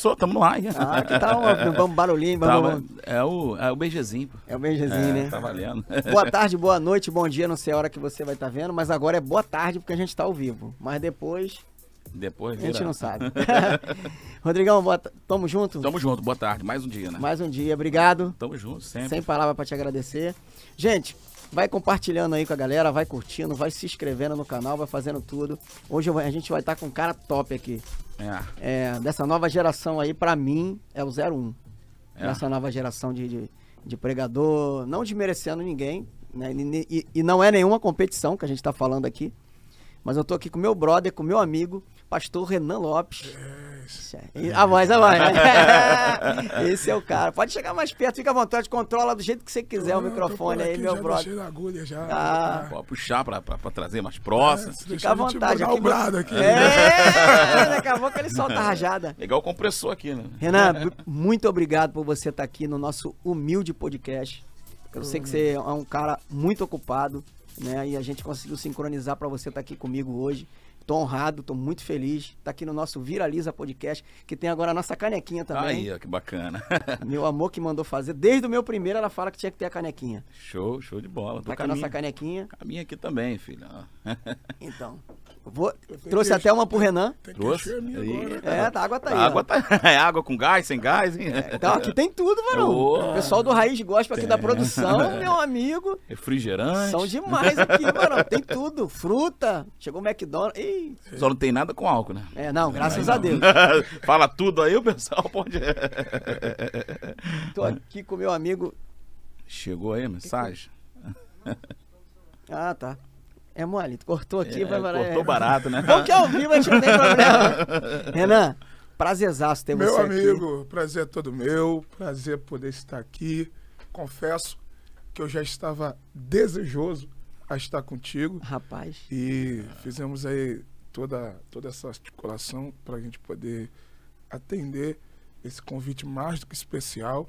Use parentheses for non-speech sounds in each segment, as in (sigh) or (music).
começou, tamo lá. Ah, que tal um, um barulhinho, Tá, vamos, é, o, é o beijezinho. É o beijozinho, É, né? Tá valendo. (laughs) Boa tarde, boa (laughs) noite, bom dia, não sei a hora que você vai estar vendo, mas agora é boa tarde porque a gente tá ao vivo. Mas depois Depois a gente vira. não sabe. (laughs) Rodrigão, boa ta- tamo junto? Tamo junto, boa tarde. Mais um dia, né? Mais um dia, obrigado. Tamo junto, sempre. Sem palavra pra te agradecer. Gente, vai compartilhando aí com a galera, vai curtindo, vai se inscrevendo no canal, vai fazendo tudo. Hoje a gente vai estar com um cara top aqui. É. É, dessa nova geração aí, pra mim, é o 01. É. Dessa nova geração de, de, de pregador, não desmerecendo ninguém, né? E, e- e não é nenhuma competição que a gente tá falando aqui. Mas eu tô aqui com meu brother, com meu amigo, pastor Renan Lopes. E- A voz, a voz. (laughs) Esse é o cara. Pode chegar mais perto, fica à vontade, controla do jeito que você quiser o Não, microfone aí, meu já brother. na agulha já. Ah. Pode puxar pra, pra, pra trazer mais próximo. Se Fica à vontade. Aqui, o brado aqui. É, daqui a pouco ele solta a rajada. É igual o compressor aqui, né? Renan, muito obrigado por você estar aqui no nosso humilde podcast. Eu sei que você é um cara muito ocupado, né? E a gente conseguiu sincronizar para você estar aqui comigo hoje. Tô honrado, tô muito feliz. Tá aqui no nosso Viraliza Podcast, que tem agora a nossa canequinha também. Aí, ó, que bacana. (laughs) Meu amor que mandou fazer. Desde o meu primeiro, ela fala que tinha que ter a canequinha. show, show de bola. Tá com a nossa canequinha. caminho aqui também, filho. ó. (laughs) Então, vou, trouxe até uma pro Renan. Tem que Trouxe. agora. É, a água tá aí. A água tá. (laughs) É água com gás, sem gás, hein? Então aqui tem tudo, varão. Boa. O pessoal do Raiz Gospel aqui da Tem. produção, (laughs) meu amigo. Refrigerante. São demais aqui, varão. Tem tudo. Fruta. Chegou o McDonald's. Ih. Só não tem nada com álcool, né? É, não, graças a Deus. (laughs) Fala tudo aí, o pessoal pode. Tô aqui com meu amigo. Chegou aí a mensagem? Ah, tá. É mole. Cortou aqui, É, vai cortou barato, né? Bom que ao vivo a gente não tem problema. (laughs) Renan, prazerzaço ter Meu você aqui. amigo, prazer é todo meu. Prazer poder estar aqui. Confesso que eu já estava desejoso a estar contigo. Rapaz. E fizemos aí toda, toda essa articulação para a gente poder atender esse convite mais do que especial.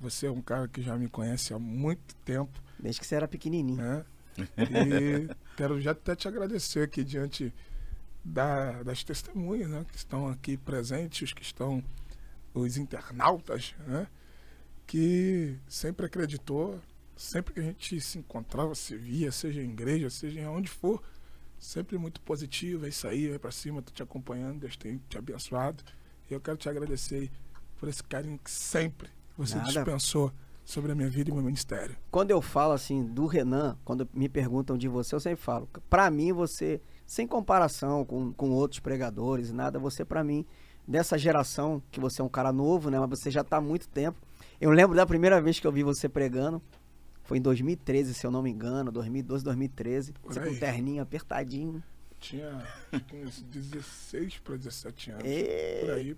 Você é um cara que já me conhece há muito tempo, Desde que você era pequenininho. né? E (laughs) quero já até te agradecer aqui diante da- das testemunhas, né? Que estão aqui presentes, os que estão, os internautas, né? Que sempre acreditou, sempre que a gente se encontrava, se via, seja em igreja, seja em onde for, sempre muito positivo, é isso aí, vai pra cima, tô te acompanhando, Deus tem te abençoado. E eu quero te agradecer por esse carinho que sempre você Nada. dispensou sobre a minha vida e meu ministério. Quando eu falo assim do Renan, quando me perguntam de você, eu sempre falo, pra mim você, sem comparação com, com outros pregadores e nada, você pra mim, dessa geração, que você é um cara novo, né, mas você já tá há muito tempo. Eu lembro da primeira vez que eu vi você pregando, foi em 2013, se eu não me engano, 2012, 2013, Por você com aí. um terninho apertadinho. Tinha uns 16 para 17 anos. Por aí.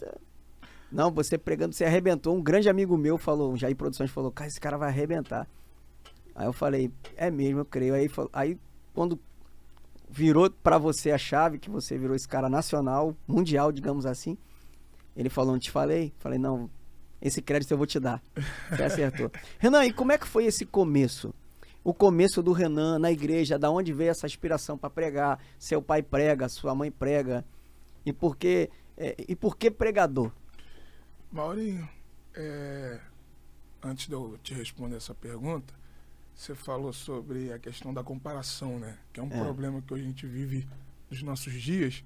Não, você pregando, você arrebentou. Um grande amigo meu falou, um Jair Produções falou, cara, esse cara vai arrebentar. Aí eu falei, é mesmo, eu creio. Aí, aí quando virou pra você a chave, que você virou esse cara nacional, mundial, digamos assim, ele falou, não te falei? Falei, não, esse crédito eu vou te dar. Você acertou. (laughs) Renan, e como é que foi esse começo? O começo do Renan na igreja, da onde veio essa inspiração pra pregar? Seu pai prega, sua mãe prega. E por que, é, e por que pregador? Maurinho, é, antes de eu te responder essa pergunta, você falou sobre a questão da comparação, né? Que é um É. problema que a gente vive nos nossos dias.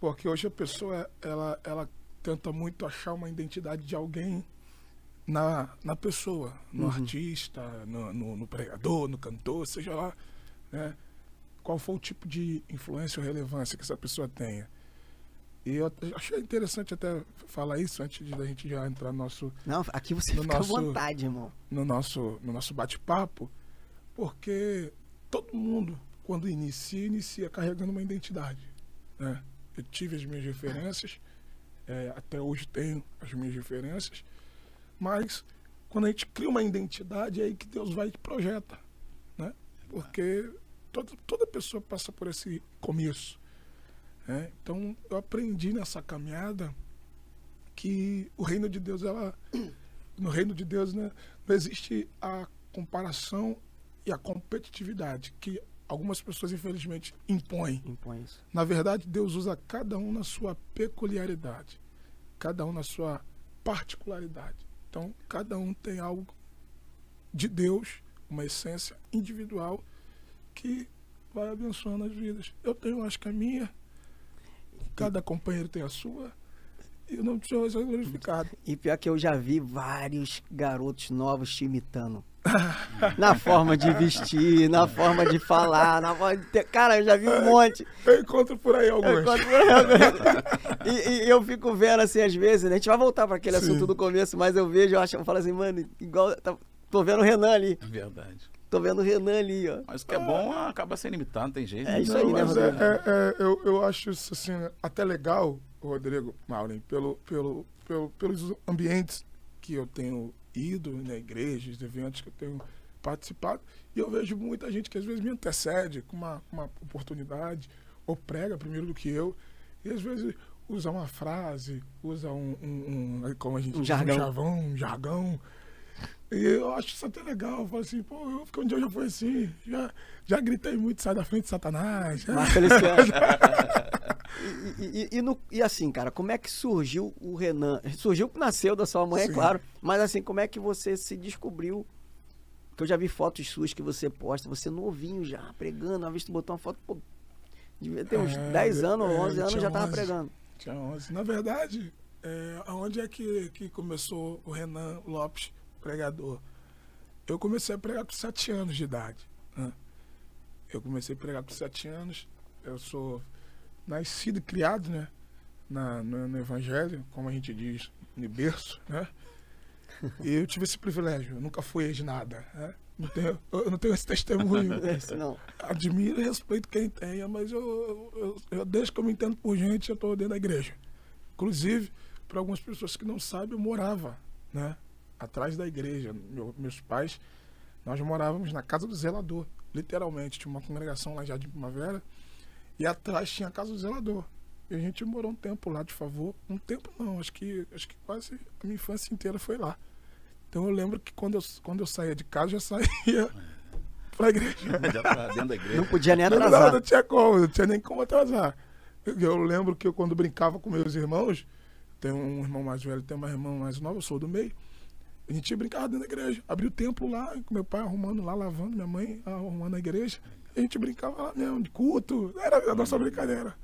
Porque hoje a pessoa, ela, ela tenta muito achar uma identidade de alguém na, na pessoa, no Uhum. artista, no, no, no pregador, no cantor, seja lá, né? Qual for o tipo de influência ou relevância que essa pessoa tenha. E eu achei interessante até falar isso antes de a gente já entrar no nosso, Não, aqui você No fica nosso- à vontade, irmão. no nosso, no nosso bate-papo, porque todo mundo, quando inicia, inicia carregando uma identidade. Né? Eu tive as minhas referências, é, até hoje tenho as minhas referências, mas quando a gente cria uma identidade, é aí que Deus vai e projeta. Né? Porque toda, toda pessoa passa por esse começo. Né? Então eu aprendi nessa caminhada que o reino de Deus, ela, no reino de Deus, né, não existe a comparação e a competitividade que algumas pessoas infelizmente impõem. Impõe isso. Na verdade, Deus usa cada um na sua peculiaridade. cada um na sua particularidade. Então, cada um tem algo de Deus, uma essência individual que vai abençoando as vidas. Eu tenho, acho que a minha, cada companheiro tem a sua, e o nome do Senhor é glorificado. E pior que eu já vi vários garotos novos te imitando. (laughs) na forma de vestir, na forma de falar, na forma de ter... Cara, eu já vi um monte. Eu encontro por aí alguns. Eu encontro por aí alguns. E, e eu fico vendo assim, às vezes, né? A gente vai voltar para aquele Sim. assunto do começo, mas eu vejo, eu acho, eu falo assim, mano, igual. tá- tô vendo o Renan ali. É verdade. Tô vendo o Renan ali, ó. Mas o que é bom acaba sendo imitado, não tem jeito. É isso Não, aí, né, mas é, Rodrigo? é- é- eu, eu acho isso assim, até legal, Rodrigo Maureen, pelo, pelo, pelo, pelos ambientes que eu tenho ido na igreja, os eventos que eu tenho participado, e eu vejo muita gente que às vezes me antecede com uma, uma oportunidade, ou prega primeiro do que eu, e às vezes usa uma frase, usa um, um- um- como a gente Um diz, jargão. um chavão, um jargão. E eu acho isso até legal. Eu falo assim, pô, eu, um dia eu já fui assim, já, já gritei muito, sai da frente, Satanás. já- Feliciano. (laughs) e, e- e- no- e assim, cara, como é que surgiu o Renan? Surgiu que nasceu da sua mãe, é Sim. claro. Mas assim, como é que você se descobriu? Que eu já vi fotos suas que você posta, você novinho já, pregando. Uma vez tu botou uma foto, pô, devia ter uns É, 10 anos, é, 11 anos, já tava 11. pregando. Tinha 11. Na verdade, é, aonde é que, que começou o Renan Lopes, pregador? Eu comecei a pregar com 7 anos de idade. né? Eu comecei a pregar com 7 anos. Eu sou nascido e criado né, na, no, no Evangelho, como a gente diz, no berço. Né? (laughs) E eu tive esse privilégio. Eu nunca fui de nada. Né? Não tenho, eu não tenho esse testemunho. (laughs) Esse não. admiro e respeito quem tenha, mas eu, eu, eu- desde que eu me entendo por gente, eu estou dentro da igreja. Inclusive, para algumas pessoas que não sabem, eu morava, né? Atrás da igreja. Meu- meus pais, nós morávamos na casa do zelador, literalmente. Tinha uma congregação lá já de primavera, e atrás tinha a casa do zelador. E a gente morou um tempo lá de favor. Um tempo não, acho que, acho que quase a minha infância inteira foi lá. Então eu lembro que quando eu, quando eu saía de casa, eu já saía (laughs) para a igreja. Já dentro da igreja. Não podia nem Não, não, atrasar. não tinha como, não tinha nem como atrasar. Eu, eu lembro que eu, quando brincava com meus irmãos, tem um irmão mais velho, tem uma irmã mais nova, eu sou do meio. A gente brincava dentro da igreja. Abria o templo lá, com meu pai arrumando lá, lavando, minha mãe arrumando a igreja. A gente brincava lá mesmo, de culto. Era a nossa brincadeira.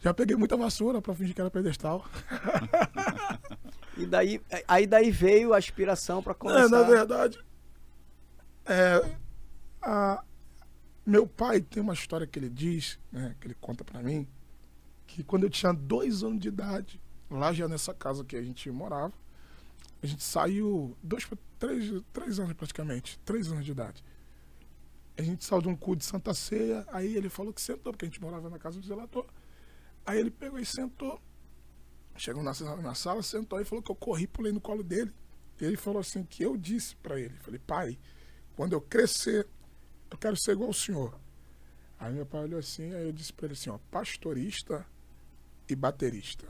Já peguei muita vassoura pra fingir que era pedestal. (laughs) E daí, aí daí veio a inspiração pra É, começar. na verdade, é, a- meu pai tem uma história que ele diz, né, que ele conta pra mim, que quando eu tinha dois anos de idade, lá já nessa casa que a gente morava, a gente saiu dois, três, três anos praticamente, três anos de idade. A gente saiu de um cu de Santa Ceia, aí ele falou que sentou, porque a gente morava na casa do zelador. Aí ele pegou e sentou, chegou na, na sala, sentou e falou que eu corri, pulei no colo dele. Ele falou assim que eu disse pra ele, falei, pai, quando eu crescer, eu quero ser igual ao senhor. Aí meu pai olhou assim, aí eu disse pra ele assim, ó, pastorista e baterista.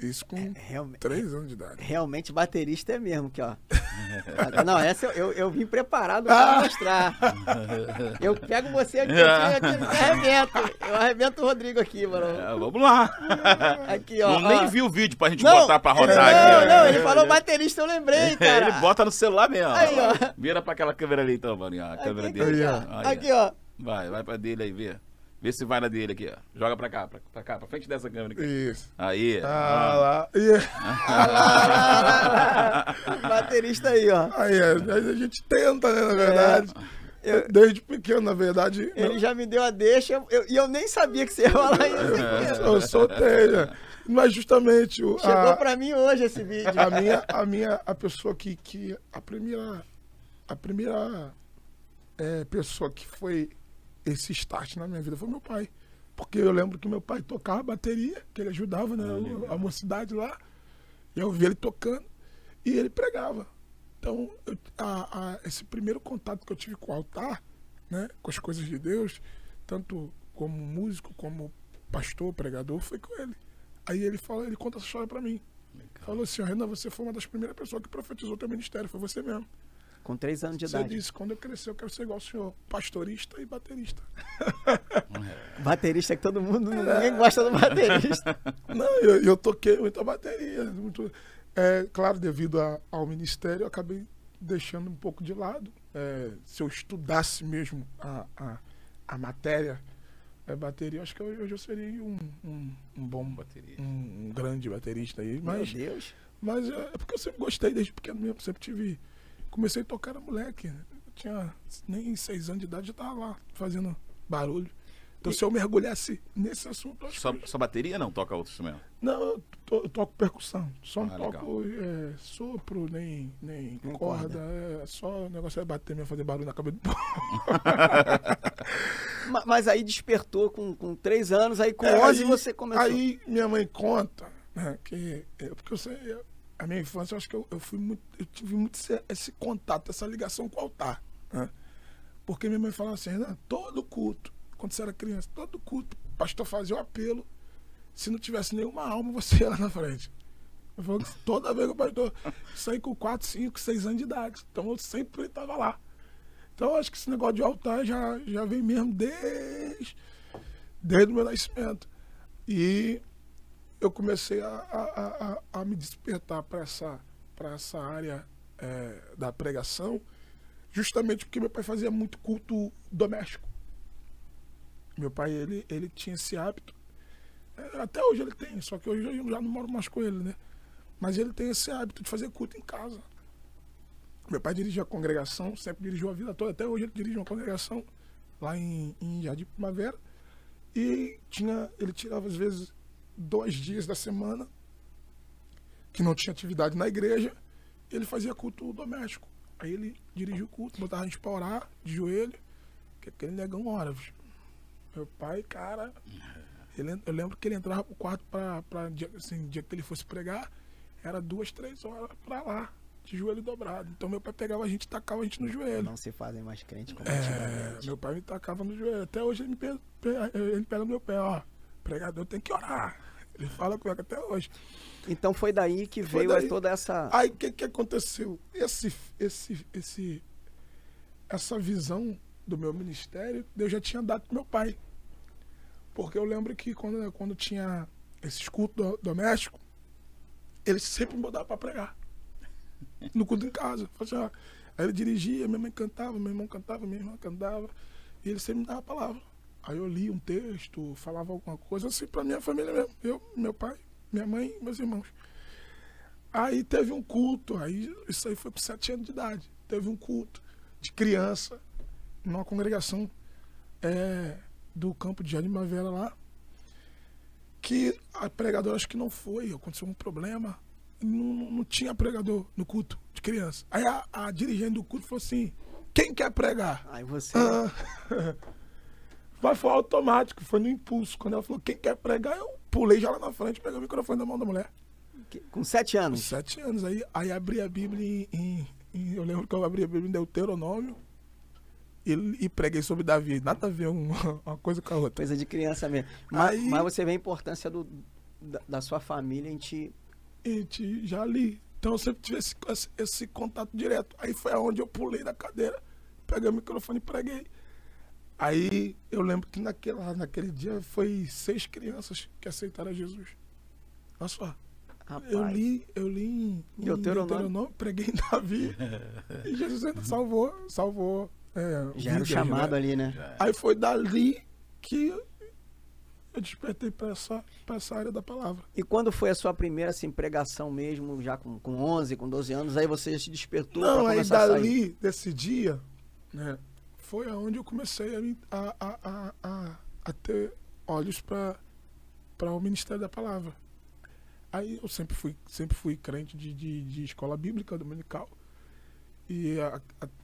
Isso com Realmente. três anos de idade. Realmente baterista é mesmo, que ó. (laughs) Não, essa eu, eu, eu vim preparado pra mostrar. (laughs) Eu pego você aqui, aqui, aqui, eu arrebento. Eu arrebento o Rodrigo aqui, mano. É, vamos lá. Aqui, ó. não ó. nem vi o vídeo pra gente Não, botar pra rodar não, aqui. ó. Não, ele falou baterista, eu lembrei, (laughs) cara. Ele bota no celular mesmo. Aí, ó. Vira pra aquela câmera ali então, mano. A câmera Aqui, dele. aqui, Aí, Aqui, ó. Vai, vai pra dele aí, vê. Vê se vai na dele aqui, ó. Joga pra cá, pra, pra cá, pra frente dessa câmera aqui. Isso. Aí. Ah, lá. E, (laughs) baterista aí, ó. aí a, a gente tenta, né, na verdade. Eu- Desde pequeno, na verdade. Ele já me deu a deixa eu- e eu nem sabia que você ia falar isso. (laughs) Eu, eu soltei, né? Mas justamente o, Chegou a, pra mim hoje esse vídeo. a minha, a minha, a pessoa que, que a primeira, a primeira é, pessoa que foi esse start na minha vida foi meu pai. Porque eu lembro que meu pai tocava bateria, que ele ajudava, né, a mocidade lá. E eu via ele tocando e ele pregava. Então, eu- a- a- esse primeiro contato que eu tive com o altar, né, com as coisas de Deus, tanto como músico, como pastor, pregador, foi com ele. Aí ele fala, ele conta essa história pra mim. Falou assim, Renan, você foi uma das primeiras pessoas que profetizou teu ministério, foi você mesmo. Com três anos de Você idade. disse, quando eu crescer, eu quero ser igual o senhor, pastorista e baterista. (laughs) Baterista que todo mundo, ninguém gosta do baterista. (laughs) Não, eu, eu toquei muita bateria. Muito, é, claro, devido a- ao ministério, eu acabei deixando um pouco de lado. É, se eu estudasse mesmo a, a, a matéria, é, bateria, eu acho que hoje eu seria um, um, um bom, Bateria. um, um grande baterista aí. Meu Mas, Deus. mas é é porque eu sempre gostei desde pequeno mesmo, sempre tive. Comecei a tocar a moleque. Eu tinha nem seis anos de idade, já tava lá fazendo barulho. Então, E- se eu mergulhasse nesse assunto, Só, que só bateria não toca outro instrumento? não, eu, to- eu toco percussão. Só Ah, não toco é, sopro, nem, nem corda. corda. É, só o negócio é bater mesmo, fazer barulho na cabeça do (laughs) povo. Ma- Mas aí despertou com, com três anos, aí com É, 11 aí- você começou. Aí minha mãe conta, né, que. é, porque eu sei, eu- a minha infância, eu acho que eu, eu fui muito. Eu tive muito esse, esse contato, essa ligação com o altar. Né? Porque minha mãe falava assim, todo culto, quando você era criança, todo culto, o pastor fazia o apelo. Se não tivesse nenhuma alma, você ia lá na frente. Eu falo toda vez que o pastor saí com 4, 5, 6 anos de idade. Então eu sempre estava lá. Então eu acho que esse negócio de altar já, já vem mesmo desde, desde o meu nascimento. E eu comecei a, a, a- a- me despertar para essa, essa área é, da pregação, justamente porque meu pai fazia muito culto doméstico. Meu pai, ele, ele tinha esse hábito. É, Até hoje ele tem, só que hoje eu já não moro mais com ele, né? Mas ele tem esse hábito de fazer culto em casa. Meu pai dirigia a congregação, sempre dirigiu a vida toda. Até hoje ele dirige uma congregação lá em, em Jardim Primavera. E tinha, ele tirava às vezes dois dias da semana que não tinha atividade na igreja, ele fazia culto doméstico. Aí ele dirigia o culto, botava a gente pra orar, de joelho, que aquele negão ora. bicho. Meu pai, cara, ele, eu lembro que ele entrava pro quarto pra, pra dia, assim, dia que ele fosse pregar, era duas, três horas pra lá, de joelho dobrado. Então meu pai pegava a gente e tacava a gente no joelho. Não se fazem mais crente como É, meu pai me tacava no joelho. Até hoje ele me pe- pe- ele pega no meu pé, ó. Pregador tem que orar. Ele fala comigo até hoje. Então foi daí que Foi veio daí. toda essa. Aí o que, que aconteceu? Esse, esse, esse, essa visão do meu ministério, Deus já tinha dado pro meu pai. Porque eu lembro que quando, quando tinha esses cultos do- domésticos, ele sempre me botava para pregar. No culto em casa. Assim, Aí ele dirigia, minha mãe cantava, meu irmão cantava, minha irmã cantava. E ele sempre me dava a palavra. Aí eu li um texto, falava alguma coisa assim pra minha família mesmo. Eu, meu pai, minha mãe meus irmãos. Aí teve um culto, aí isso aí foi com sete anos de idade. Teve um culto de criança, numa congregação é, do campo de Jardim Primavera lá, que a pregadora acho que não foi, aconteceu um problema, não, não tinha pregador no culto de criança. Aí a, a dirigente do culto falou assim, quem quer pregar? Aí você. Ah, (laughs) Mas foi automático, foi no impulso. Quando ela falou, quem quer pregar, eu pulei já lá na frente, peguei o microfone da mão da mulher. Com sete Com anos. sete anos. Aí, aí abri a Bíblia em, em- em- Eu lembro que eu abri a Bíblia em Deuteronômio e, e preguei sobre Davi. Nada a ver uma, uma coisa com a outra. Coisa de criança mesmo. Mas, Aí- mas você vê a importância do, da, da sua família em te. E te- já li. Então eu sempre tive esse, esse, esse contato direto. Aí foi aonde eu pulei da cadeira, peguei o microfone e preguei. Aí eu lembro que naquela, naquele dia foi seis crianças que aceitaram Jesus. Olha só. Rapaz, Eu li, eu li em, em Deuteronômio. Preguei em (laughs) Davi. (laughs) e Jesus ainda salvou, salvou. é, já era o chamado né? ali, né? Aí foi dali que eu despertei para essa, pra essa área da palavra. E quando foi a sua primeira assim, pregação mesmo, já com, com 11, com 12 anos, aí você se despertou Não, aí começar a sair? dali, desse dia, né, foi aonde eu comecei a, a, a, a, ter olhos para o Ministério da Palavra. Aí eu sempre fui, sempre fui crente de, de, de escola bíblica dominical. E,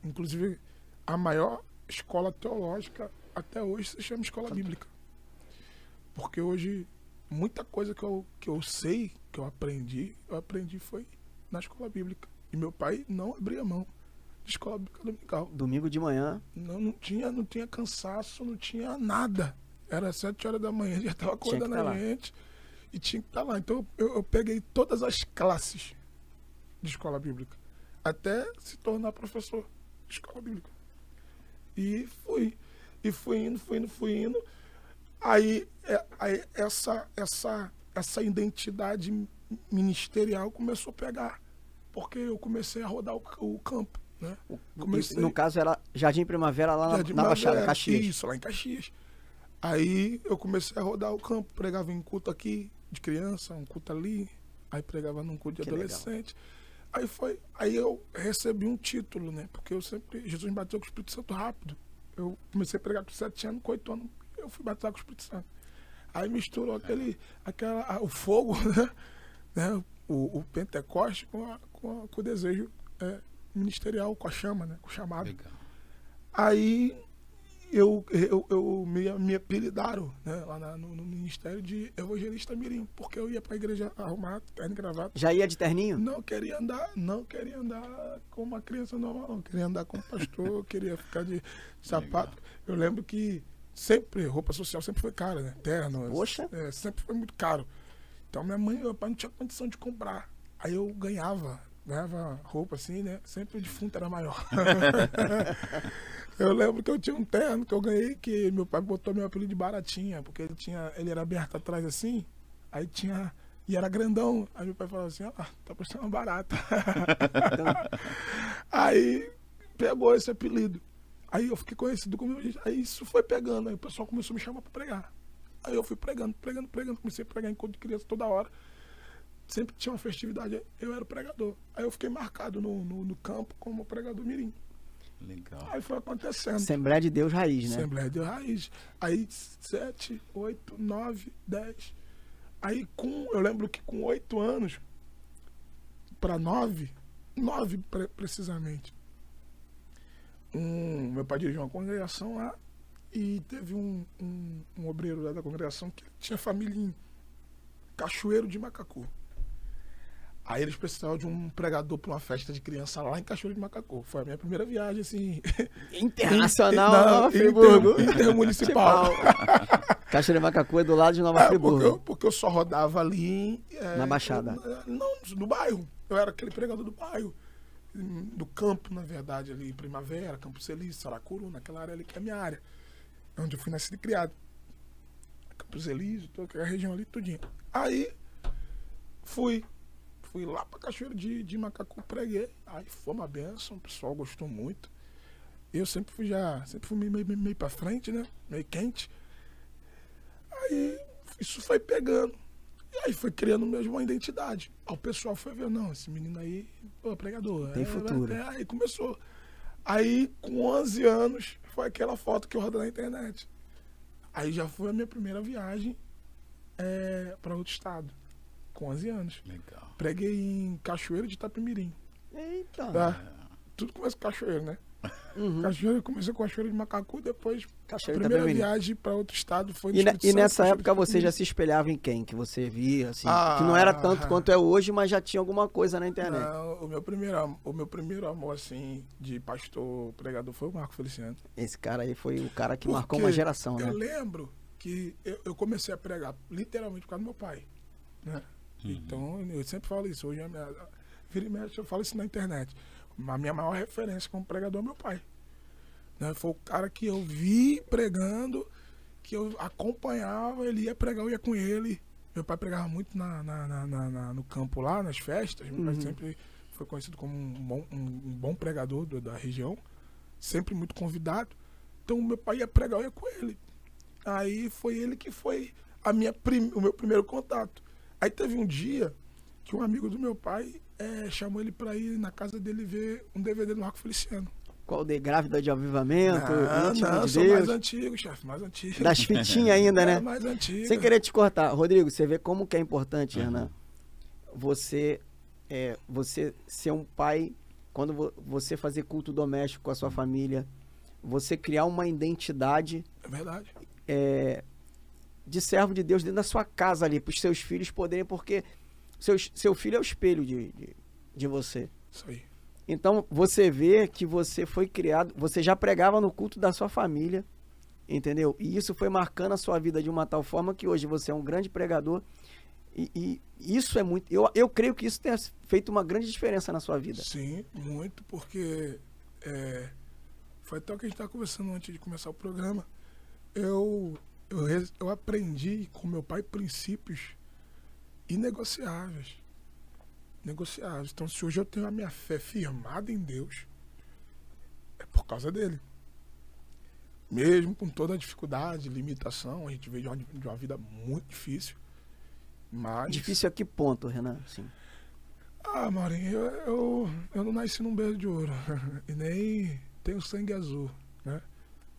inclusive, a maior escola teológica até hoje se chama escola bíblica. Porque hoje, muita coisa que eu, que eu sei, que eu aprendi, eu aprendi foi na escola bíblica. E meu pai não abria mão escola bíblica dominical. Domingo de manhã, Não, não, tinha, não tinha cansaço, não tinha nada. Era sete horas da manhã, (laughs) já estava acordando tá a lá. gente e tinha que estar lá. Então eu, eu peguei todas as classes de escola bíblica. até se tornar professor de escola bíblica. E fui. E fui indo, fui indo, fui indo. Aí, é, aí essa, essa, essa identidade ministerial começou a pegar. Porque eu comecei a rodar o, o campo. Né? Comecei... No caso era Jardim Primavera lá Jardim na, na Baixada, Caxias. Isso, lá em Caxias. Aí eu comecei a rodar o campo, pregava em culto aqui de criança, um culto ali, aí pregava num culto de que adolescente. Legal. Aí foi, aí eu recebi um título, né? Porque eu sempre, Jesus me bateu com o Espírito Santo rápido. Eu comecei a pregar com sete anos, com oito anos, eu fui batizado com o Espírito Santo. Aí misturou aquele, aquela, o fogo, né? (laughs) né? O, o Pentecoste com, a, com, a, com, o desejo é, ministerial, com a chama, né? Com o chamado. Legal. Aí eu, eu, eu me, me apelidaram né, lá na, no, no, Ministério de Evangelista Mirim, porque eu ia para a igreja arrumar terno e gravata. Já ia de terninho? Não queria andar, não queria andar como uma criança normal, não. Queria andar como pastor, (laughs) queria ficar de, sapato. Legal. Eu lembro que sempre, roupa social sempre foi cara, né? Terno. Poxa. É, sempre foi muito caro. Então minha mãe e meu pai não tinha condição de comprar. Aí eu ganhava, ganhava roupa assim, né? Sempre o defunto era maior. (laughs) Eu lembro que eu tinha um terno que eu ganhei, que meu pai botou meu apelido de baratinha, porque ele tinha. Ele era aberto atrás assim, aí tinha. E era grandão. Aí meu pai falou assim, ah, tá parecendo uma barata. (laughs) aí pegou esse apelido. Aí eu fiquei conhecido como. Aí isso foi pegando. Aí o pessoal começou a me chamar pra pregar. Aí eu fui pregando, pregando, pregando. Comecei a pregar enquanto criança toda hora. Sempre tinha uma festividade, eu era pregador. Aí eu fiquei marcado no, no, no campo como pregador mirim. Legal. Aí foi acontecendo. Assembleia de Deus Raiz, né? Assembleia de Deus Raiz. Aí, sete, oito, nove, dez. Aí, com, eu lembro que com oito anos, para nove, nove pre precisamente, um, meu pai dirigiu uma congregação lá e teve um, um, um obreiro lá da congregação que tinha família em Cachoeiro de Macacu. Aí eles precisavam de um pregador para uma festa de criança lá em Cachoeiro de Macacu. Foi a minha primeira viagem, assim. Internacional, Inter, Nova Friburgo. Inter, intermunicipal. (laughs) Cachoeiro de Macacu é do lado de Nova é, Friburgo. Porque eu, porque eu, só rodava ali. É, Na Baixada? Eu, não, no bairro. Eu era aquele pregador do bairro. Do campo, na verdade, ali, Primavera, Campo Feliz, Saracuru, naquela área ali que é a minha área. Onde eu fui nascido e criado. Campos Elísio, toda aquela região ali, tudinho. Aí, fui Fui lá pra Cachoeira de, de Macacu, preguei. Aí foi uma benção, o pessoal gostou muito. Eu sempre fui já, sempre fui meio, meio, meio pra frente, né? Meio quente. Aí isso foi pegando. E aí foi criando mesmo uma identidade. Aí o pessoal foi ver, não, esse menino aí, pô, pregador. Tem é, futuro. É, aí começou. Aí, com 11 anos, foi aquela foto que eu rodei na internet. Aí já foi a minha primeira viagem é, para outro estado com 11 anos. Legal. Preguei em Cachoeiro de Itapemirim. Eita. Tá? Tudo começa com Cachoeiro, né? Uhum. Cachoeiro, comecei com Cachoeiro de Macacu, depois Cachoeiro a primeira viagem para outro estado foi E, e nessa época você já se espelhava em quem? Que você via, assim, ah, que não era tanto quanto é hoje, mas já tinha alguma coisa na internet. Não, o meu primeiro, o meu primeiro amor, assim, de pastor pregador foi o Marco Feliciano. Esse cara aí foi o cara que Porque marcou uma geração, né? Eu lembro que eu, eu comecei a pregar literalmente por causa do meu pai, né? Uhum. Então, eu sempre falo isso. Hoje, a minha, vira e mexe, eu falo isso na internet. A minha maior referência como pregador é meu pai. Né? Foi o cara que eu vi pregando, que eu acompanhava, ele ia pregar, eu ia com ele. Meu pai pregava muito na, na, na, na no campo lá, nas festas. Meu pai uhum. sempre foi conhecido como um bom, um, um bom pregador do, da região. Sempre muito convidado. Então, meu pai ia pregar, eu ia com ele. Aí foi ele que foi a minha prim, o meu primeiro contato. Aí teve um dia que um amigo do meu pai é, chamou ele para ir na casa dele ver um DVD do Marco Feliciano. Qual de grávida de avivamento? Não, não, de sou Deus. mais antigo, chefe, mais antigo. Das fitinhas ainda, né? É, mais antigo. Sem querer te cortar. Rodrigo, você vê como que é importante, uhum. Renan, você, é, você ser um pai, quando você fazer culto doméstico com a sua família, você criar uma identidade. É verdade. É, de servo de Deus dentro da sua casa ali, para os seus filhos poderem, porque seus, seu filho é o espelho de, de, de você. Isso aí. Então você vê que você foi criado, você já pregava no culto da sua família, entendeu? E isso foi marcando a sua vida de uma tal forma que hoje você é um grande pregador E, e isso é muito. Eu, eu creio que isso tenha feito uma grande diferença na sua vida. Sim, muito, porque é, foi até o que a gente estava conversando antes de começar o programa. Eu, eu, eu aprendi com meu pai princípios inegociáveis. Negociáveis. Então, se hoje eu tenho a minha fé firmada em Deus, é por causa dele. Mesmo com toda a dificuldade, limitação, a gente veio de uma, de uma vida muito difícil. Mas. Difícil a que ponto, Renan? Sim. Ah, Maurinho, eu, eu, eu não nasci num berço de ouro. (laughs) e nem tenho sangue azul, né?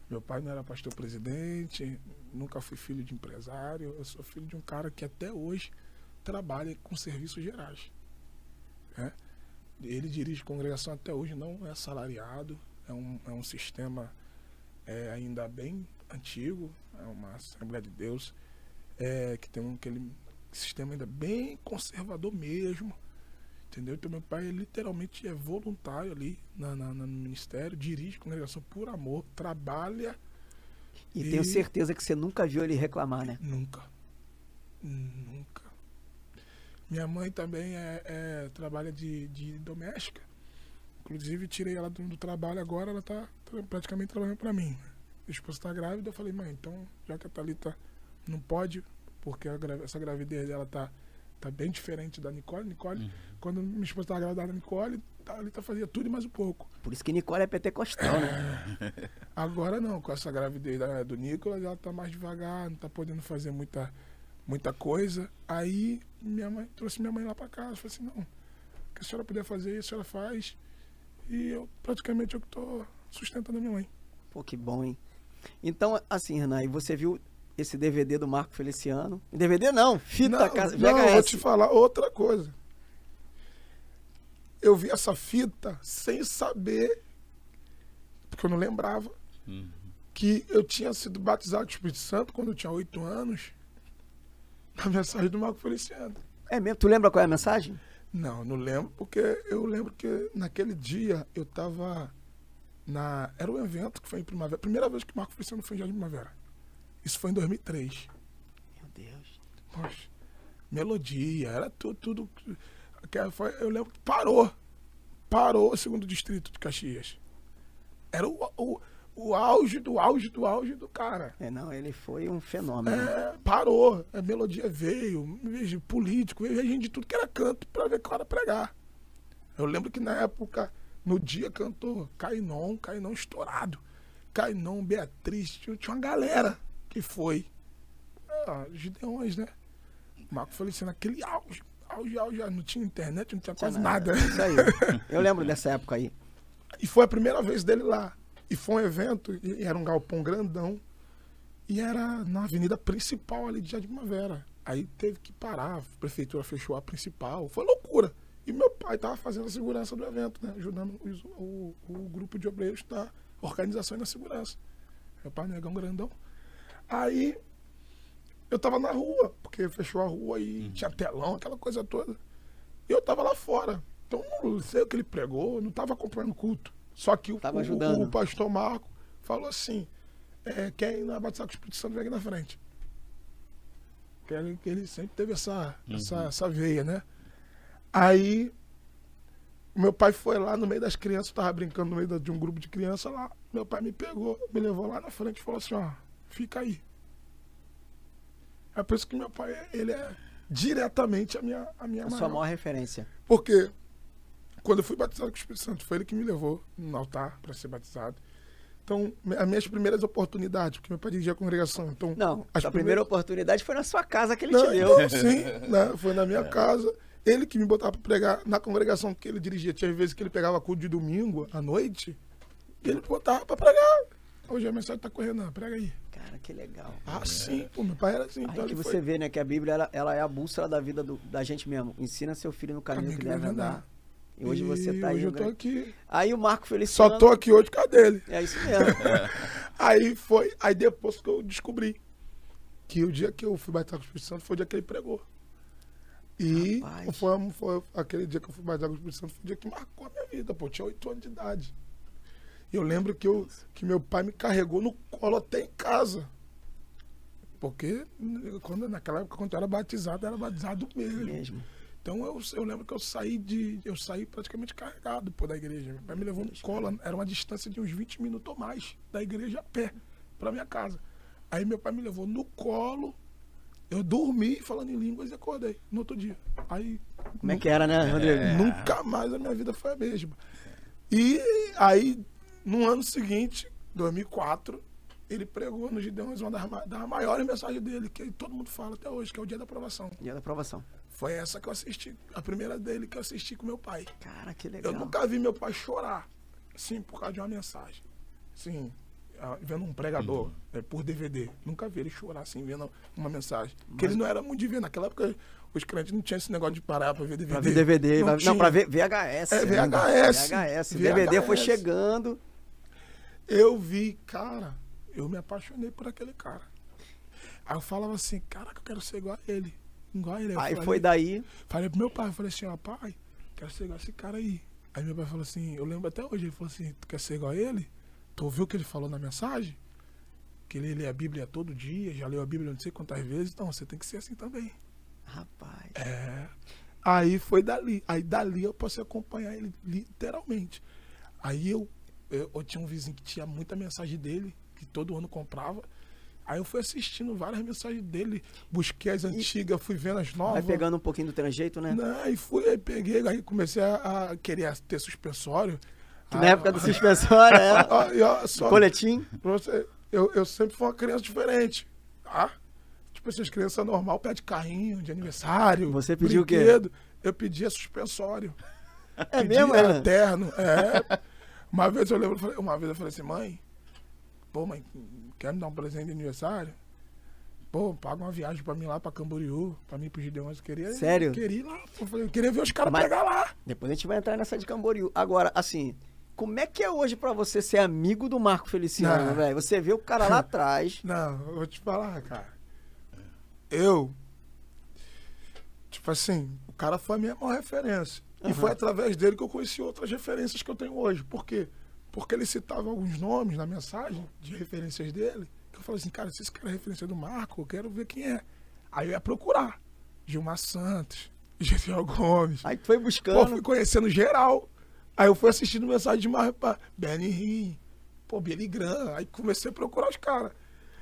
Meu pai não era pastor presidente, nunca fui filho de empresário. Eu sou filho de um cara que até hoje trabalha com serviços gerais. né? Ele dirige congregação até hoje, não é salariado. É um, é um sistema é, ainda bem antigo, é uma Assembleia de Deus, é, que tem um, aquele sistema ainda bem conservador mesmo. Entendeu? Então meu pai literalmente é voluntário ali na, na- no ministério, dirige congregação por amor, trabalha E, E- tenho certeza que você nunca viu ele reclamar, né? nunca. Nunca. Minha mãe também é, é- trabalha de, de doméstica. Inclusive tirei ela do, do trabalho agora, ela tá tra- praticamente trabalhando para mim. Minha esposa tá grávida, eu falei, mãe, então já que a Thalita não pode, porque gra- essa gravidez dela tá, tá bem diferente da Nicole. Nicole, quando minha esposa tava grávida da Nicole, a fazia tudo e mais um pouco. Por isso que Nicole é pentecostal, né? (laughs) Agora não, com essa gravidez da- do Nicolas, ela tá mais devagar, não tá podendo fazer muita, muita coisa. Aí minha mãe trouxe minha mãe lá pra casa, falei assim, não, que a senhora puder fazer, a senhora faz. E eu praticamente eu que tô sustentando a minha mãe. Pô, que bom, hein? Então, assim, Renan, e você viu esse DVD do Marco Feliciano? DVD não, fita não, casa, não, VHS. vou te falar outra coisa. Eu vi essa fita sem saber, porque eu não lembrava, Uhum. que eu tinha sido batizado do Espírito Santo quando eu tinha oito anos, na mensagem do Marco Feliciano. É mesmo? Tu lembra qual é a mensagem? Não, não lembro, porque eu lembro que naquele dia eu tava na. Era um evento que foi em primavera. Primeira vez que o Marco Feliciano foi em Jardim Primavera. Isso foi em 2003. Meu Deus. Poxa, melodia, era tudo. tudo que foi, eu lembro que parou. Parou o segundo distrito de Caxias. Era o, o, o auge do auge do auge do cara. É, não, ele foi um fenômeno. É, parou. A melodia veio, veio político, veio gente de tudo que era canto pra ver cara pregar. Eu lembro que na época, no dia cantou Cainon, Cainon estourado. Cainon, Beatriz, tinha, tinha uma galera que foi. Ah, Gideões, né? Marco Feliciano, aquele auge, auge, auge, não tinha internet, não tinha quase nada. Isso aí. (laughs) Eu lembro dessa época aí. E foi a primeira vez dele lá. E foi um evento, e era um galpão grandão. E era na avenida principal ali de Jardim Primavera. Aí teve que parar, a prefeitura fechou a principal. Foi loucura. E meu pai tava fazendo a segurança do evento, né? Ajudando os- o, o grupo de obreiros da organização e na segurança. Meu pai negão grandão. Aí eu tava na rua, porque fechou a rua e tinha telão, aquela coisa toda. E eu tava lá fora. Então não sei o que ele pregou, não tava acompanhando o culto. Só que o, o- o pastor Marco falou assim: é, quer ir na batizar com o Espírito Santo, vem aqui na frente. Que ele, que ele sempre teve essa, essa, essa veia, né? Aí meu pai foi lá no meio das crianças, eu tava brincando no meio de um grupo de crianças lá. Meu pai me pegou, me levou lá na frente e falou assim, ó, fica aí. É por isso que meu pai, ele é diretamente a minha, a minha A sua maior. maior referência. Porque quando eu fui batizado com o Espírito Santo, foi ele que me levou no altar para ser batizado. Então, as minhas primeiras oportunidades, porque meu pai dirigia a congregação. Então, Não, a primeira oportunidade foi na sua casa que ele não, te deu. então, sim, (laughs) né? foi na minha casa. Ele que me botava para pregar na congregação que ele dirigia. Tinha vezes que ele pegava culto de domingo à noite e ele botava para pregar. Hoje a mensagem tá correndo, prega aí. Cara, que legal. Ah, sim, pô, meu pai era assim. Então Aí que ele você foi. vê, né, que a Bíblia ela, ela é a bússola da vida do- da gente mesmo. Ensina seu filho no caminho Caminho que que deve andar. andar. E hoje você tá aí. hoje eu tô aqui. Aí o Marco Feliciano. Só tô aqui hoje por causa dele. É isso mesmo. (laughs) Aí foi, aí depois que eu descobri que o dia que eu fui batizado com o Espírito Santo foi o dia que ele pregou. E foi, foi aquele dia que eu fui batizado com o Espírito Santo foi o dia que marcou a minha vida, pô. Eu tinha oito anos de idade. Eu lembro que, eu, que meu pai me carregou no colo até em casa. Porque quando, naquela época, quando eu era batizado, era batizado mesmo. Mesmo. Então eu, eu lembro que eu saí de. Eu saí praticamente carregado pô, da igreja. Meu pai me levou no colo, era uma distância de uns 20 minutos ou mais da igreja a pé pra minha casa. Aí meu pai me levou no colo, eu dormi falando em línguas e acordei no outro dia. Aí Como é que era, né, Rodrigo? nunca mais a minha vida foi a mesma. E aí, no ano seguinte, 2004, ele pregou no Gideões uma das, das maiores mensagens dele, que todo mundo fala até hoje, que é o dia da aprovação. Dia da aprovação. Foi essa que eu assisti, a primeira dele que eu assisti com meu pai. Cara, que legal. Eu nunca vi meu pai chorar, assim, por causa de uma mensagem. Ah, vendo um pregador eh, por DVD. Nunca vi ele chorar, assim, vendo uma mensagem. Porque ele não era muito de ver. Naquela época, os crentes não tinham esse negócio de parar pra ver DVD. Pra ver DVD. Não, tinha. não pra ver VHS. É, né? VHS. VHS. DVD foi VHS. chegando. Eu vi, cara, eu me apaixonei por aquele cara. Aí eu falava assim, caraca, eu quero ser igual a ele. Igual a ele. Eu Aí falei- foi daí. Falei pro meu pai, falei assim, ó, pai, quero ser igual esse cara aí. Aí meu pai falou assim, eu lembro até hoje, ele falou assim, tu quer ser igual a ele? Tu ouviu o que ele falou na mensagem? Que ele lê a Bíblia todo dia, já leu a Bíblia não sei quantas vezes, então você tem que ser assim também. Rapaz. É. Aí foi dali. Aí dali eu a acompanhar ele literalmente. Aí eu, eu, eu tinha um vizinho que tinha muita mensagem dele, que todo ano comprava. Aí eu fui assistindo várias mensagens dele, busquei as antigas, fui vendo as Vai novas. pegando um pouquinho do trejeito, né? Não, aí fui, aí peguei, aí comecei a, a querer ter suspensório. Que na época do suspensório era (laughs) Ó, e ó, só coletim. você, eu, eu sempre fui uma criança diferente, tá? Tipo, essas crianças normal pede carrinho de aniversário. Você pediu o quê? brinquedo. Eu pedia suspensório. (laughs) É pedia mesmo, é? terno. É. Uma vez eu lembro, uma vez eu falei assim, mãe, pô, mãe, quer me dar um presente de aniversário? Pô, paga uma viagem pra mim lá pra Camboriú, pra mim pro Gideões. Eu queria, Sério? Eu queria ir lá. Eu, falei, eu queria ver os caras pegar lá. Depois a gente vai entrar nessa de Camboriú. Agora, assim, como é que é hoje pra você ser amigo do Marco Feliciano, velho? Você vê o cara lá (laughs) atrás. Não, eu vou te falar, cara. Eu. Tipo assim, o cara foi a minha maior referência. E Aham. foi através dele que eu conheci outras referências que eu tenho hoje. Por quê? Porque ele citava alguns nomes na mensagem de referências dele. Que eu falei assim, cara, se esse cara é referência do Marco, eu quero ver quem é. Aí eu ia procurar. Gilmar Santos, (laughs) Gesiel Gomes. Aí tu foi Pô, buscando. fui conhecendo geral. Aí eu fui assistindo mensagem de Marco pra Benny Rim, pô, Billy Graham. Aí comecei a procurar os caras.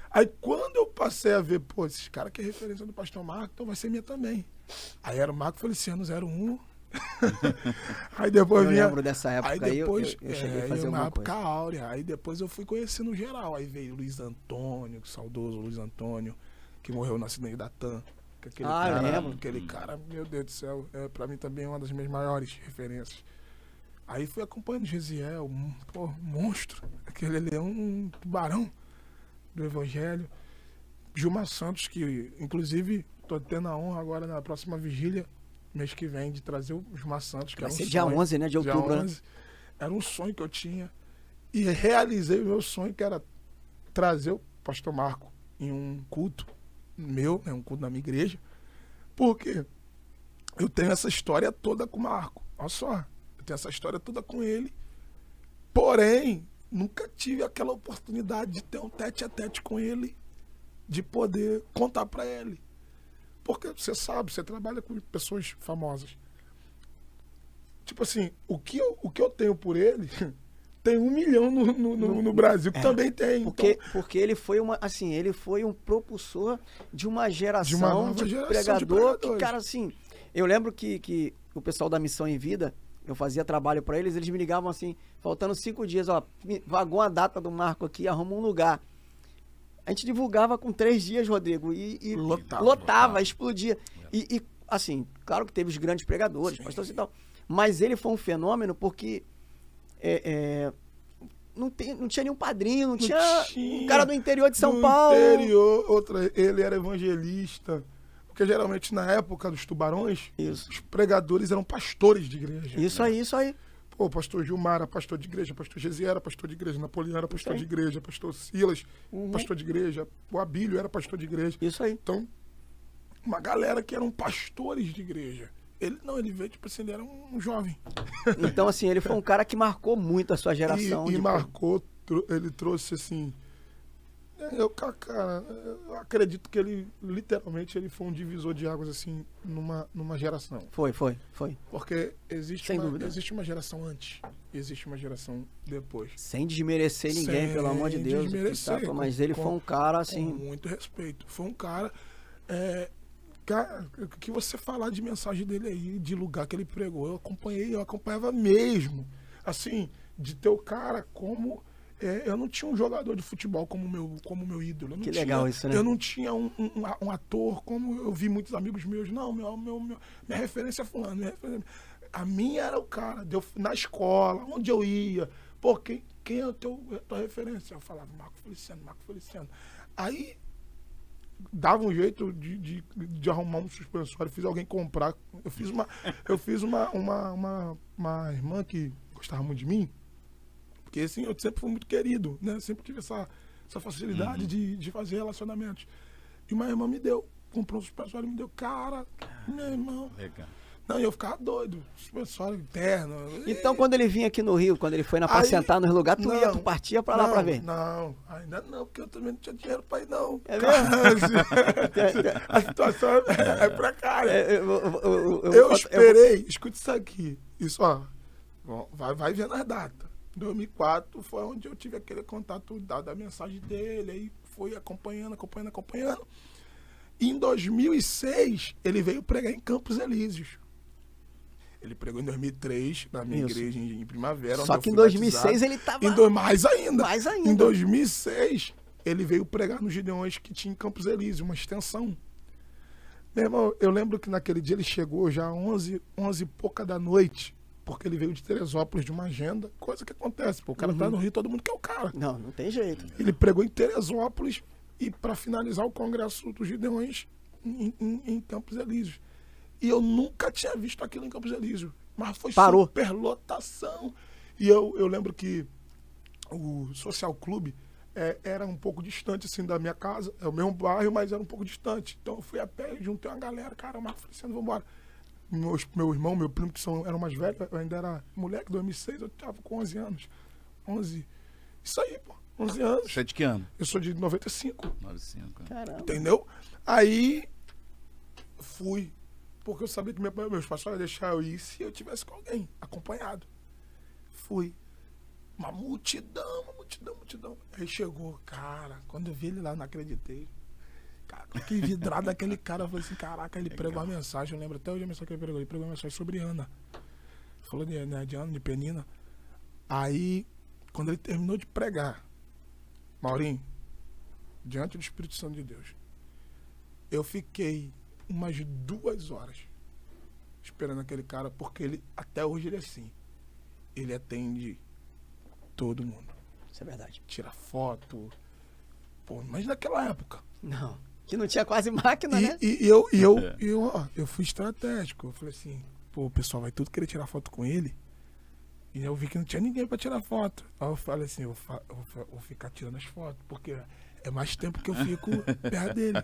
Aí quando eu passei a ver, pô, esses caras que é referência do Pastor Marco, então vai ser minha também. Aí era o Marco Feliciano 01. (laughs) aí depois Eu vinha. lembro dessa época aí aí, eu- depois, eu- eu cheguei a é, fazer uma época coisa. áurea. Aí depois eu fui conhecendo geral. Aí veio Luiz Antônio, saudoso Luiz Antônio, que morreu no acidente da TAM. Que Aquele Ah, cara, lembro. Aquele cara, meu Deus do céu, é, pra mim também é uma das minhas maiores referências. Aí fui acompanhando Gesiel, um, pô, monstro. Aquele ali é um tubarão do Evangelho. Gilmar Santos, que inclusive tô tendo a honra agora na próxima vigília, mês que vem, de trazer o Gilmar Santos, que Vai era um ser dia sonho. 11, né? De Dia outubro. né? 11. Era um sonho que eu tinha. E realizei o meu sonho, que era trazer o pastor Marco em um culto meu, né, um culto na minha igreja. Porque eu tenho essa história toda com o Marco. Olha só. Eu tenho essa história toda com ele. Porém, nunca tive aquela oportunidade de ter um tete a tete com ele, de poder contar pra ele. Porque você sabe, você trabalha com pessoas famosas. Tipo assim, o que eu, o que eu tenho por ele (laughs) tem um milhão no, no, no- no Brasil que É, também tem. Porque, Então, porque ele foi uma, assim, ele foi um propulsor de uma geração de, geração de pregador que, pregadores. cara, assim, eu lembro que, que o pessoal da Missão em Vida, eu fazia trabalho pra eles, eles me ligavam assim, faltando cinco dias, ó, vagou a data do Marco aqui, arruma um lugar. A gente divulgava com três dias, Rodrigo, e, e Lotava. lotava, explodia. E, e, assim, claro que teve os grandes pregadores, Sim. pastores e tal, mas ele foi um fenômeno porque é, é, não, tem, não tinha nenhum padrinho, não, tinha, tinha. um cara do interior de São no Paulo. interior, outra, ele era evangelista. Porque geralmente na época dos tubarões, Isso. os pregadores eram pastores de igreja. Isso aí, isso aí. Pô, o pastor Gilmar era pastor de igreja, pastor Gesiel era pastor de igreja, Napoleão era pastor de igreja, pastor Silas, Uhum. pastor de igreja, o Abílio era pastor de igreja. Isso aí. Então, uma galera que eram pastores de igreja. Ele não, ele veio, tipo assim, ele era um jovem. Então, assim, ele foi um (laughs) cara que marcou muito a sua geração. E, e marcou, ele trouxe assim. É, Eu, ca- cara, eu acredito que ele, literalmente, ele foi um divisor de águas, assim, numa, numa geração. Foi, foi, foi. Porque existe Sem uma, dúvida. existe uma geração antes, existe uma geração depois. Sem desmerecer ninguém, Sem pelo amor de Deus. desmerecer, tá? Mas com- ele com- foi um cara Com assim. muito respeito. Foi um cara. É, cara, o que você falar de mensagem dele aí, de lugar que ele pregou, eu acompanhei, eu acompanhava mesmo. Assim, de ter o cara como. É, eu não tinha um jogador de futebol como meu, como meu ídolo. Eu não Que tinha- legal isso, né? Eu não tinha um, um- um ator como eu vi muitos amigos meus. Não, meu, meu, meu- minha referência é fulano. Minha referência- A minha era o cara. Deu, na escola, onde eu ia. Pô, quem, quem é o teu, a tua referência? Eu falava, Marco Feliciano, Marco Feliciano. Aí dava um jeito de, de, de arrumar um suspensório, fiz alguém comprar. Eu fiz uma. Eu fiz uma, uma, uma, uma irmã que gostava muito de mim, porque assim, eu sempre fui muito querido, né? Sempre tive essa, essa facilidade de, de fazer relacionamentos. E uma irmã me deu, comprou um suspensório e me deu. Cara, meu irmão. Legal. Não, eu ficava doido. Suspensório interno. Então, quando ele vinha aqui no Rio, quando ele foi na pra Aí- sentar nos lugares, tu ia, Não, tu partia pra lá não, pra ver. Não, ainda não, porque eu também não tinha dinheiro pra ir, não. É (laughs) (laughs) a situação é, é precária. É, eu, eu- eu- eu- esperei, escute isso aqui. Isso, ó. ó, Vai, vai vendo as datas. 2004 foi onde eu tive aquele contato da, da mensagem dele. Aí fui acompanhando, acompanhando, acompanhando. Em 2006, ele veio pregar em Campos Elíseos. Ele pregou em 2003, na minha Isso. igreja em, Primavera. Só que em fui 2006 batizado. ele tava. Em do- mais ainda. Mais ainda. Em 2006, ele veio pregar nos Gideões que tinha em Campos Elíseos, uma extensão. Meu irmão, eu lembro que naquele dia ele chegou já 11, 11 e pouca da noite, porque ele veio de Teresópolis de uma agenda, coisa que acontece. Pô, o cara Uhum. tá no Rio, todo mundo quer o cara. Não, não tem jeito. Ele pregou em Teresópolis e para finalizar o congresso dos Gideões em, em, em Campos Elíseos. E eu nunca tinha visto aquilo em Campos Elíseos. Mas foi Parou. superlotação. E eu, eu lembro que o Social Clube é, era um pouco distante assim da minha casa. É o mesmo bairro, mas era um pouco distante. Então eu fui a pé, juntei uma galera, cara, Marco Feliciano, vambora. Meus, meu irmão, meu primo, que são, eram mais velhos, eu ainda era moleque, 2006, eu tava com 11 anos. 11. Isso aí, pô. 11 anos. Você é de que ano? Eu sou de 95. 95. Caramba. Entendeu? Aí fui. Porque eu sabia que meu, meus pais só iam deixar eu ir se eu tivesse com alguém, acompanhado. Fui. Uma multidão, uma multidão, multidão. Aí chegou, cara, quando eu vi ele lá, não acreditei. Cara, fiquei vidrado daquele cara. Eu falei assim, caraca, ele pregou a mensagem. Eu lembro até hoje a mensagem que ele pregou. Ele pregou uma mensagem sobre Ana. Falou de, né, de Ana, de Penina. Aí, quando ele terminou de pregar, Maurinho, diante do Espírito Santo de Deus, eu fiquei umas duas horas esperando aquele cara, porque ele, até hoje ele é assim. Ele atende todo mundo. Isso é verdade. Tira foto. Pô, mas naquela época. Não. Que não tinha quase máquina, né? E, e eu, e eu, É. e eu, ó, eu fui estratégico. Eu falei assim, pô, o pessoal vai tudo querer tirar foto com ele. E eu vi que não tinha ninguém pra tirar foto. Aí eu falei assim, eu vou, fa- eu vou ficar tirando as fotos, porque é mais tempo que eu fico (laughs) perto dele.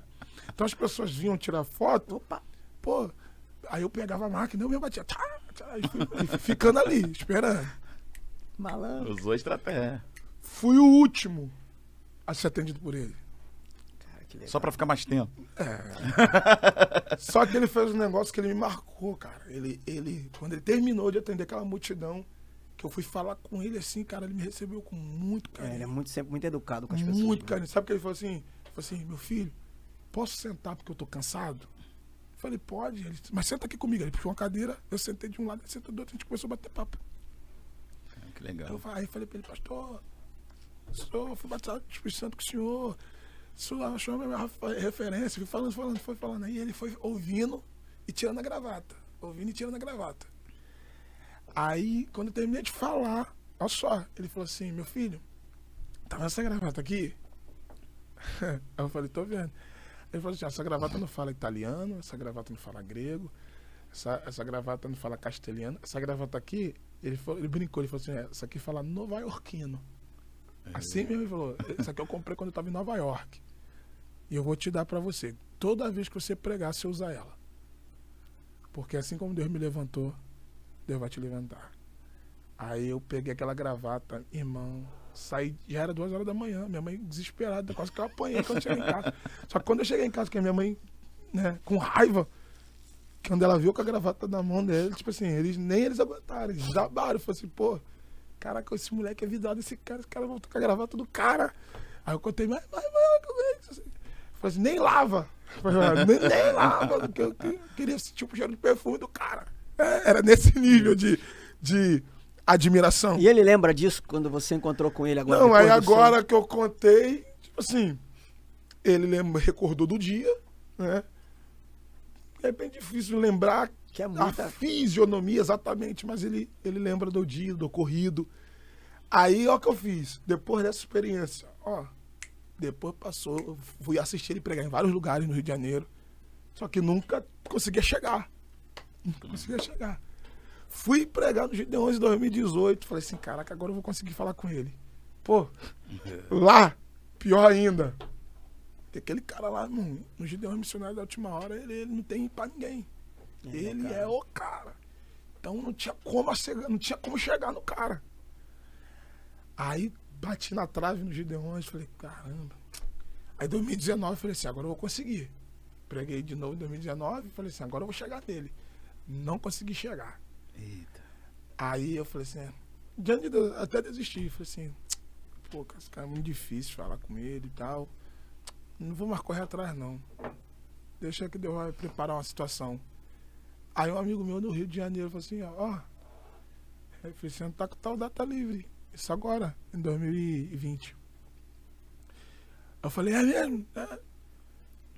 Então as pessoas vinham tirar foto, Opa. pô, aí eu pegava a máquina, eu mesmo batia, tá, tá, e e ficando ali, esperando. Malandro. Usou estratégia. Fui o último a ser atendido por ele. Cara, que legal. Só pra ficar mais tempo. (laughs) Só que ele fez um negócio que ele me marcou, cara. Ele, ele, quando ele terminou de atender aquela multidão, que eu fui falar com ele assim, cara, ele me recebeu com muito É, carinho. ele é muito, sempre muito educado com as pessoas. muito né? carinho. Sabe o que ele falou assim? Ele falou assim, meu filho, posso sentar porque eu tô cansado? Eu falei, pode. Ele, disse, mas senta aqui comigo. Ele puxou uma cadeira, eu sentei de um lado, ele sentou do outro, a gente começou a bater papo. Ah, Que Eu legal. fa- aí falei pra ele, pastor, senhor, fui batizado com o Espírito Santo com o senhor. Achou a referência, fui falando, falando, foi falando. Aí ele foi ouvindo e tirando a gravata. Ouvindo e tirando a gravata. Aí, quando eu terminei de falar, olha só, ele falou assim, meu filho, tá vendo essa gravata aqui? (laughs) Aí eu falei, tô vendo. Ele falou assim, essa gravata não fala italiano, essa gravata não fala grego, essa, essa gravata não fala castelhano, essa gravata aqui, ele, falou, ele brincou, ele falou assim, "É, essa aqui fala nova-iorquino. Assim mesmo ele falou, essa aqui eu comprei quando eu tava em Nova York. E eu vou te dar pra você. Toda vez que você pregar, você usa ela. Porque assim como Deus me levantou, Deus vai te levantar. Aí eu peguei aquela gravata, irmão, Saí, já era duas horas da manhã. Minha mãe desesperada, quase que eu apanhei quando eu cheguei em casa. Só que quando eu cheguei em casa, que a minha mãe, né, com raiva, quando ela viu com a gravata na mão dele, tipo assim, eles, nem eles aguentaram, eles desabaram. Falei assim, pô, caraca, esse moleque é vidado, esse cara, esse cara voltou com a gravata do cara. Aí eu contei, mas, mas, mas, Falei assim, nem lava. Falei, nem, nem lava, porque eu, eu queria sentir o cheiro de perfume do cara. É, era nesse nível de, de admiração. E ele lembra disso quando você encontrou com ele agora? Não, aí agora que eu contei, tipo assim, ele lembra, recordou do dia, né? É bem difícil lembrar Que é a muita- fisionomia exatamente, mas ele, ele lembra do dia, do ocorrido. Aí, ó, o que eu fiz. Depois dessa experiência, ó, depois passou, eu fui assistir ele pregar em vários lugares no Rio de Janeiro. Só que nunca conseguia chegar. Nunca conseguia chegar. Fui pregar no Gideões em 2018. Falei assim, caraca, agora eu vou conseguir falar com ele. Pô, lá, pior ainda. Tem aquele cara lá no, no Gideões Missionário da Última Hora, ele, ele não tem pra ninguém. ele é o cara. Então não tinha como chegar, não tinha como chegar no cara. Aí bati na trave no Gideões, falei, caramba. Aí 2019 falei assim, agora eu vou conseguir. Preguei de novo em 2019 falei assim, agora eu vou chegar nele. Não consegui chegar. Eita. Aí eu falei assim, é, diante de Deus, até desisti. Falei assim, pô, esse cara é muito difícil falar com ele e tal. Não vou mais correr atrás, não. Deixa que Deus vai preparar uma situação. Aí um amigo meu no Rio de Janeiro falou assim, ó, ó. Aí Feliciano tá com tal data livre. Isso agora, em 2020. Eu falei, é mesmo? É.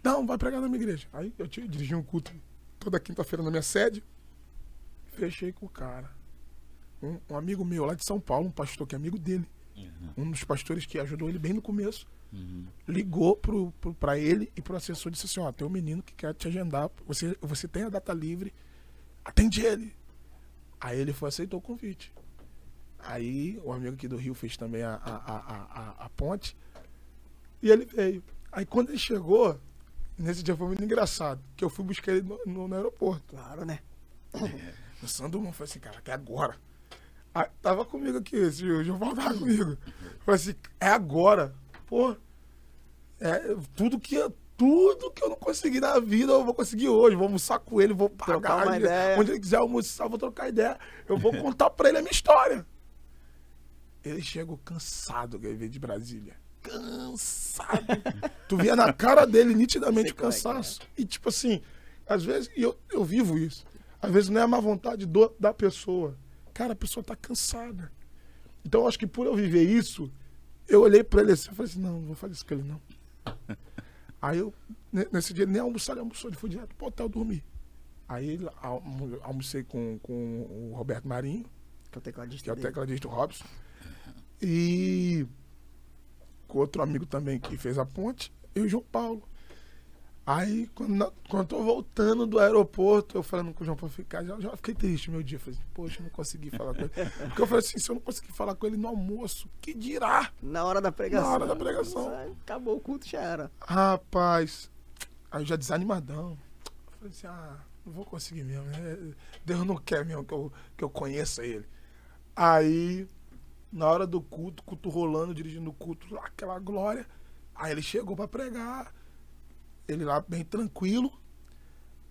Não, vai pregar na minha igreja. Aí eu dirigi um culto toda quinta-feira na minha sede. Fechei com o cara. Um, um amigo meu lá de São Paulo, um pastor que é amigo dele, um dos pastores que ajudou ele bem no começo, ligou pro, pro, pra ele e pro assessor e disse assim: Ó, tem um menino que quer te agendar, você, você tem a data livre, atende ele. Aí ele foi aceitou o convite. Aí o amigo aqui do Rio fez também a, a, a, a, ponte e ele veio. Aí quando ele chegou, nesse dia foi muito engraçado, que eu fui buscar ele no, no- no aeroporto. Claro, né? O Sandro Mano falei assim, cara, até agora. Aí, tava comigo aqui, esse, o Gilval tava comigo. Falei assim, é agora. Pô, é tudo que, tudo que eu não consegui na vida, eu vou conseguir hoje. Vou almoçar com ele, vou pagar. ele- ideia. Onde ele quiser almoçar, vou trocar ideia. Eu vou contar pra ele a minha história. Ele chegou cansado, que ele veio de Brasília. Cansado. (laughs) tu via na cara dele nitidamente o como é que é. cansaço. E tipo assim, às vezes, e eu, eu vivo isso. Às vezes não é a má vontade do- da pessoa. Cara, a pessoa tá cansada. Então eu acho que por eu viver isso, eu olhei pra ele assim e falei assim, não, não vou fazer isso com ele não. (laughs) Aí eu, ne- nesse dia, nem almoçar, ele almoçou, ele foi direto pro hotel dormir. Aí almocei com, com o Roberto Marinho, Que é o tecladista que é o tecladista Robson. E com outro amigo também que fez a ponte, eu e o João Paulo. Aí, quando, quando eu tô voltando do aeroporto, eu falando com o João Paulo, ficar, já, já fiquei triste meu dia. Falei, assim, poxa, eu não consegui falar com ele. Porque eu falei assim, se eu não conseguir falar com ele no almoço, que dirá? Na hora da pregação. Na hora da pregação. Acabou o culto, já era. Rapaz, aí eu já desanimadão. Eu falei assim, ah, não vou conseguir mesmo. né? Deus não quer mesmo que eu, que eu conheça ele. Aí, na hora do culto, culto rolando, dirigindo o culto, aquela glória. Aí ele chegou pra pregar. Ele lá bem tranquilo.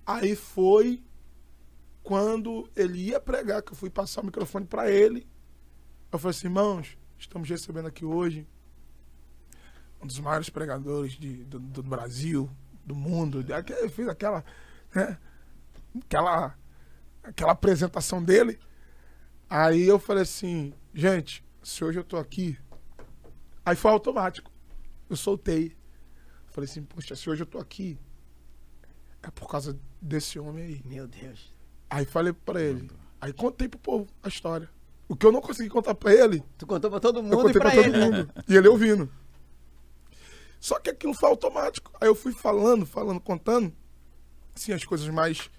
Aí foi quando ele ia pregar, que eu fui passar o microfone pra ele. Eu falei assim, irmãos, estamos recebendo aqui hoje um dos maiores pregadores de- do, do Brasil, do mundo. Ele fez aquela, né, aquela, aquela apresentação dele. Aí eu falei assim, gente, se hoje eu tô aqui. Aí foi automático. Eu soltei. Falei assim, poxa, se hoje eu tô aqui, é por causa desse homem aí. Meu Deus. Aí falei pra ele. Aí contei pro povo a história. O que eu não consegui contar pra ele, Tu contou pra todo eu mundo e contei pra, pra todo ele. mundo. E ele ouvindo. Só que aquilo foi automático. Aí eu fui falando, falando, contando, assim, as coisas mais,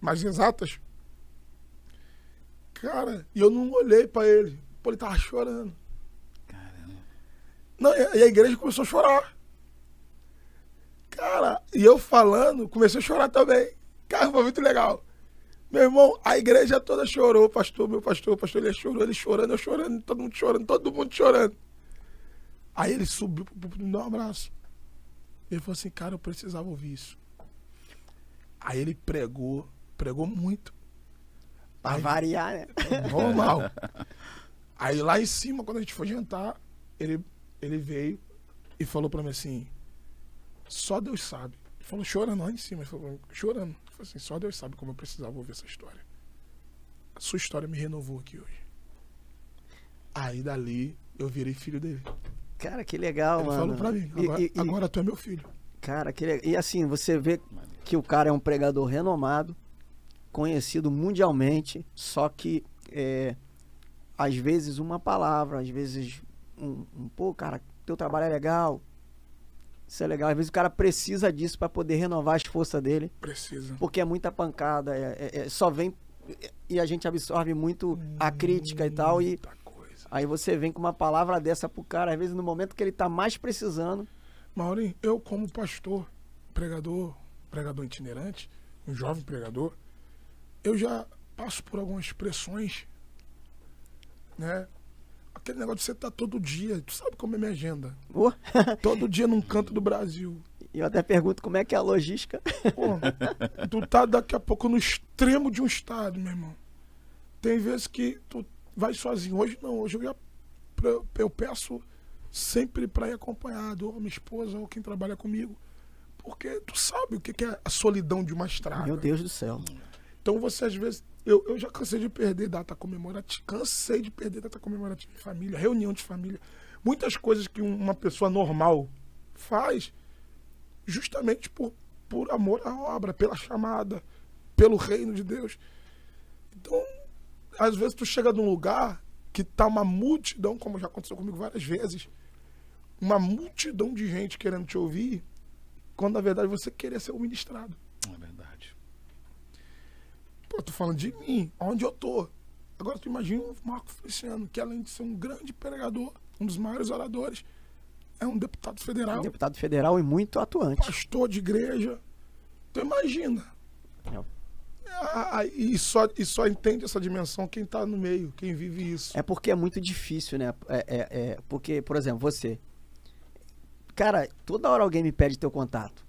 mais exatas. Cara, e eu não olhei pra ele. Pô, ele tava chorando. Caramba. Não, e a igreja começou a chorar. Cara, e eu falando, comecei a chorar também. Cara, foi muito legal. Meu irmão, a igreja toda chorou, pastor, meu pastor, pastor, ele chorou, ele chorando, eu chorando, todo mundo chorando, todo mundo chorando. Aí ele subiu pro púlpito e me deu um abraço. Ele falou assim, cara, eu precisava ouvir isso. Aí ele pregou, pregou muito. Pra variar, né? Normal. (laughs) Aí lá em cima, quando a gente foi jantar, ele, ele veio e falou pra mim assim: só Deus sabe. Ele falou chorando lá em cima, ele falou, chorando. Ele falou assim: só Deus sabe como eu precisava ouvir essa história. A sua história me renovou aqui hoje. Aí dali eu virei filho dele. Cara, que legal, ele mano. falou pra mim: agora, e- e- agora tu é meu filho. Cara, que legal. E assim, você vê que o cara é um pregador renomado, conhecido mundialmente, só que é, às vezes uma palavra, às vezes um, um pô, cara, teu trabalho é legal. Isso é legal. Às vezes o cara precisa disso pra poder renovar as forças dele, Precisa. porque é muita pancada, é, é- é- só vem e a gente absorve muito a crítica e tal e coisa. aí você vem com uma palavra dessa pro cara, às vezes no momento que ele tá mais precisando. Maurinho, eu como pastor, pregador, pregador itinerante, um jovem pregador, eu já passo por algumas pressões, né? Aquele negócio de você estar todo dia, tu sabe como é minha agenda. (laughs) Todo dia num canto do Brasil. E eu até pergunto como é que é a logística. Pô, tu tá daqui a pouco no extremo de um estado, meu irmão. Tem vezes que tu vai sozinho. Hoje não, hoje eu já eu- peço sempre para ir acompanhado, ou minha esposa, ou quem trabalha comigo. Porque tu sabe o que que é a solidão de uma estrada. Meu Deus do céu. Então você às vezes. Eu, eu já cansei de perder data comemorativa. Cansei de perder data comemorativa em família, reunião de família. Muitas coisas que um- uma pessoa normal faz justamente por, por amor à obra, pela chamada, pelo reino de Deus. Então, às vezes tu chega num lugar que tá uma multidão, como já aconteceu comigo várias vezes, uma multidão de gente querendo te ouvir, quando na verdade você queria ser o ministrado. É verdade. Pô, tô falando de mim, onde eu tô. Agora tu imagina o Marco Feliciano, que além de ser um grande pregador, um dos maiores oradores, é um deputado federal, Deputado federal e muito atuante. pastor de igreja. Tu imagina. É. Ah, e, só, e só entende essa dimensão quem tá no meio, quem vive isso. É porque é muito difícil, né? É, é- é- porque, por exemplo, você. Cara, toda hora alguém me pede teu contato.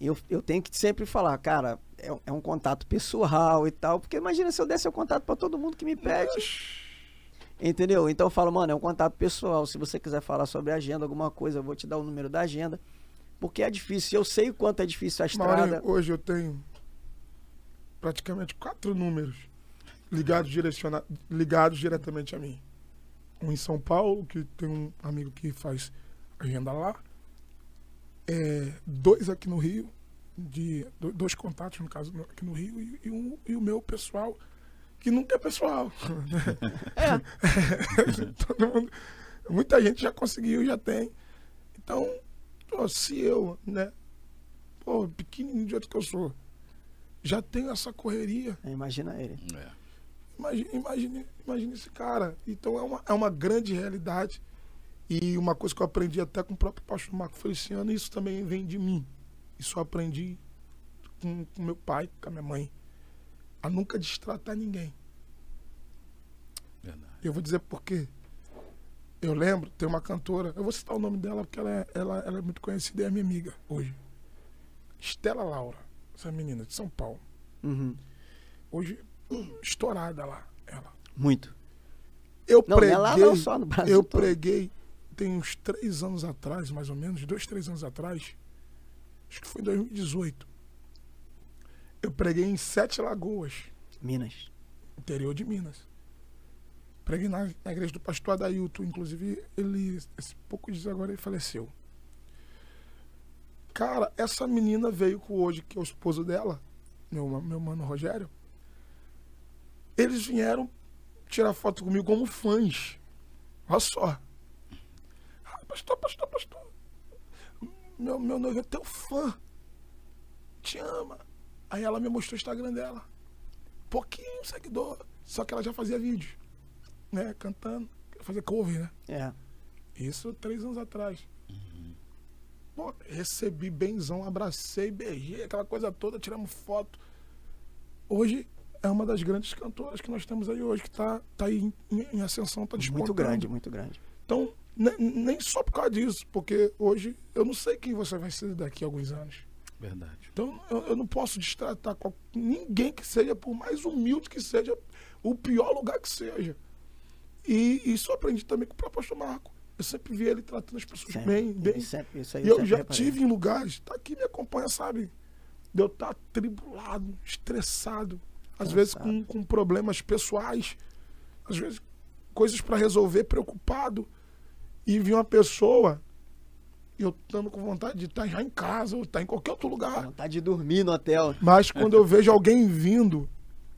Eu, eu tenho que sempre falar, cara, é, um- é um contato pessoal e tal. Porque imagina se eu desse o contato pra todo mundo que me pede. Entendeu? Então eu falo, mano, é um contato pessoal. Se você quiser falar sobre agenda, alguma coisa, eu vou te dar o número da agenda. Porque é difícil. Eu sei o quanto é difícil a estrada. Maurinho, hoje eu tenho praticamente quatro números ligados, direciona... ligados diretamente a mim. Um em São Paulo, que tem um amigo que faz agenda lá. É, dois aqui no Rio, de, do- dois contatos, no caso, aqui no Rio, e, e um- e o meu pessoal, que nunca é pessoal. (laughs) (laughs) Todo mundo- muita gente já conseguiu, já tem. Então, pô, se eu, né, pô, pequenininho do jeito que eu sou, já tenho essa correria, É, Imagina ele. É. imagine, imagine, imagine esse cara. Então é uma, é uma grande realidade. E uma coisa que eu aprendi até com o próprio pastor Marco Feliciano, isso também vem de mim. Isso eu aprendi com, com meu pai, com a minha mãe. A nunca destratar ninguém. Verdade. Eu vou dizer por quê. Eu lembro, tem uma cantora, eu vou citar o nome dela porque ela é, ela, ela é muito conhecida e é minha amiga hoje. Estela Laura, essa menina de São Paulo. Uhum. Hoje, estourada lá, ela. Muito. Eu Não, não preguei, é lá não, só no Brasil eu todo. preguei, tem uns três anos atrás, mais ou menos, dois, três anos atrás, acho que foi em 2018. Eu preguei em Sete Lagoas, Minas. interior de Minas. Preguei na, na igreja do pastor Adailton, inclusive ele, esse poucos dias agora, ele faleceu. Cara, essa menina veio com hoje, que é o esposo dela, meu, meu mano Rogério. Eles vieram tirar foto comigo como fãs. Olha só. Pastor, pastor, pastor. Meu, meu noivo é teu fã. Te ama. Aí ela me mostrou o Instagram dela. Pouquinho seguidor. Só que ela já fazia vídeo. Né? Cantando. Fazia cover, né? É. Isso três anos atrás. Pô, recebi benzão, abracei, beijei, aquela coisa toda, tiramos foto. Hoje é uma das grandes cantoras que nós temos aí hoje, que tá, tá aí em, em ascensão, tá despontando. Muito grande, muito grande. Então, nem só por causa disso, porque hoje eu não sei quem você vai ser daqui a alguns anos. Verdade. Então, eu, eu não posso destratar ninguém que seja, por mais humilde que seja, o pior lugar que seja. E isso eu aprendi também com o próprio pastor Marco. Eu sempre vi ele tratando as pessoas Sempre, bem, bem. sempre- isso aí E eu já reparei. tive em lugares, tá aqui me acompanha, sabe? De eu estar tribulado, estressado, às vezes com, Cansado. com problemas pessoais, às vezes coisas para resolver, preocupado. E vi uma pessoa, e eu estando com vontade de estar já em casa, ou estar em qualquer outro lugar. Vontade de dormir no hotel. Mas quando eu vejo alguém vindo,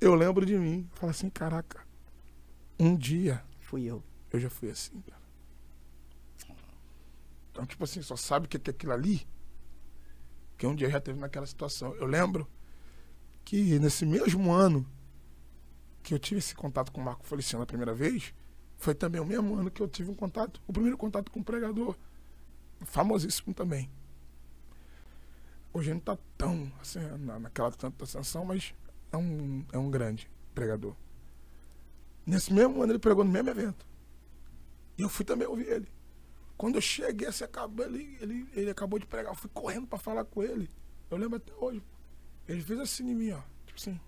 eu lembro de mim. Falo assim, caraca, um dia Fui eu. eu já fui assim, cara. Então, tipo assim, só sabe o que que é aquilo ali? Que um dia já teve naquela situação. Eu lembro que nesse mesmo ano que eu tive esse contato com o Marco Feliciano a primeira vez, foi também o mesmo ano que eu tive um contato, o primeiro contato com um pregador, famosíssimo também. Hoje não tá tão assim, na, naquela tanta ascensão, mas é um, é um grande pregador. Nesse mesmo ano ele pregou no mesmo evento. E eu fui também ouvir ele. Quando eu cheguei, assim, acabou, ele, ele, ele acabou de pregar. Eu fui correndo pra falar com ele. Eu lembro até hoje. Ele fez assim em mim, ó. Tipo assim.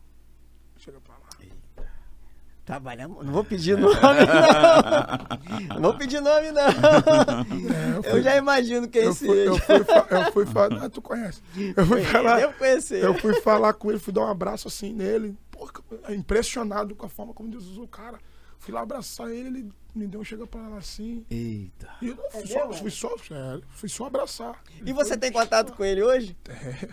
Chega pra lá. Trabalhamos. Não vou pedir nome, não. (laughs) Não vou pedir nome, não. É, eu, fui, Eu já imagino quem eu, seja. fui, eu, fui, fa- eu fui falar. Ah, tu conhece. Eu fui falar. Devo conhecer. Eu fui falar com ele, fui dar um abraço assim nele. Pô, impressionado com a forma como Deus usou o cara. Fui lá abraçar ele, ele me deu um chega pra lá assim. Eita. E eu não, fui, É só, mesmo? fui, só, sério, fui só abraçar. E você tem contato com ele hoje? É,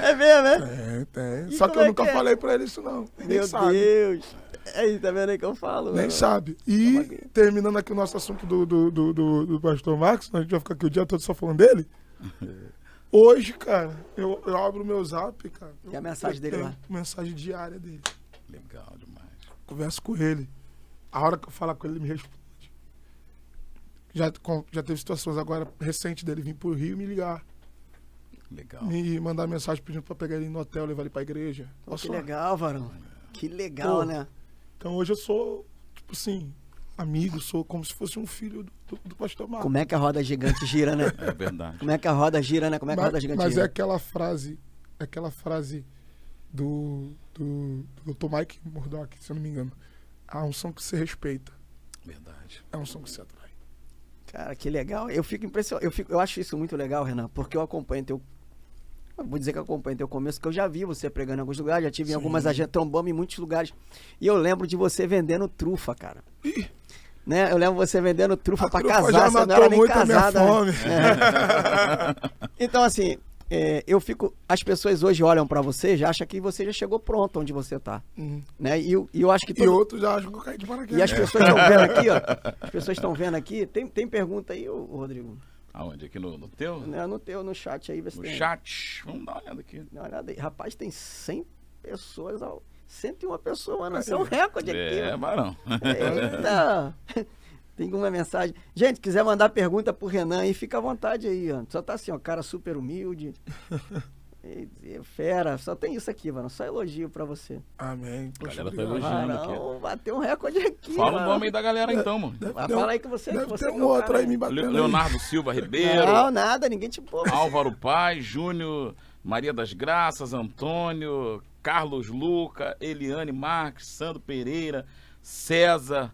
(laughs) É mesmo, né? tem, tem. E Só que eu é nunca que é? falei pra ele isso, não. Nem Meu sabe. Deus. Aí, tá vendo aí que eu falo? Nem mano? sabe. E terminando aqui o nosso assunto do, do, do, do, do pastor Marcos, a gente vai ficar aqui o dia todo só falando dele. (laughs) Hoje, cara, eu, eu abro o meu zap, cara. Tem a mensagem dele lá. Mensagem diária dele. Legal. Converso com ele. A hora que eu falar com ele, ele me responde. Já, com- já teve situações agora recente dele vir pro Rio e me ligar. Legal. Me mandar mensagem pedindo pra pegar ele no hotel, levar ele pra igreja. Pô, que legal, varão. Que legal, Pô. né? Então hoje eu sou, tipo assim, amigo, sou como se fosse um filho do, do, do pastor Marcos. Como é que a roda gigante gira, né? É verdade. Como é que a roda gira, né? Como é que a roda mas, gigante mas é gira? aquela frase, é aquela frase do, do, do Dr. Mike Murdock, se eu não me engano. A unção que se respeita, Verdade. é a unção que se atrai. Cara, que legal. Eu fico impressionado. Eu, fico, eu acho isso muito legal, Renan, porque eu acompanho teu. eu vou dizer que eu acompanho teu começo, que eu já vi você pregando em alguns lugares, já tive em Sim. algumas agendas, trombamos em muitos lugares. E eu lembro de você vendendo trufa, cara. Ih, Né? Eu lembro você vendendo trufa a pra trufa casar, já você não era nem casada. né? fome. (laughs) Então, assim, é, eu fico. As pessoas hoje olham pra você já acham que você já chegou pronto onde você tá. Hum. Né? E, eu- e eu acho que E todo- outros já acham que eu caí de paraquedas. E as pessoas estão vendo aqui, ó. As pessoas estão vendo aqui. Tem, tem pergunta aí, ô, Rodrigo? Aonde? Aqui no, no teu? Né, No teu, no chat aí, vê No tem. chat. Vamos dar uma olhada aqui. Dá uma olhada aí. Rapaz, tem 100 pessoas, ao... 101 pessoas, mano. Isso é um recorde aqui. É, mano. Barão. Eita! (laughs) Tem uma mensagem. Gente, quiser mandar pergunta pro Renan aí, fica à vontade aí, ó. Só tá assim, ó, cara super humilde. (laughs) E Fera, só tem isso aqui, mano. Só elogio pra você. Amém. Poxa, Galera tá elogiando. aqui. Varão, bateu um recorde aqui. Fala o mano. nome aí da galera então, mano. Deve ter fala um- aí que você, Deve você ter que um é o outro aí me batendo. Le- aí. Leonardo Silva Ribeiro. Não, nada, ninguém te pôs. Álvaro Paz, Júnior, Maria das Graças, Antônio, Carlos Luca, Eliane Marques, Sandro Pereira, César,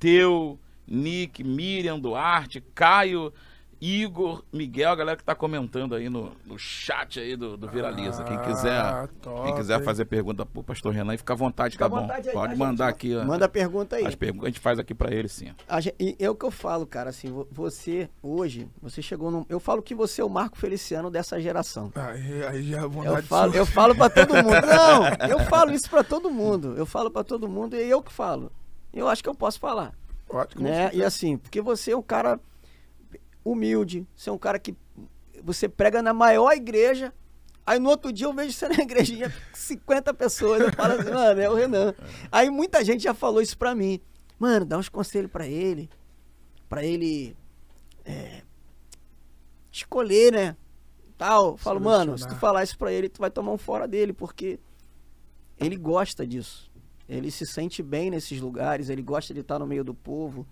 Teu, Nick, Miriam Duarte, Caio, Igor, Miguel, a galera que tá comentando aí no, no chat aí do, do Viraliza. Quem quiser, Ah, top, quem quiser hein? fazer pergunta pro pastor Renan, fica à vontade, Fica tá bom? vontade aí, Pode gente? mandar aqui ó, Manda pergunta aí. as perguntas, a gente faz aqui pra ele sim. A gen- e é o que eu falo, cara, assim, vo- você hoje, você chegou num. Eu falo que você é o Marco Feliciano dessa geração. Aí, aí já é Eu vontade falo, sua. eu falo para todo mundo. (laughs) Não, eu falo isso pra todo mundo. Eu falo pra todo mundo e é eu que falo. Eu acho que eu posso falar, Com né? E assim, porque você é um cara humilde, você é um cara que você prega na maior igreja. Aí no outro dia eu vejo você na (laughs) igrejinha, 50 pessoas. Eu falo assim, mano, é o Renan. Aí muita gente já falou isso pra mim. Mano, dá uns conselhos pra ele. Pra ele é, escolher, né? Tal. Eu falo, mano, se tu falar isso pra ele, tu vai tomar um fora dele, porque ele gosta disso. Ele se sente bem nesses lugares, ele gosta de estar no meio do povo,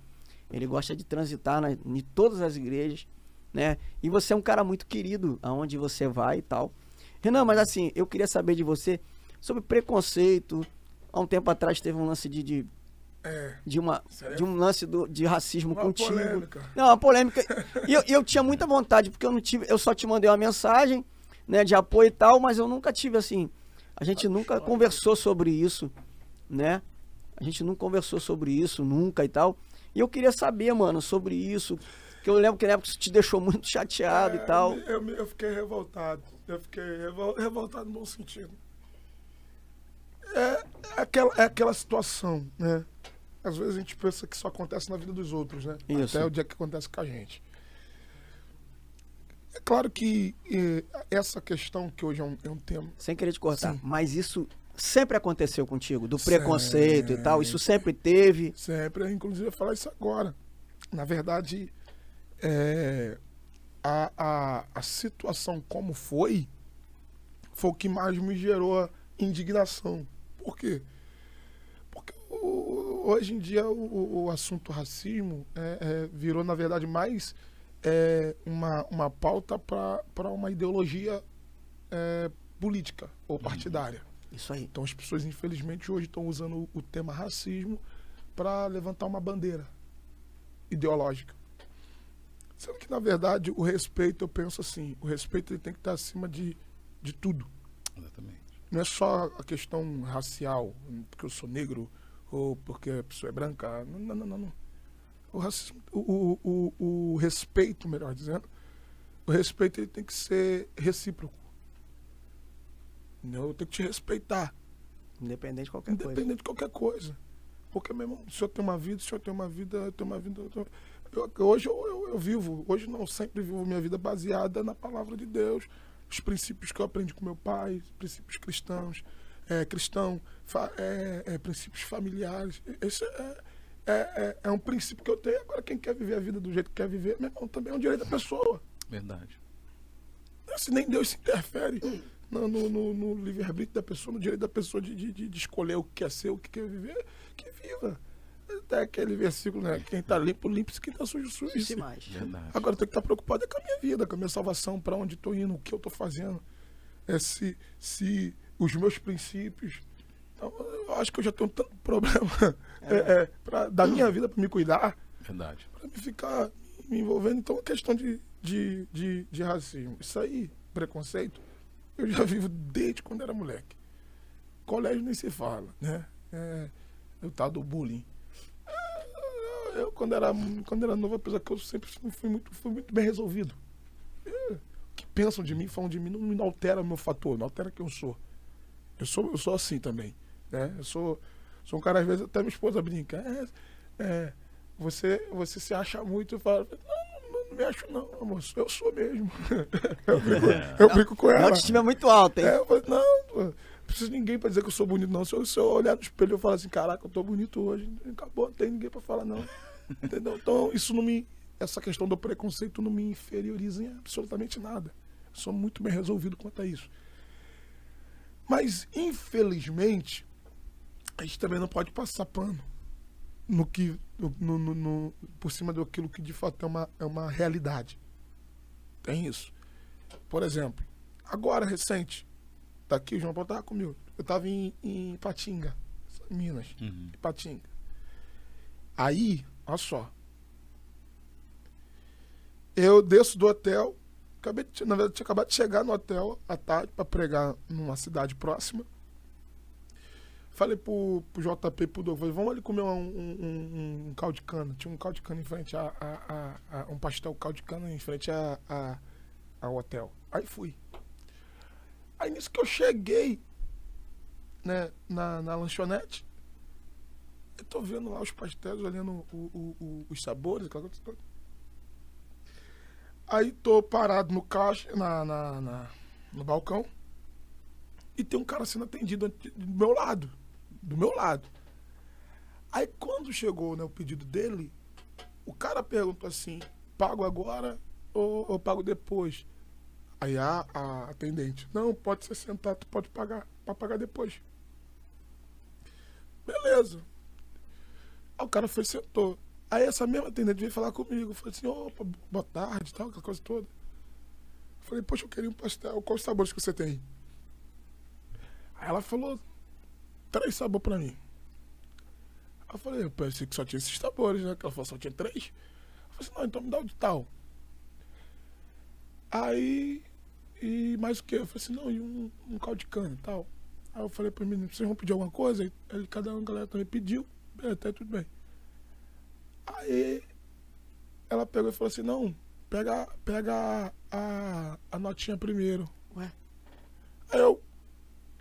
ele gosta de transitar na, em todas as igrejas, né? E você é um cara muito querido aonde você vai e tal. Renan, mas assim, eu queria saber de você sobre preconceito. Há um tempo atrás teve um lance de, de É, de, uma, Sério? de um lance do, de racismo Uma contigo. polêmica. Não, uma polêmica. E eu, eu tinha muita vontade, porque eu não tive. Eu só te mandei uma mensagem, né, de apoio e tal, mas eu nunca tive assim. A gente nunca conversou sobre isso, né? A gente não conversou sobre isso nunca e tal. E eu queria saber, mano, sobre isso. Que eu lembro que na época isso te deixou (laughs) muito chateado É, e tal. Eu, eu fiquei revoltado. Eu fiquei revol- revoltado no bom sentido. É, é aquela, é aquela situação, né? Às vezes a gente pensa que isso acontece na vida dos outros, né? Isso. Até o dia que acontece com a gente. É claro que eh, essa questão, que hoje é um, é um tema. Sem querer te cortar. Sim. Mas isso sempre aconteceu contigo, do Sempre. preconceito e tal. Isso sempre teve. Sempre, inclusive, eu falar isso agora. Na verdade, é, a, a, a situação como foi, foi o que mais me gerou indignação. Por quê? Porque o- hoje em dia o, o assunto racismo é, é, virou, na verdade, mais é, uma, uma pauta para uma ideologia é, política ou partidária. Isso aí. Então as pessoas, infelizmente, hoje estão usando o- tema racismo para levantar uma bandeira ideológica. Sendo que, na verdade, o respeito, eu penso assim, o respeito ele tem que estar acima de, de tudo. Exatamente. Não é só a questão racial, porque eu sou negro ou porque a pessoa é branca. Não, não, não. não, não. O, racismo, o, o, o, o respeito, melhor dizendo, o respeito ele tem que ser recíproco. Entendeu? Eu tenho que te respeitar. Independente de qualquer coisa. Independente de qualquer coisa. Porque, meu irmão, se eu tenho uma vida, se eu tenho uma vida, eu tenho uma vida. Eu tenho- eu- hoje eu, eu- eu vivo, hoje não, sempre vivo minha vida baseada na palavra de Deus, os princípios que eu aprendi com meu pai, os princípios cristãos, é, cristão, fa- é, é, princípios familiares. Esse é, é, é, é um princípio que eu tenho. Agora, quem quer viver a vida do jeito que quer viver, meu irmão, também é um direito da pessoa. Verdade. Se nem Deus se interfere no, no, no- no livre-arbítrio da pessoa, no direito da pessoa de, de, de- escolher o que quer ser, o que quer viver, que viva. Até aquele versículo, né? Quem tá limpo, limpe-se, quem tá sujo, suje Isso mais. Agora eu tenho que estar preocupado é com a minha vida, com a minha salvação, para onde estou indo, o que eu estou fazendo. É se, se os meus princípios. Então, eu acho que eu já tenho tanto (laughs) problema é, é, pra, da minha vida para me cuidar, Verdade. para me ficar me envolvendo. Então, a questão de, de, de, de racismo, isso aí, preconceito, eu já vivo desde quando era moleque. Colégio nem se fala, né? É, o tal do bullying. É, Eu, quando era, quando era novo, apesar que eu sempre fui muito, fui muito bem resolvido. É, O que pensam de mim, falam de mim, não, não altera meu fator, não altera quem eu sou. Eu sou, eu sou assim também. Né? Eu sou, sou um cara, às vezes, até minha esposa brinca. É, é, você, você se acha muito e fala, me acho não, amor, eu sou mesmo. (laughs) eu, brinco, eu brinco com A ela. autoestima é muito alta, hein? É, eu falei, não, pô, não precisa de ninguém pra dizer que eu sou bonito, não. Se eu, se eu olhar no espelho e falar assim, caraca, eu tô bonito hoje, acabou, não tem ninguém pra falar, não. (laughs) Entendeu? Então, isso não me. Essa questão do preconceito não me inferioriza em absolutamente nada. Eu sou muito bem resolvido quanto a isso. Mas, infelizmente, a gente também não pode passar pano no que, no, no- no- por cima daquilo que de fato é uma, é uma realidade. Tem isso. Por exemplo, agora, recente, tá aqui, o João Paulo tava comigo. Eu tava em, em Patinga, Minas, Uhum. Patinga. Aí, olha só. Eu desço do hotel, acabei de, na verdade, tinha acabado de chegar no hotel à tarde para pregar numa cidade próxima. Falei pro, pro JP pro Douglas, vamos ali comer um, um, um- um caldo de cana. Tinha um caldo de cana em frente a, a- a- a- um pastel caldo de cana em frente a, a- ao hotel. Aí fui. Aí nisso que eu cheguei né, na, na lanchonete, eu tô vendo lá os pastéis, olhando o- o- o- os sabores, aquela coisa. Aí tô parado no caixa, na, na- na- no balcão, e tem um cara sendo atendido do meu lado. Do meu lado. Aí quando chegou né, o pedido dele, o cara perguntou assim, pago agora ou, ou pago depois? Aí a, a atendente, não, pode ser sentado, tu pode pagar, pode pagar depois. Beleza. Aí o cara foi e sentou. Aí essa mesma atendente veio falar comigo. Falei assim, opa, boa tarde tal, aquela coisa toda. Falei, poxa, eu queria um pastel. Quais sabores que você tem? Aí ela falou, três sabores pra mim. Aí eu falei, eu pensei que só tinha esses sabores, né? Que ela falou, só tinha três. Eu falei assim, não, então me dá o de tal. Aí, e mais o que? Eu falei assim, não, e um, um caldo de cana e tal. Aí eu falei pra mim, vocês vão pedir alguma coisa? Aí ele, cada um, galera também pediu. Até tudo bem. Aí ela pegou e falou assim, não, pega, pega a, a, a notinha primeiro. Ué? Aí eu,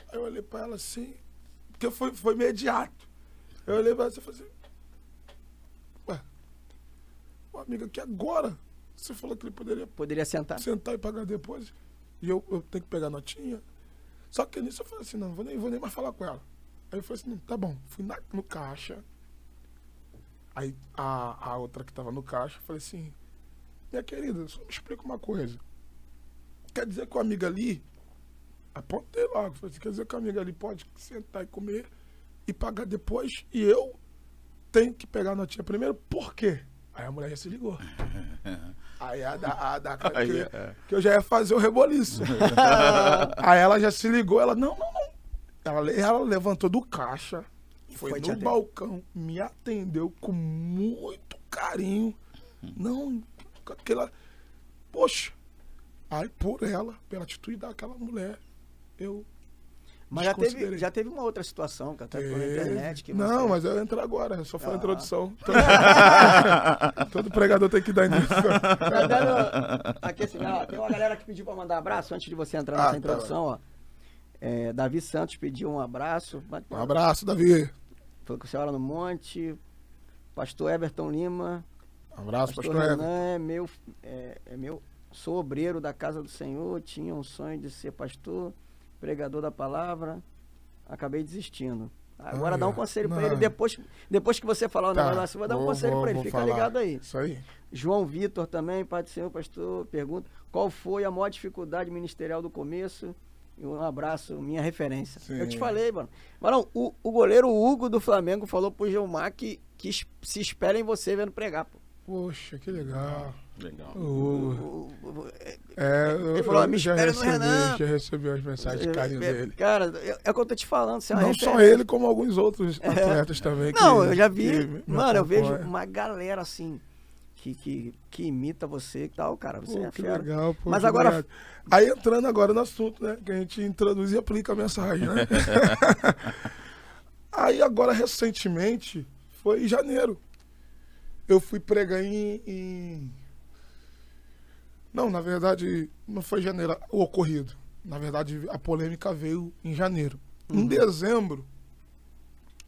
aí eu olhei pra ela assim, porque foi, foi imediato. Eu olhei pra ela assim e falei assim, ué, uma amiga que agora você falou que ele poderia Poderia sentar. sentar e pagar depois. E eu, eu tenho que pegar a notinha. Só que nisso eu falei assim, não, vou nem, vou nem mais falar com ela. Aí eu falei assim, tá bom. Fui na- no caixa. Aí a, a outra que tava no caixa, eu falei assim, minha querida, só me explica uma coisa. Quer dizer que o amigo ali, apontei logo, falei assim, quer dizer que o amigo ali pode sentar e comer e pagar depois e eu tenho que pegar a notinha primeiro, por quê? Aí a mulher já se ligou. (laughs) Aí a da, a da Aí, que, é. que eu já ia fazer o reboliço. (laughs) Aí ela já se ligou, ela, não, não, não. Ela, ela levantou do caixa, foi, foi no atender. balcão, me atendeu com muito carinho. Não, aquela. Poxa. Aí por ela, pela atitude daquela mulher, eu. Mas já teve, já teve uma outra situação, que na Teve. internet. Que Não, você- mas eu entro agora, só foi a Ah. introdução. (laughs) Todo, todo pregador tem que dar início. Tá dando- Aqui assim, ó, tem uma galera que pediu pra mandar abraço antes de você entrar Ah, nessa tá. introdução, ó. É, Davi Santos pediu um abraço. Um abraço, Davi. Foi com a senhora no monte. Pastor Everton Lima. Um abraço, Pastor, pastor Everton. Renan é meu, é, é meu. Sou obreiro da casa do Senhor. Tinha um sonho de ser pastor, pregador da palavra. Acabei desistindo. Agora Ah, dá um conselho Não. ele. Depois, depois que você falar o Tá, negócio assim, vou dar um conselho pra ele. Fica falar. ligado aí. Isso aí. João Vitor também, Pai do Senhor, pastor, pergunta qual foi a maior dificuldade ministerial do começo? E um abraço, minha referência. Sim. Eu te falei, mano. Marão, o, o goleiro Hugo do Flamengo falou pro Gilmar que, que se espera em você vendo pregar, pô. Poxa, que legal. Legal. O- o- é, eu, Ele falou, eu "Me já recebi, Renan." já recebi as mensagens de carinho é, dele. Cara, é, é o que eu tô te falando. Você é uma Não só ele, como alguns outros atletas também. que- Não, eu já vi. que Mano, eu vejo uma galera assim que, que, que imita você e tal, cara. Você Pô, é que fera. legal, pô, Mas que agora- obrigado. Aí entrando agora no assunto, né? Que a gente introduz e aplica a mensagem, né? (laughs) Aí agora, recentemente, foi em janeiro. Eu fui pregar em, em- Não, na verdade, não foi janeiro o ocorrido. Na verdade, a polêmica veio em janeiro. Em dezembro,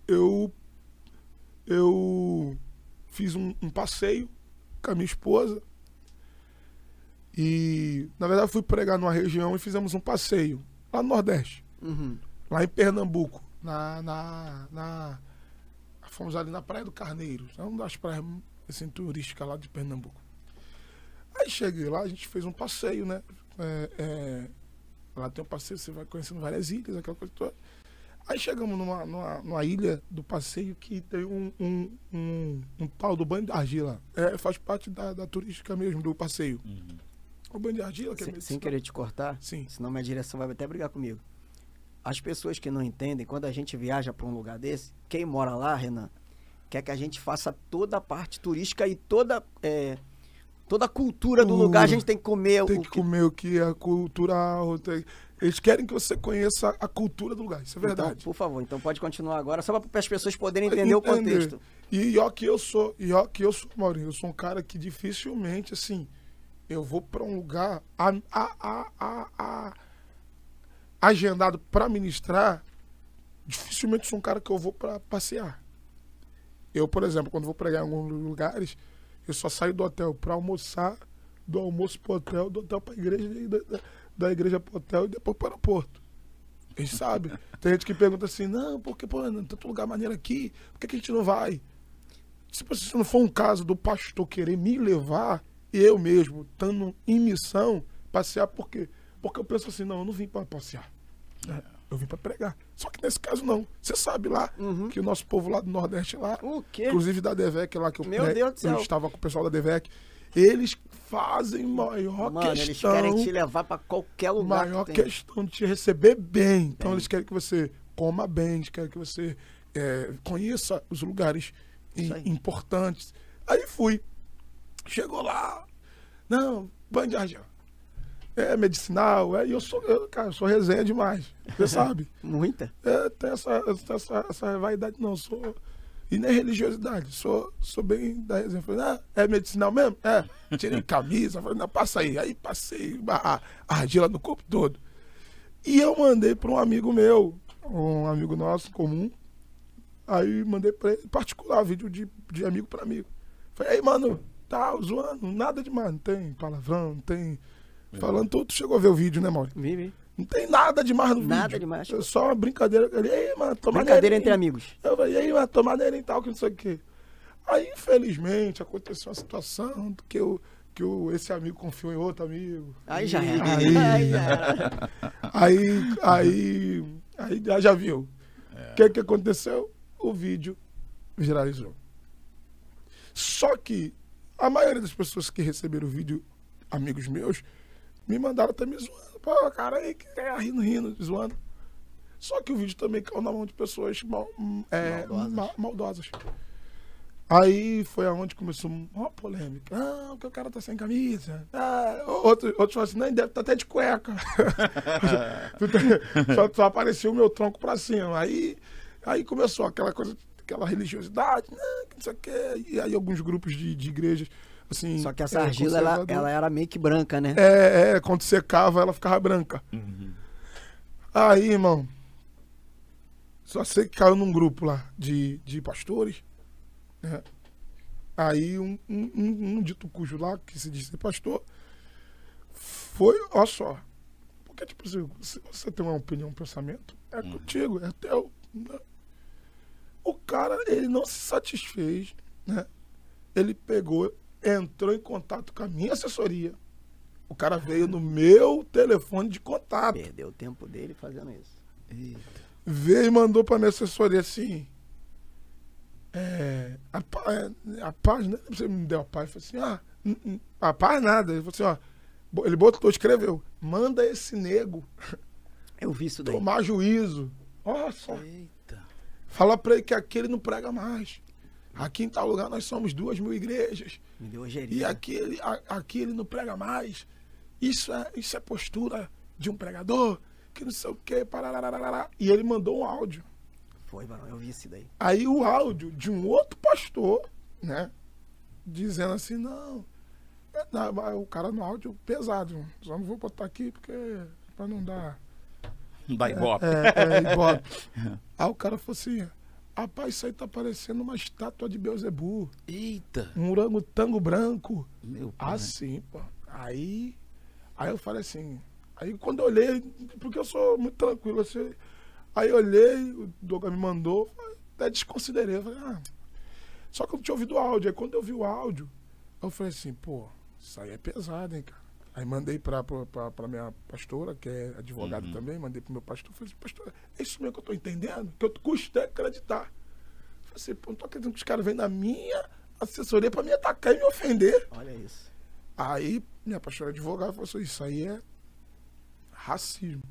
eu. Eu fiz um, um passeio com a minha esposa. E, na verdade, fui pregar numa região e fizemos um passeio lá no Nordeste, Uhum. lá em Pernambuco, na, na, na- fomos ali na Praia do Carneiro, é uma das praias assim, turísticas lá de Pernambuco. Aí cheguei lá, a gente fez um passeio, né? É, é, lá tem um passeio, você vai conhecendo várias ilhas, aquela coisa toda. Aí chegamos numa, numa, numa ilha do passeio que tem um, um, um, um tal do banho de argila. É, faz parte da, da turística mesmo, do passeio. O banho de argila, que é Sem, sem querer te cortar, Sim. senão minha direção vai até brigar comigo. As pessoas que não entendem, quando a gente viaja para um lugar desse, quem mora lá, Renan, quer que a gente faça toda a parte turística e toda, é, toda a cultura do Uh, lugar. A gente tem que comer Tem o que que comer o que é cultural. tem- Eles querem que você conheça a cultura do lugar. Isso é Então, verdade. por favor, então pode continuar agora, só para as pessoas poderem entender o Entender. contexto. E ó que eu sou, e ó que eu sou, Maurinho, eu sou um cara que dificilmente, assim, eu vou pra um lugar a, a, a, a, agendado pra ministrar, dificilmente sou um cara que eu vou pra passear. Eu, por exemplo, quando vou pregar em alguns lugares, eu só saio do hotel pra almoçar, do almoço pro hotel, do hotel pra igreja, da, da, da igreja pro hotel e depois pro aeroporto. Eles sabem. Tem gente que pergunta assim, não, porque, pô, não, tanto lugar maneiro aqui, por que, que a gente não vai? Se, se não for um caso do pastor querer me levar, eu mesmo, estando em missão, passear, por quê? Porque eu penso assim, não, eu não vim para passear. Eu vim pra pregar. Só que nesse caso não. Você sabe lá Uhum. que o nosso povo lá do Nordeste lá, O quê? inclusive da Devec lá que eu, Meu né, Deus do céu. eu estava com o pessoal da Devec, eles fazem maior Mano, eles questão querem te levar pra qualquer lugar maior que questão de te receber bem. Então Bem. eles querem que você coma bem, eles querem que você é, conheça os lugares aí. importantes. Aí fui. Chegou lá. Não, argel. É medicinal, é, e eu sou, eu, cara, eu sou resenha demais. Você (laughs) sabe? Muita. É, tem essa, essa, essa vaidade, não, sou. E nem religiosidade, sou, sou bem da resenha. Falei, ah, é medicinal mesmo? É. Tirei camisa, falei, não, passa aí. Aí passei a, a argila no corpo todo. E eu mandei para um amigo meu, um amigo nosso comum. Aí mandei para ele, particular, vídeo de, de amigo para amigo. Falei, aí, mano, tá zoando, nada demais, não tem palavrão, não tem. Falando tudo, chegou a ver o vídeo, né, Mauro? Vi, vi. Não tem nada demais no Nada vídeo. demais. É só uma brincadeira. Ele, ei, mano, toma Brincadeira entre amigos. Eu falei, e aí, mano, tomar nele e tal, que não sei o quê. Aí, infelizmente, aconteceu uma situação que, eu, que eu, esse amigo confiou em outro amigo. Aí já era. Aí, Aí já era. aí, aí, aí já- já viu. O que, que aconteceu? O vídeo viralizou. Só que a maioria das pessoas que receberam o vídeo, amigos meus, me mandaram até me zoando. Pô, cara, aí que é rindo, rindo, zoando. Só que o vídeo também caiu na mão de pessoas mal- é, Maldosas. ma- maldosas. Aí foi aonde começou uma polêmica. Ah, porque o cara tá sem camisa. Ah, outro, outros falaram assim, não, deve estar até de cueca. (laughs) só, só apareceu o meu tronco pra cima. Aí, aí começou aquela coisa, aquela religiosidade, que não sei o quê. E aí alguns grupos de, de igrejas, assim... Só que essa é, argila, ela, ela era meio que branca, né? É, é, quando secava, ela ficava branca. Aí, irmão, só sei que caiu num grupo lá de, de pastores. né? Aí um, um, um, um dito cujo lá, que se diz ser pastor, foi, ó só. Porque, tipo assim, se você tem uma opinião, um pensamento, é contigo, é teu. né? O cara, ele não se satisfez, né? Ele pegou, entrou em contato com a minha assessoria. O cara veio no meu telefone de contato. Perdeu o tempo dele fazendo isso. Veio e mandou pra minha assessoria assim. É, a, é, a página, você me deu a paz, falou assim, ah, a paz nada. Ele falou assim, ó, ele botou, escreveu, manda esse nego (laughs) Eu vi isso daí. tomar juízo. Olha só, Eita. fala pra ele que aqui ele não prega mais. Aqui em tal lugar nós somos duas mil igrejas. Me deu E aqui ele, aqui ele não prega mais. Isso é, isso é postura de um pregador, que não sei o quê. pararararará. E ele mandou um áudio. Foi, mano, eu vi isso daí. Aí o áudio de um outro pastor, né? Dizendo assim, não. é, não, o cara no áudio pesado. Só não vou botar aqui porque. pra não dar. Da Ibope. É, é, ibope. (laughs) Aí o cara falou assim: rapaz, isso aí tá parecendo uma estátua de Beuzebu. Eita. Um orangotango branco. Meu pai. Assim, pô. Aí. Aí eu falei assim. Aí quando eu olhei, porque eu sou muito tranquilo, assim. Aí eu olhei, o Doga me mandou, até desconsiderei. Eu falei, ah. Só que eu não tinha ouvido o áudio. Aí quando eu vi o áudio, eu falei assim, pô, isso aí é pesado, hein, cara. Aí mandei pra, pra minha pastora, que é advogada Uhum. também, mandei pro meu pastor. Falei assim, pastor, é isso mesmo que eu tô entendendo? Que eu custei acreditar. Falei assim, pô, não tô acreditando que os caras vêm na minha assessoria pra me atacar e me ofender. Olha isso. Aí minha pastora advogada falou assim, isso aí é racismo.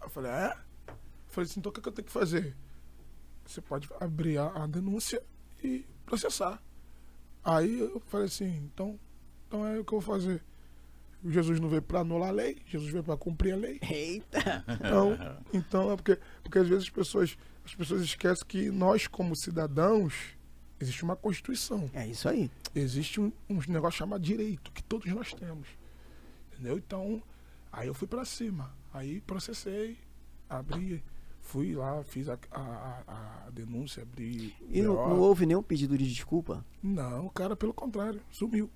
Aí eu falei, é? Eu falei assim, então o que, que eu tenho que fazer? Você pode abrir a, a denúncia e processar. Aí eu falei assim, então, então é o que eu vou fazer. Jesus não veio para anular a lei, Jesus veio para cumprir a lei. Eita. Então, então é porque, porque às vezes as pessoas, as pessoas esquecem que nós, como cidadãos, existe uma Constituição É isso aí. existe um, um negócio chamado direito, que todos nós temos. Entendeu? Então, aí eu fui pra cima. Aí processei, abri, fui lá, fiz a, a, a- denúncia, abri. E não, não houve nenhum pedido de desculpa? Não, o cara, pelo contrário, sumiu.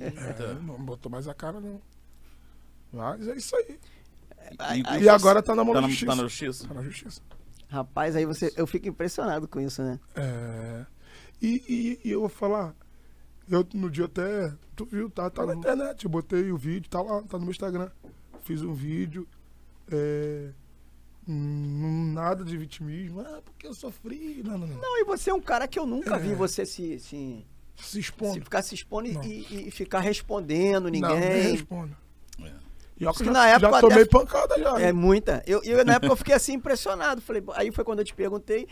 É, não botou mais a cara, não. Mas é isso aí. E- aí E agora tá na mão Tá da na, justiça. tá na justiça? Tá na justiça. Rapaz, aí você, eu fico impressionado com isso, né? É. E, e- e eu vou falar, eu no dia até, tu viu, tá, tá na Uhum. internet, eu botei o vídeo, tá lá, tá no meu Instagram. Fiz um vídeo é, nada de vitimismo. Ah, porque eu sofri. Não, não, não. Não, e você é um cara que eu nunca É. vi você se, se, Se se expondo. ficar se expondo e- Não. e, e ficar respondendo Não, nem ninguém. respondo. É. E que eu na já, época já até- tomei pancada já. É muita. Eu, eu, na (laughs) época eu fiquei assim impressionado. Falei, aí foi quando eu te perguntei.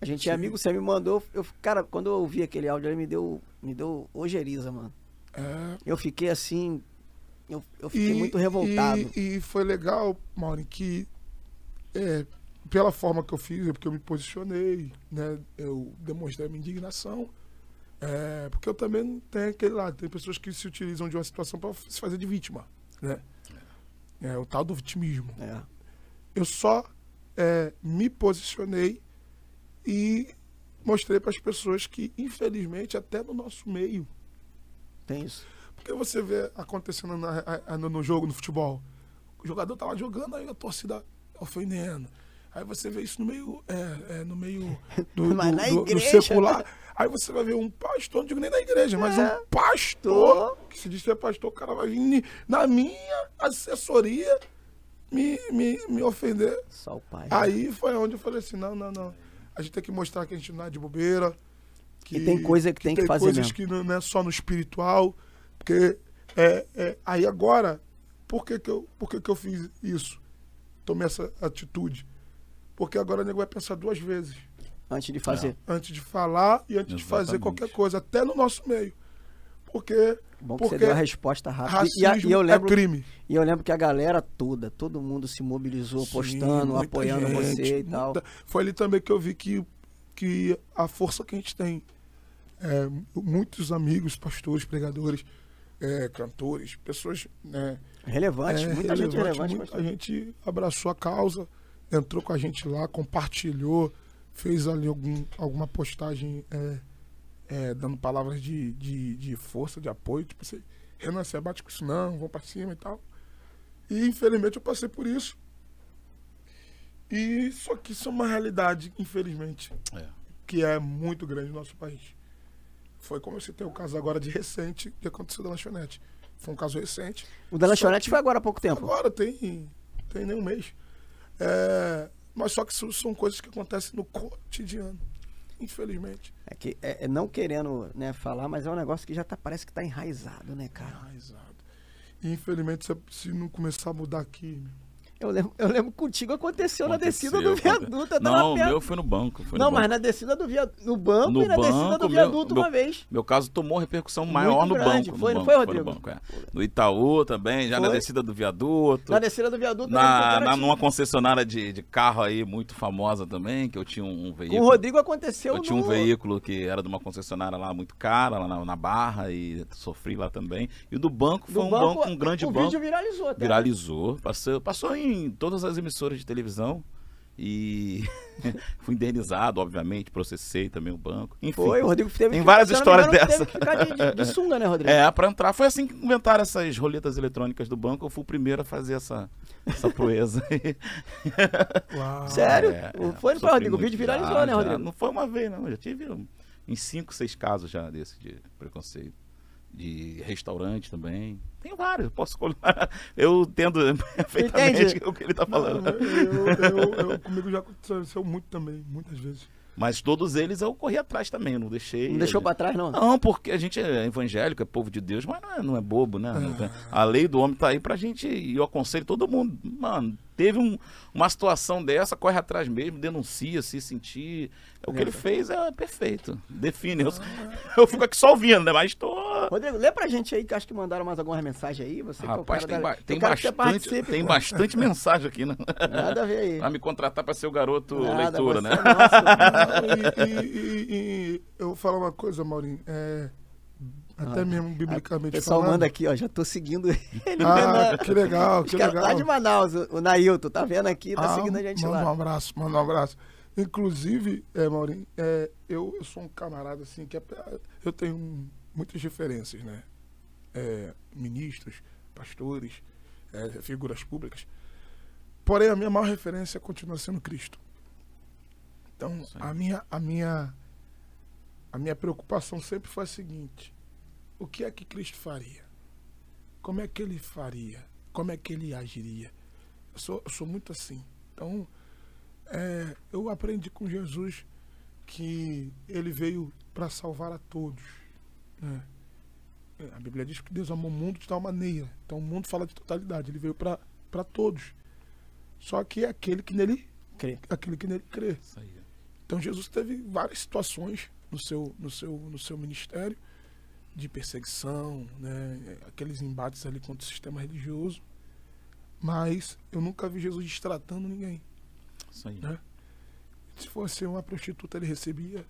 A gente é Sim. amigo, você me mandou. Eu, cara, quando eu ouvi aquele áudio, ele me deu, me deu ojeriza, mano. É. Eu fiquei assim. Eu, eu fiquei muito revoltado. E, e foi legal, Maureen, que é, pela forma que eu fiz, é porque eu me posicionei, né? Eu demonstrei a minha indignação. É, porque eu também tenho aquele lado, tem pessoas que se utilizam de uma situação para se fazer de vítima, né? É o tal do vitimismo. É. Eu só é, me posicionei e mostrei para as pessoas que, infelizmente, até no nosso meio, Tem isso. porque você vê acontecendo na- no, no jogo, no futebol. O jogador tá lá jogando, aí a torcida ofendendo. Aí você vê isso no meio, é, é, no meio (laughs) do, do- do- do secular. Aí você vai ver um pastor, não digo nem na igreja, mas É. um pastor, que se diz que é pastor, o cara vai vir na minha assessoria me, me, me ofender. Só o pai. Aí foi onde eu falei assim, não, não, não. A gente tem que mostrar que a gente não é de bobeira. E tem coisa que tem que fazer coisas mesmo. que não, não é só no espiritual. Porque é, é, aí agora, por que que eu, por que que eu fiz isso? Tomei essa atitude. Porque agora o nego vai pensar duas vezes. Antes de fazer. Antes de falar e antes de fazer Exatamente. qualquer coisa. Até no nosso meio. Porque Bom que Porque você deu a resposta rápida. E, a- e eu lembro, é crime. e eu lembro que a galera toda, todo mundo se mobilizou, Sim, postando, apoiando gente, você e tal. muita- Foi ali também que eu vi que, que a força que a gente tem. é, muitos amigos, pastores, pregadores, é, cantores, pessoas. Né, Relevante, é, muita gente relevante, relevante. Muita mas- gente abraçou a causa, entrou com a gente lá, compartilhou, fez ali algum, alguma postagem é, é, dando palavras de, de, de força, de apoio. Tipo assim, Renan, você bate com isso não, vamos pra cima e tal. E infelizmente eu passei por isso. E só que isso é uma realidade, infelizmente, É. que é muito grande no nosso país. Foi como eu citei o caso agora de recente que aconteceu da lanchonete. Foi um caso recente. O da lanchonete foi agora há pouco tempo. Agora tem, tem nem um mês. É, mas só que isso são coisas que acontecem no cotidiano, infelizmente. É que é, é não querendo né, falar, mas é um negócio que já tá, parece que tá enraizado, né, cara? Enraizado. E infelizmente, se, se não começar a mudar aqui, Eu lembro, eu lembro contigo aconteceu, na descida do Aconteceu, viaduto. Não, o meu foi no banco. Foi Não, no mas banco. na descida do viaduto. No banco No e na descida banco, do meu- viaduto meu- uma vez. Meu caso tomou repercussão maior no grande. banco. Foi, no não banco, foi, no Rodrigo? banco, é. No Itaú também, já na Foi? descida do viaduto. Na descida do viaduto. Na, na, numa concessionária de, de carro aí muito famosa também, que eu tinha um, um Com veículo. o Rodrigo aconteceu Eu tinha um no- veículo que era de uma concessionária lá muito cara, lá na, na Barra, e sofri lá também. E o do banco do foi um banco, um grande o banco. vídeo viralizou até. Viralizou, passou, passou em todas as emissoras de televisão e (laughs) fui indenizado, obviamente, processei também o banco. Enfim, Foi, o Rodrigo teve Tem que, várias não histórias engano, dessa. Teve que ficar de, de, de sunga, né, Rodrigo? (laughs) é, pra entrar. Foi assim que inventaram essas roletas eletrônicas do banco. Eu fui o primeiro a fazer essa, essa proeza. aí. Uau. (laughs) Sério? É, O- é, foi, Rodrigo? O vídeo viralizou, Já, né, já. Rodrigo? Não foi uma vez, não. Eu já tive um, em cinco, seis casos já desse de preconceito. De restaurante também. Tem vários, eu posso colocar. (laughs) Eu entendo (laughs) perfeitamente Entende? o que ele tá Não, falando. eu, eu- eu- comigo já aconteceu muito também, muitas vezes. Mas todos eles eu corri atrás também, não deixei. Não deixou pra trás, não? Não, porque a gente é evangélico, é povo de Deus, mas não é, não é bobo, né? É. A lei do homem tá aí pra gente, e eu aconselho todo mundo. Mano, teve um- uma situação dessa, corre atrás mesmo, denuncia, se sentir. O que ele fez é perfeito. Define. Eu, (laughs) eu fico aqui só ouvindo, né? Mas tô. Rodrigo, lê pra gente aí, que acho que mandaram mais algumas mensagens aí. Você é Rapaz, tem, da- ba- tem bastante, tem pô. bastante (laughs) mensagem aqui, né? Nada a ver aí. Pra me contratar pra ser o garoto Nada, leitura, né? é nosso. (laughs) E, e- e- e eu vou falar uma coisa, Maurinho. É, até Ah, mesmo O biblicamente pessoal falando. manda aqui, ó. Já tô seguindo (laughs) ele. Ah, que legal, que legal. lá de Manaus, o, o Nailton, tá vendo aqui, tá Ah, seguindo a gente manda lá. um abraço, manda um abraço. Inclusive, é, Maurinho, é, eu, eu sou um camarada assim que é, eu tenho muitas referências, né? É, ministros, pastores, é, figuras públicas. Porém, a minha maior referência continua sendo Cristo. Então, a minha, a minha, a minha preocupação sempre foi a seguinte: o que é que Cristo faria? Como é que ele faria? Como é que ele agiria? Eu sou, eu sou muito assim. Então, é, eu aprendi com Jesus que ele veio para salvar a todos. Né? É, A Bíblia diz que Deus amou o mundo de tal maneira. Então o mundo fala de totalidade. Ele veio para todos. Só que é aquele que nele, Crê. aquele que nele crê. Então Jesus teve várias situações no seu, no seu, no seu ministério de perseguição, né? aqueles embates ali contra o sistema religioso. Mas eu nunca vi Jesus destratando ninguém. Isso aí. Né? Se fosse uma prostituta, ele recebia.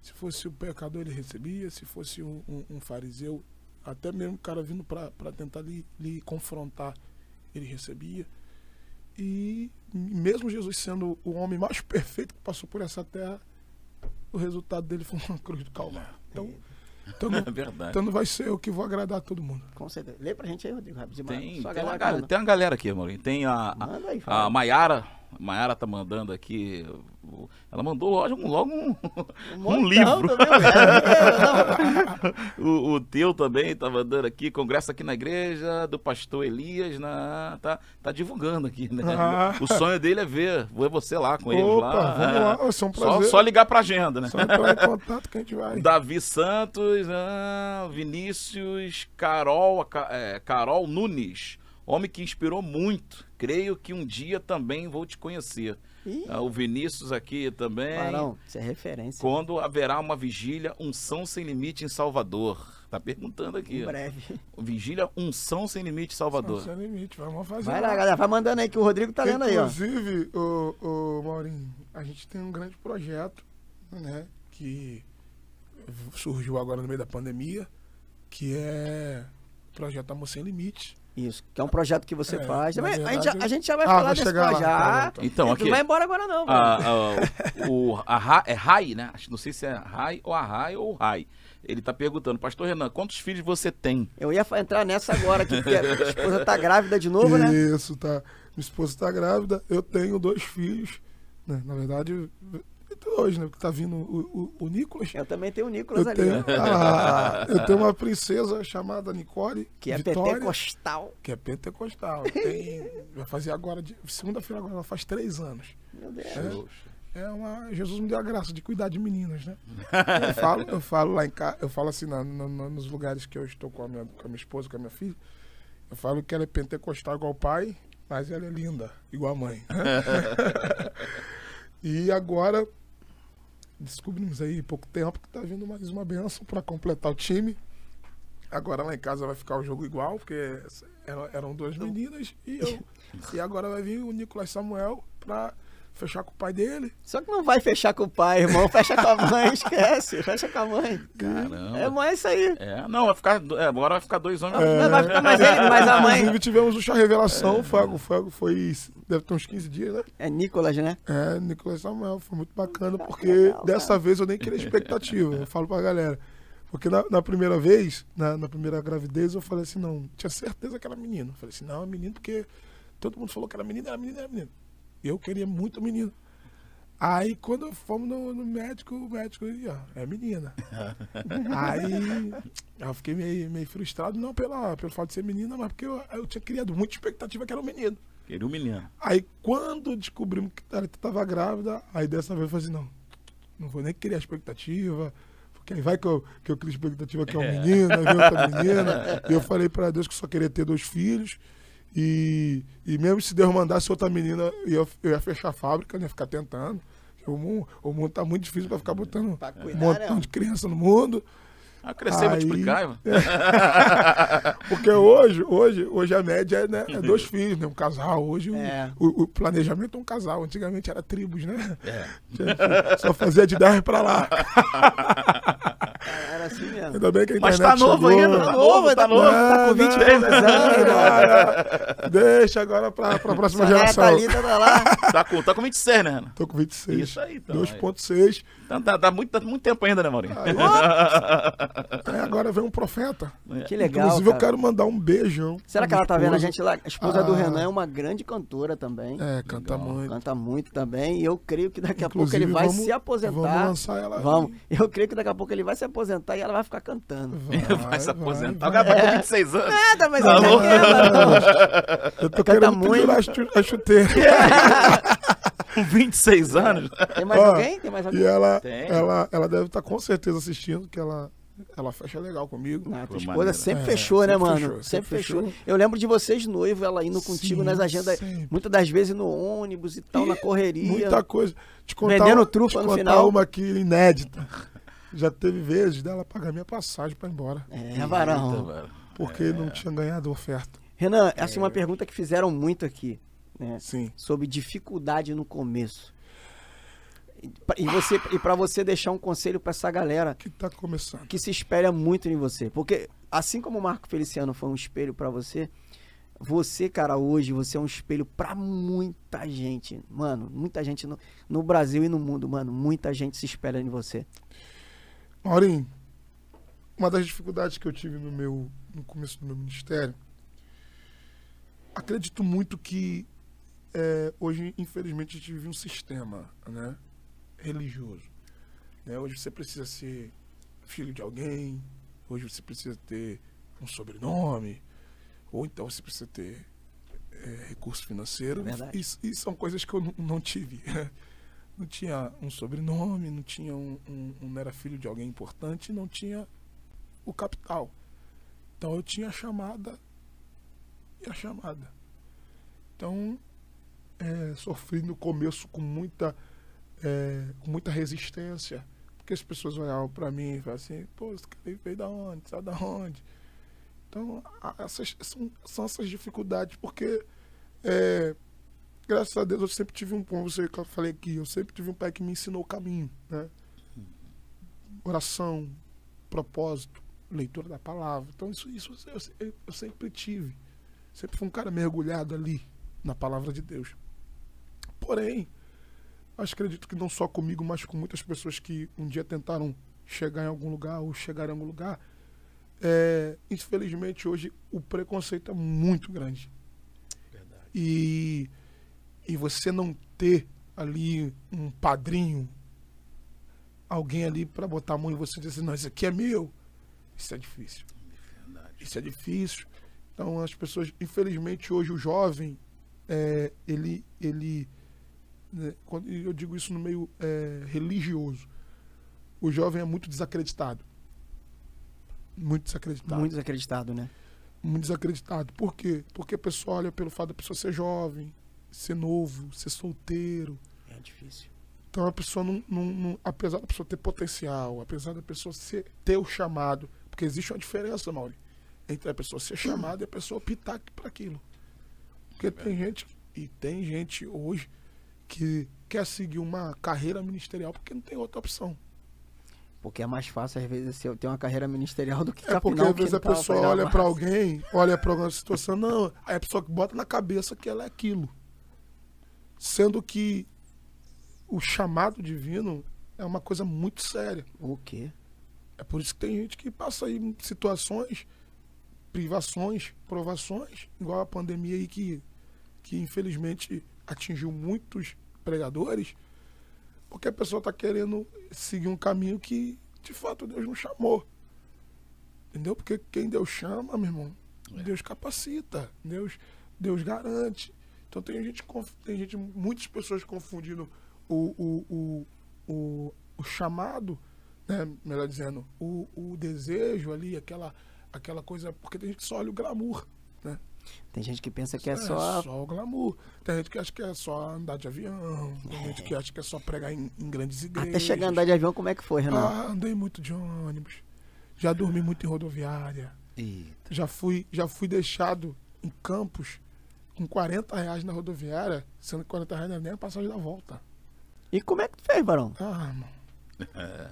Se fosse um pecador, ele recebia. Se fosse um, um- um fariseu, até mesmo o cara vindo para tentar lhe, lhe confrontar, ele recebia. E mesmo Jesus sendo o homem mais (laughs) perfeito que passou por essa terra, o resultado dele foi uma cruz do Calvário. Então, então, (laughs) não, É verdade. então não vai ser eu que vou agradar todo mundo. Com certeza. Lê pra gente aí, Rodrigo, rapidinho. Tem, tem, uma tem uma galera aqui, Maurinho. Tem a, a, aí, a. Maiara. Maiara tá mandando aqui. Ela mandou logo, logo um, um montão livro. também, é, não. (laughs) o, o teu também tá mandando aqui, congresso aqui na igreja do pastor Elias, na, tá, tá divulgando aqui, né? Ah. O sonho dele é ver, ver você lá com Opa, lá. vamos lá, ser um Só, prazer. só ligar pra agenda, né? Só entrar em contato que a gente vai. Davi Santos, ah, Vinícius, Carol, é, Carol Nunes, homem que inspirou muito. Creio que um dia também vou te conhecer. Ah, o Vinícius aqui também. Barão, isso é referência. Quando haverá uma vigília Unção Sem Limite em Salvador? Tá perguntando Em aqui. ó. breve. Vigília Unção Sem Limite em Salvador. Sem limite, vamos fazer. Vai lá, galera. Vai mandando aí que o Rodrigo tá lendo aí, ó. Inclusive, o, o Maurinho, a gente tem um grande projeto, né? Que surgiu agora no meio da pandemia, que é o projeto Amor Sem Limite. Isso, que é um projeto que você É, faz. na a, gente já, verdade- a gente já vai Ah, falar desse lá, projeto. Então, Não aqui. vai embora agora não, mano. Ah, ah, o, a, Ra- é Rai, né? Não sei se é Rai ou a Rai ou Rai. Ele tá perguntando, Pastor Renan, quantos filhos você tem? Eu ia entrar nessa agora aqui, porque a esposa tá grávida de novo, né? Isso, tá. Minha esposa está grávida, eu tenho dois filhos. né? Na verdade, dois, né? Porque tá vindo o, o, o Nicolas. Eu também tenho o Nicolas Eu ali, tenho, ah, eu tenho uma princesa chamada Nicole. que é Vitória, pentecostal. Que é pentecostal. Tem, vai fazer agora, de- segunda-feira agora, ela faz três anos. Meu Deus. É. É uma. Jesus me deu a graça de cuidar de meninas, né? Eu falo, eu falo lá em casa, eu falo assim, na- na- na- nos lugares que eu estou com a, minha, com a minha esposa, com a minha filha, eu falo que ela é pentecostal igual o pai, mas ela é linda, igual a mãe. (laughs) e agora, descobrimos aí em pouco tempo que tá vindo mais uma benção para completar o time. Agora lá em casa vai ficar o jogo igual, porque eram, duas meninas e eu. (laughs) E agora vai vir o Nicolas Samuel para fechar com o pai dele. Só que não vai fechar com o pai, irmão. Fecha com a mãe, (laughs) esquece. Fecha com a mãe. Caramba. É, mãe, é isso aí. É, não, vai ficar. é, agora vai ficar dois homens. Não vai ficar mais ele, mais a mãe. Inclusive tivemos o chá revelação, foi, algo- foi, algo- foi, deve ter uns 15 dias, né? É Nicolas, né? É, Nicolas Samuel, foi muito bacana, porque legal, dessa cara. vez eu nem queria expectativa, eu falo pra galera. Porque na, na primeira vez, na, na primeira gravidez, eu falei assim, não, tinha certeza que era menino. Eu falei assim, não, é menino, porque todo mundo falou que era menino, era menino, era menino. Eu queria muito menino. Aí quando fomos no, no médico, o médico, "Ih, ó, é menina. (laughs) Aí eu fiquei meio, meio frustrado, não pela, pelo fato de ser menina, mas porque eu, eu tinha criado muita expectativa que era um menino. Queria um menino. Aí quando descobrimos que ela estava grávida, aí dessa vez eu falei assim, não, não vou nem criar expectativa, porque aí vai que eu, que eu crio expectativa que é um menino, aí vem outra (laughs) menina. E eu falei para Deus que só queria ter dois filhos. E, e mesmo se Deus mandasse outra menina, eu, eu ia fechar a fábrica, não ia ficar tentando. O mundo, o mundo tá muito difícil para ficar botando Pra um cuidar, montão né? de criança no mundo. Ah, crescer e Aí- multiplicar. irmão. (laughs) Porque hoje, hoje, hoje a média é, né, é dois filhos, né? Um casal. Hoje o- É. o, o planejamento é um casal. Antigamente era tribos, né? É. (laughs) Só fazia de 10 pra lá. (laughs) Era assim mesmo. Ainda bem que a Mas internet tá novo chegou. ainda, Tá novo, tá novo. Tá com 20 e poucos anos. não, não. Deixa agora pra, pra próxima geração. Thalita tá lá. Tá com, tá com 26, né, Renan? Tô com 26. Isso aí, então. 2.6. Então dá, dá muito, dá muito tempo ainda, né, Maurinho? Aí, aí (laughs) agora vem um profeta. Que legal. Inclusive, eu cara. quero mandar um beijão. Será que ela tá vendo a gente lá? A esposa do Ah. Renan é uma grande cantora também. É, canta Legal. muito. Canta muito também. E eu creio que daqui a pouco Inclusive, ele vai vamos- se aposentar. Vamos lançar ela. aí. Vamos. Eu creio que daqui a pouco ele vai se aposentar e ela vai ficar cantando. Vai (laughs) se aposentar. O vai. cara tá com 26 anos. Nada, mas Tá louco? quer, mano. Eu tô Canta querendo muito. a chu- a chuteira. (laughs) Com 26 anos. Tem mais Ó, alguém? Tem mais alguém? E ela, Tem. ela, ela deve estar com certeza assistindo, que ela, ela fecha legal comigo. Ah, tua esposa sempre É, fechou, né, sempre mano? fechou, sempre sempre fechou. fechou. Eu lembro de vocês noivo, ela indo contigo Sim, nas agendas, sempre. muitas das vezes no ônibus e tal, na E correria. Muita coisa. Te contar, Vendendo trufa te no contar final. uma aqui inédita. Já teve vezes dela pagar minha passagem pra ir embora. É, varão. Eita. Porque não tinha ganhado oferta. Renan, essa é uma pergunta que fizeram muito aqui, né? Sim. Sobre dificuldade no começo. E pra- você e para você deixar um conselho pra essa galera Que tá começando. que se espelha muito em você, porque assim como o Marco Feliciano foi um espelho pra você, você, cara, hoje você é um espelho pra muita gente, mano, muita gente no, no Brasil e no mundo, mano, muita gente se espelha em você. Maurinho, uma das dificuldades que eu tive no meu no começo do meu ministério, acredito muito que é, hoje, infelizmente, a gente vive um sistema né, religioso. né? Hoje você precisa ser filho de alguém, hoje você precisa ter um sobrenome, ou então você precisa ter é, recurso financeiro. É. E, e são coisas que eu não, não tive. Não tinha um sobrenome, não tinha um, um- um- era filho de alguém importante, não tinha o capital. Então eu tinha a chamada e a chamada. Então é, sofri no começo com muita é, com muita resistência, porque as pessoas olhavam para mim e falavam assim, pô, cara veio da onde? Sabe da onde? Então, essas são, são essas dificuldades, porque é, graças a Deus eu sempre tive um como você que eu falei aqui, eu sempre tive um pai que me ensinou o caminho, né? Oração, propósito, leitura da palavra. Então isso, isso eu, eu- eu sempre tive. Sempre fui um cara mergulhado ali na palavra de Deus. Porém, mas acredito que não só comigo, mas com muitas pessoas que um dia tentaram chegar em algum lugar ou chegar em algum lugar. É, infelizmente, hoje o preconceito é muito grande. E, e você não ter ali um padrinho, alguém ali para botar a mão em você e dizer, não, isso aqui é meu. Isso é difícil. Isso é difícil. Então as pessoas, infelizmente hoje o jovem, é, ele, ele, né, quando eu digo isso no meio é, religioso, o jovem é muito desacreditado. Muito desacreditado. Muito desacreditado, né? Muito desacreditado. Por quê? Porque a pessoa olha pelo fato da pessoa ser jovem, ser novo, ser solteiro. É difícil. Então a pessoa não, não- não- apesar da pessoa ter potencial, apesar da pessoa ser, ter o chamado, porque existe uma diferença, Mauri, entre a pessoa ser chamada e a pessoa optar para aquilo. Porque tem gente, e tem gente hoje que quer seguir uma carreira ministerial porque não tem outra opção. Porque é mais fácil, às vezes, você ter uma carreira ministerial do que É porque às vezes a tava pessoa olha para alguém, olha para alguma situação, não, aí a pessoa bota na cabeça que ela é aquilo. Sendo que o chamado divino é uma coisa muito séria. O quê? É por isso que tem gente que passa aí em situações, privações, provações, igual a pandemia aí que, que infelizmente atingiu muitos pregadores, porque a pessoa está querendo seguir um caminho que de fato Deus não chamou. Entendeu? Porque quem Deus chama, meu irmão, Deus capacita, Deus, Deus garante. Então tem gente, tem gente, muitas pessoas confundindo o, o, o, o, o chamado, né, melhor dizendo, o, o desejo ali, aquela, aquela coisa, porque tem gente que só olha o glamour, né? Tem gente que pensa que é, só. o glamour. Tem gente que acha que é só andar de avião, tem gente que acha que é só pregar em, em grandes igrejas. Até chegar a andar de avião, como é que foi, Renan? Ah, andei muito de ônibus. Já dormi muito em rodoviária. Eita. Já fui, já fui deixado em campos com 40 reais na rodoviária, sendo que 40 reais não é nem a passagem da volta. E como é que tu fez, Varão? Ah, mano.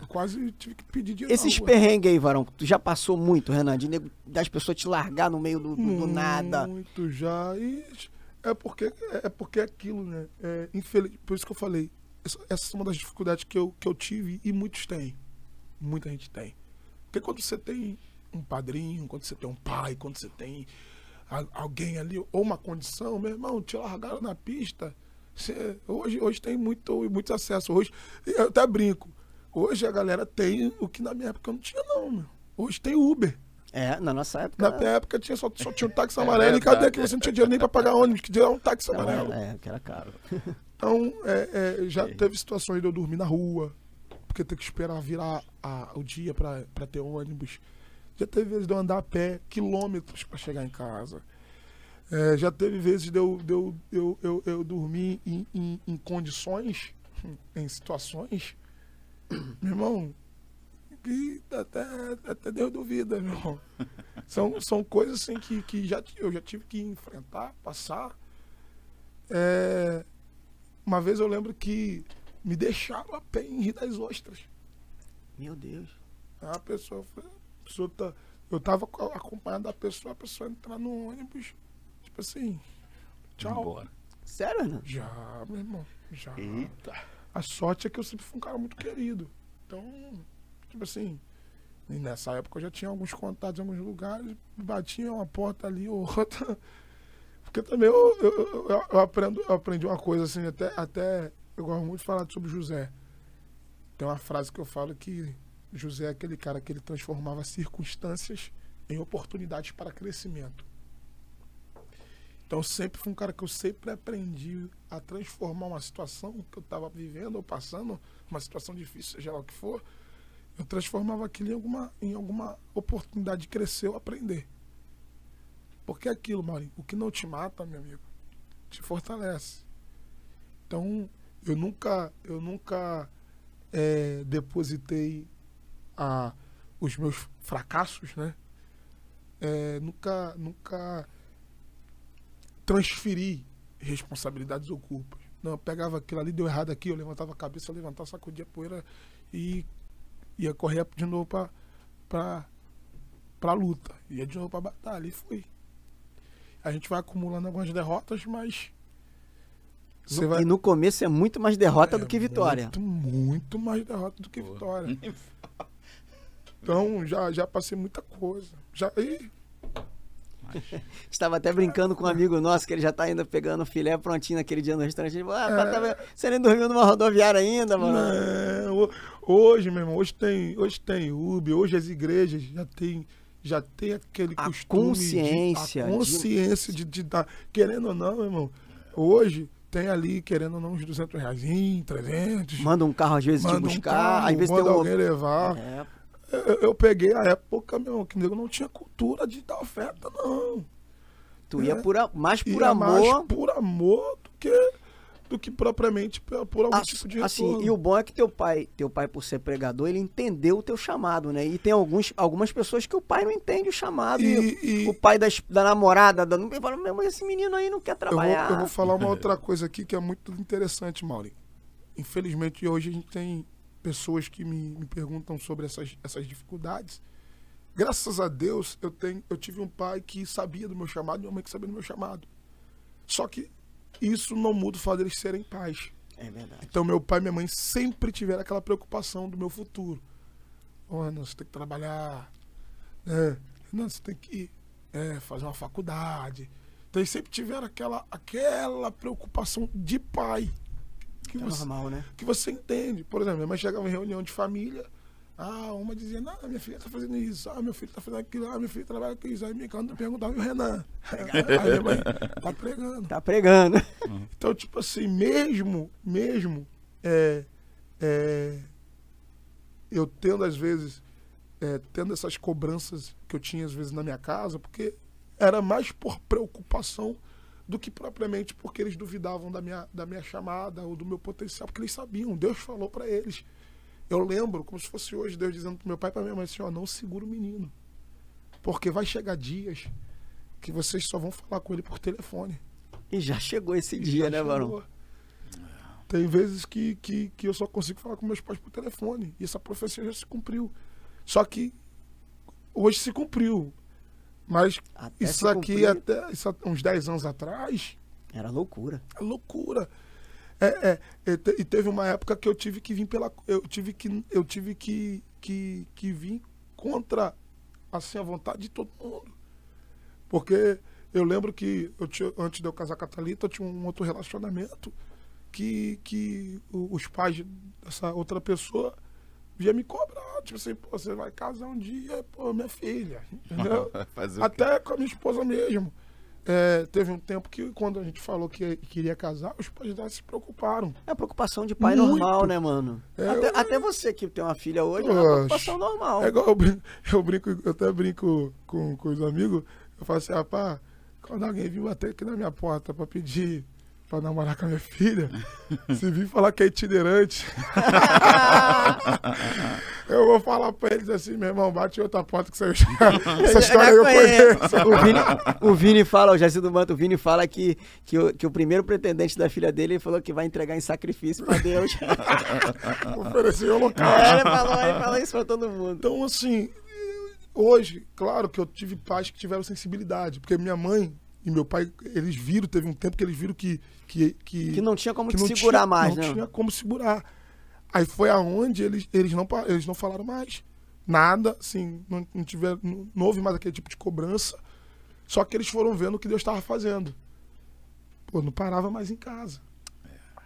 Quase tive que pedir dinheiro. Esses perrengues aí, Varão, tu já passou muito, Renan, de nego- das pessoas te largar no meio do, do- do nada. Muito já. E é porque é porque é aquilo, né? É, infeliz, por isso que eu falei. Essa, essa é uma das dificuldades que eu, que eu tive e muitos têm. Muita gente tem. Porque quando você tem um padrinho, quando você tem um pai, quando você tem alguém ali, ou uma condição, meu irmão, te largaram na pista. Você- hoje, hoje tem muito, muito acesso. Hoje, eu até brinco. Hoje a galera tem o que na minha época eu não tinha, não, meu. Hoje tem Uber. É, na nossa época. Na minha época tinha, só, só tinha um táxi (laughs) É amarelo. e cadê verdade. que você não tinha dinheiro nem pra pagar ônibus? Que dirá um táxi Não, amarelo. é, que era caro. (laughs) Então, é, é, já teve situações de eu dormir na rua, porque ter que esperar virar a- o dia pra ter ônibus. Já teve vezes de eu andar a pé quilômetros pra chegar em casa. É, já teve vezes de eu, de eu, eu, eu, eu dormir em, em, em condições, (laughs) em situações, meu irmão, que até, até Deus duvida, meu irmão. (laughs) São, são coisas assim que, que já, eu já tive que enfrentar, passar. É, uma vez eu lembro que me deixaram a pé em Rio das Ostras. Meu Deus. A pessoa, a pessoa tá, eu tava co- acompanhado da pessoa, a pessoa entrar no ônibus, tipo assim, tchau. Embora. Sério, Renan? Já, meu irmão, já. Eita. A sorte é que eu sempre fui um cara muito querido. Então, tipo assim, e nessa época eu já tinha alguns contatos em alguns lugares, batia uma porta ali ou outra. Porque também eu, eu, eu, eu aprendo, eu aprendi uma coisa assim, até, até eu gosto muito de falar sobre José. Tem uma frase que eu falo que José é aquele cara que ele transformava circunstâncias em oportunidades para crescimento. Então sempre fui um cara que eu sempre aprendi a transformar uma situação que eu estava vivendo ou passando, uma situação difícil, seja lá o que for, eu transformava aquilo em alguma, em alguma oportunidade de crescer ou aprender. Porque é aquilo, Maurinho, o que não te mata, meu amigo, te fortalece. Então, eu nunca, eu nunca eh, depositei a, os meus fracassos, né? Eh, nunca, nunca transferi responsabilidades ou culpas. Não, eu pegava aquilo ali, deu errado aqui, eu levantava a cabeça, eu levantava, sacudia a poeira e ia correr de novo pra, pra, pra luta. Ia de novo pra batalha e fui. A gente vai acumulando algumas derrotas, mas. Você No- vai. E no começo é muito mais derrota do É que vitória. Muito, muito mais derrota do que Pô. vitória. (laughs) Então já, já passei muita coisa. Já, e Estava até brincando com um amigo nosso que ele já tá ainda pegando filé prontinho naquele dia no restaurante. Ele falou, ah, É. tá- tá- você nem dormiu numa rodoviária ainda, mano. Não, ho- hoje, meu irmão, hoje tem, hoje tem Uber, hoje as igrejas já tem, já tem aquele A costume consciência de, a consciência de, de dar, querendo ou não, meu irmão, hoje tem ali, querendo ou não, uns 200 reais, 300, Manda um carro às vezes te manda um buscar, carro, às vezes tem manda um... alguém levar. É, Eu, eu peguei a época, meu irmão, que nego não tinha cultura de dar oferta, não. tu ia por, a- mais por Ia amor. mais por amor do que, do que propriamente por, por algum Ass- tipo de assim, e o bom é que teu pai, teu pai por ser pregador, ele entendeu o teu chamado, né? E tem alguns, algumas pessoas que o pai não entende o chamado. E, E- e- o pai da, es- da namorada, da, ele fala, meu, mas esse menino aí não quer Eu vou, trabalhar. eu vou falar uma (laughs) outra coisa aqui que é muito interessante, Mauri. Infelizmente, hoje a gente tem pessoas que me, me perguntam sobre essas, essas dificuldades. Graças a Deus, eu, tenho, eu tive um pai que sabia do meu chamado e uma mãe que sabia do meu chamado. Só que isso não muda o fato deles serem pais. É verdade. Então, meu pai e minha mãe sempre tiveram aquela preocupação do meu futuro. Ô, Renan, você tem que trabalhar. Né? Renan, você tem que é, fazer uma faculdade. Então, eles sempre tiveram aquela, aquela preocupação de pai. Que É você, normal, né? que você entende. Por exemplo, minha mãe chegava em reunião de família. Ah, uma dizia, não, minha filha tá fazendo isso, ah, meu filho tá fazendo aquilo, ah, meu filho trabalha com isso. Aí minha cara perguntava, e o Renan? (laughs) Aí minha mãe tá pregando. Tá pregando. Então, tipo assim, mesmo, mesmo é, é, eu tendo às vezes, é, tendo essas cobranças que eu tinha às vezes na minha casa, porque era mais por preocupação do que propriamente porque eles duvidavam da minha, da minha chamada ou do meu potencial, porque eles sabiam, Deus falou para eles. Eu lembro, como se fosse hoje, Deus dizendo pro meu pai e pra minha mãe assim, ó, não segura o menino. Porque vai chegar dias que vocês só vão falar com ele por telefone. E já chegou esse E dia, né. Varão? Tem vezes que, que, que eu só consigo falar com meus pais por telefone. E essa profecia já se cumpriu. Só que hoje se cumpriu. Mas Até isso aqui, até isso uns 10 anos atrás, Era loucura. é loucura. É, é, e te- teve uma época que eu tive que vir pela. Eu tive que, eu tive que, que, que vir contra assim à vontade de todo mundo. Porque eu lembro que eu tinha, antes de eu casar com a Thalita, eu tinha um outro relacionamento que, que os pais dessa outra pessoa vinha me cobrar. Tipo assim, pô, você vai casar um dia, pô, minha filha. Entendeu? (laughs) Até com a minha esposa mesmo. É, teve um tempo que quando a gente falou que queria casar, os pais dela se preocuparam. É preocupação de pai Muito. normal, né, mano? É, até, eu- até você que tem uma filha hoje, é uma preocupação normal. É igual eu brinco, eu brinco, eu até brinco com, com os amigos, eu falo assim, rapaz, quando alguém vir bater aqui na minha porta pra pedir pra namorar com a minha filha, (laughs) se vir falar que é itinerante, (laughs) eu vou falar pra eles assim, meu irmão, bate em outra porta que você (laughs) essa história aí eu conheço. O Vini, o Vini fala, o Jacido Manto, o Vini fala que, que, o, que o primeiro pretendente da filha dele ele falou que vai entregar em sacrifício pra Deus. Oferecer o local. é, ele falou, ele falou isso pra todo mundo. Então, assim, hoje, claro que eu tive pais que tiveram sensibilidade, porque minha mãe e meu pai, eles viram, teve um tempo que eles viram que. Que, que, Que não tinha como não segurar tinha- mais, não né? tinha como segurar. Aí foi aonde eles, eles, não, pa- eles não falaram mais. Nada, assim, não, não, tiveram, não, não houve mais aquele tipo de cobrança. Só que eles foram vendo o que Deus estava fazendo. Pô, não parava mais em casa.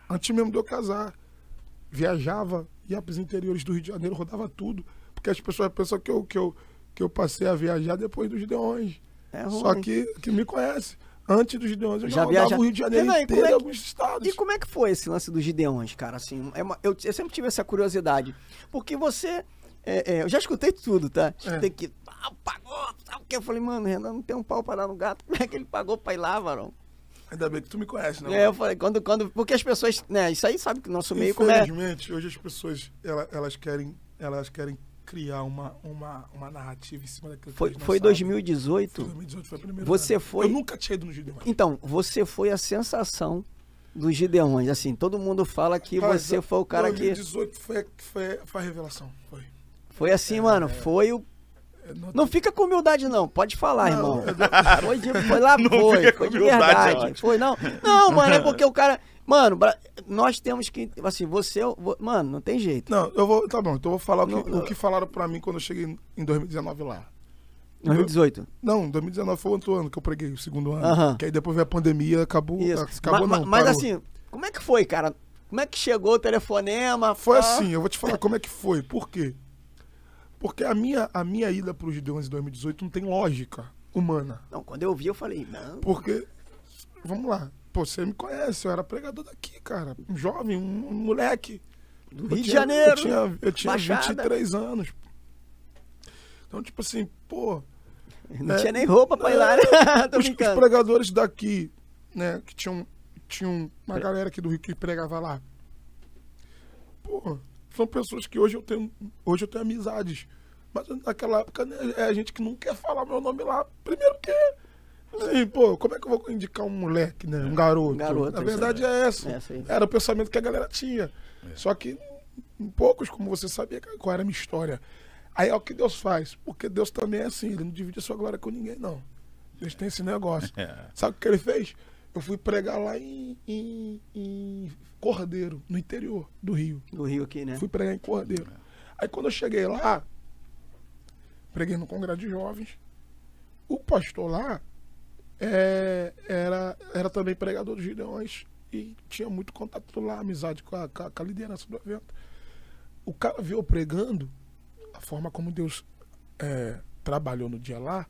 Antes mesmo de eu casar. Viajava, ia para os interiores do Rio de Janeiro, rodava tudo. Porque as pessoas pensam que eu, que eu, que eu passei a viajar depois dos Gideões. É ruim. Só que, que me conhece. Antes dos Gideões, eu já, Já rodava viaja- o Rio de Janeiro daí, inteiro é que- alguns estados. E como é que foi esse lance dos Gideões, cara? Assim, é uma- eu, eu sempre tive essa curiosidade. Porque você. é, é, eu já escutei tudo, tá? Escutei que. Ah, pagou, sabe o que? Eu falei, mano, Renan não tem um pau pra dar no gato. Como é que ele pagou pra ir lá, varão? Ainda bem que tu me conhece, né? É, eu falei, quando, quando. Porque as pessoas. Né, isso aí sabe que o nosso meio como é. Infelizmente, hoje as pessoas ela- elas querem elas querem criar uma, uma, uma narrativa em cima daquilo que Foi, não foi sabem. 2018. Foi 2018 foi o primeiro Você ano. foi- Eu nunca tinha ido no Gideões. Então, você foi a sensação dos Gideões. Assim, todo mundo fala que Rapaz, você foi o cara que. 2018 foi, foi, foi a revelação. Foi. Foi assim, mano. Foi o. É, não- Não fica com humildade, não. Pode falar, Não, irmão. Foi, de, foi lá, (laughs) Não foi. fica com Foi de humildade, é verdade. ótimo. foi, não. Não, mano, é porque o cara. Mano, nós temos que. Assim, você. vo- Mano, não tem jeito. Não, eu vou. Tá bom, então eu vou falar o que, Não, não. o que falaram pra mim quando eu cheguei em 2019 lá. 2018. Não, 2019 foi o outro ano que eu preguei, o segundo ano. Aham. Que aí depois veio a pandemia, acabou. Isso. Acabou Ma- não. ma- mas parou. assim, como é que foi, cara? Como é que chegou o telefonema? Foi pá? assim, eu vou te falar como é que foi. Por quê? Porque a minha, a minha ida para os Gideões em 2018 não tem lógica humana. Não, quando eu vi, eu falei, não. Porque, vamos lá, pô, você me conhece, eu era pregador daqui, cara. Um jovem, um, moleque. Do Rio de Janeiro. Eu tinha, eu tinha Baixada. 23 anos. Então, tipo assim, pô. Não É, tinha nem roupa pra ir lá, né? (laughs) Tô os, os pregadores daqui, né, que tinham, tinham uma galera aqui do Rio que pregava lá. Pô, são pessoas que hoje eu tenho, hoje eu tenho amizades. Mas naquela época né, é a gente que não quer falar meu nome lá. Primeiro que. Assim, pô, como é que eu vou indicar um moleque, né? Um garoto. Um garoto, Na verdade é. É essa aí. Era o pensamento que a galera tinha. Só que em poucos, como você sabia qual era a minha história. Aí é o que Deus faz. Porque Deus também é assim, ele não divide a sua glória com ninguém, não. Deus tem esse negócio. (laughs) É. Sabe o que ele fez? Eu fui pregar lá em, em, em Cordeiro, no interior do Rio. Do Rio aqui, né? Fui pregar em Cordeiro. Aí quando eu cheguei lá, preguei no Congresso de Jovens. O pastor lá é, era, era também pregador dos Gideões e tinha muito contato lá, amizade com a, com a- liderança do evento. O cara viu pregando, a forma como Deus é, trabalhou no dia lá.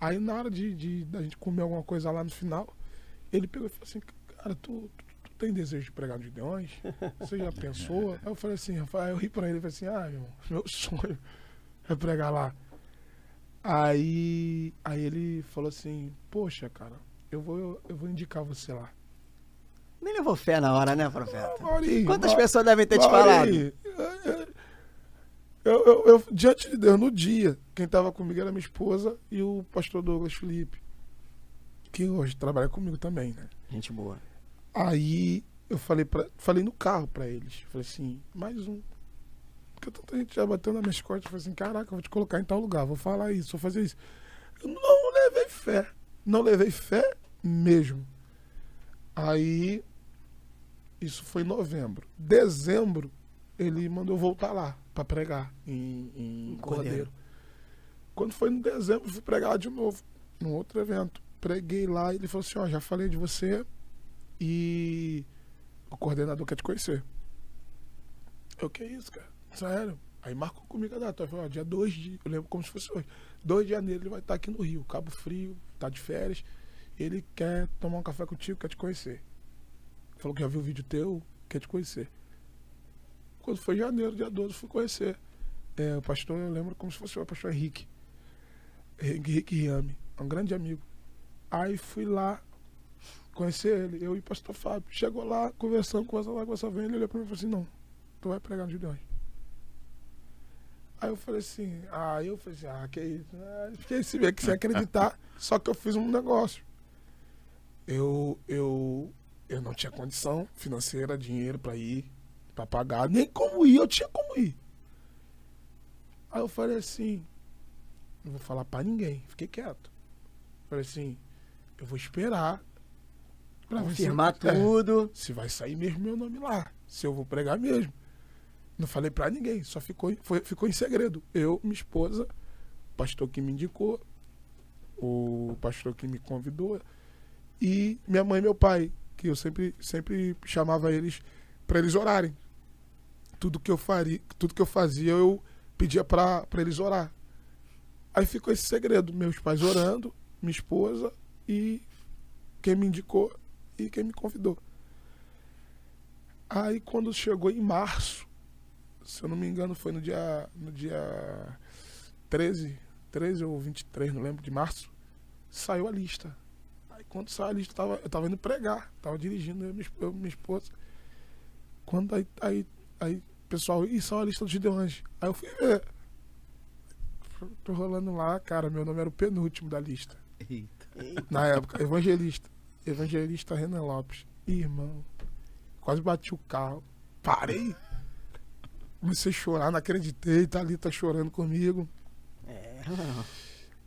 Aí na hora de, de da gente comer alguma coisa lá no final, ele pegou e falou assim, cara, tu, tu, tu tem desejo de pregar nos Gideões? Você já pensou? (laughs) Aí eu falei assim, Rafael, eu ri pra ele, eu falei assim, ah, meu, meu sonho é pregar lá. Aí, aí ele falou assim, poxa, cara, eu vou, eu vou indicar você lá. Nem levou fé na hora, né, profeta? Maurinho, Quantas pessoas devem ter te falado? Maurinho, Eu, eu, eu- diante de Deus, no dia, quem estava comigo era minha esposa e o pastor Douglas Felipe, que hoje trabalha comigo também, né? Gente boa. Aí eu falei, pra, falei no carro pra eles. Falei assim, mais um. Porque tanta gente já bateu nas minhas costas. Falei assim, caraca, eu vou te colocar em tal lugar, vou falar isso, vou fazer isso. Eu não levei fé. Não levei fé mesmo. Aí, isso foi em novembro. Dezembro, ele mandou eu voltar lá pra pregar em, em Em Cordeiro. Cordeiro. Quando foi no dezembro, fui pregar de novo, num outro evento. Preguei lá e ele falou assim, ó, já falei de você e o coordenador quer te conhecer. Eu, que isso, cara? Sério? Aí marcou comigo a data. Falei, ó, dia 2 de. Eu lembro como se fosse hoje. 2 de janeiro ele vai estar aqui no Rio, Cabo Frio, tá de férias. Ele quer tomar um café contigo, quer te conhecer. Falou que já viu o vídeo teu, quer te conhecer. Quando foi janeiro, dia 12, fui conhecer. É, o pastor, eu lembro como se fosse o pastor Henrique. Henrique Riame, um grande amigo. Aí fui lá conhecer ele, eu e o pastor Fábio. Chegou lá, conversando, conversando lá, conversando, ele olhou pra mim e falou assim, não, tu vai pregar no Gideões. Aí eu falei assim, ah, eu falei assim, ah, que isso? Ah, fiquei assim, meio que sem acreditar. (laughs) Só que eu fiz um negócio. Eu, eu, eu não tinha condição financeira, dinheiro pra ir, pra pagar, nem como ir, eu tinha como ir. Aí eu falei assim, não vou falar pra ninguém, fiquei quieto. Falei assim, eu vou esperar pra ver se- Confirmar é, tudo. se vai sair mesmo meu nome lá, se eu vou pregar mesmo. Não falei pra ninguém, só ficou, foi, ficou em segredo. Eu, minha esposa, o pastor que me indicou, o pastor que me convidou e minha mãe e meu pai, que eu sempre, sempre chamava eles pra eles orarem. Tudo que eu faria, tudo que eu fazia, eu pedia pra eles orar. Aí ficou esse segredo, meus pais orando, minha esposa e quem me indicou e quem me convidou. Aí quando chegou em março, se eu não me engano, foi no dia, no dia 13, 13 ou 23, não lembro, de março, saiu a lista. Aí quando saiu a lista, eu tava, eu tava indo pregar, tava dirigindo, eu eu minha esposa. Quando aí, aí, aí pessoal, e saiu a lista dos Gideões. Aí eu fui ver. Tô rolando lá, cara, meu nome era o penúltimo da lista. Na época, evangelista. Evangelista Renan Lopes. Irmão, quase bati o carro. Parei. Comecei a chorar, não acreditei. Tá ali, tá chorando comigo. É,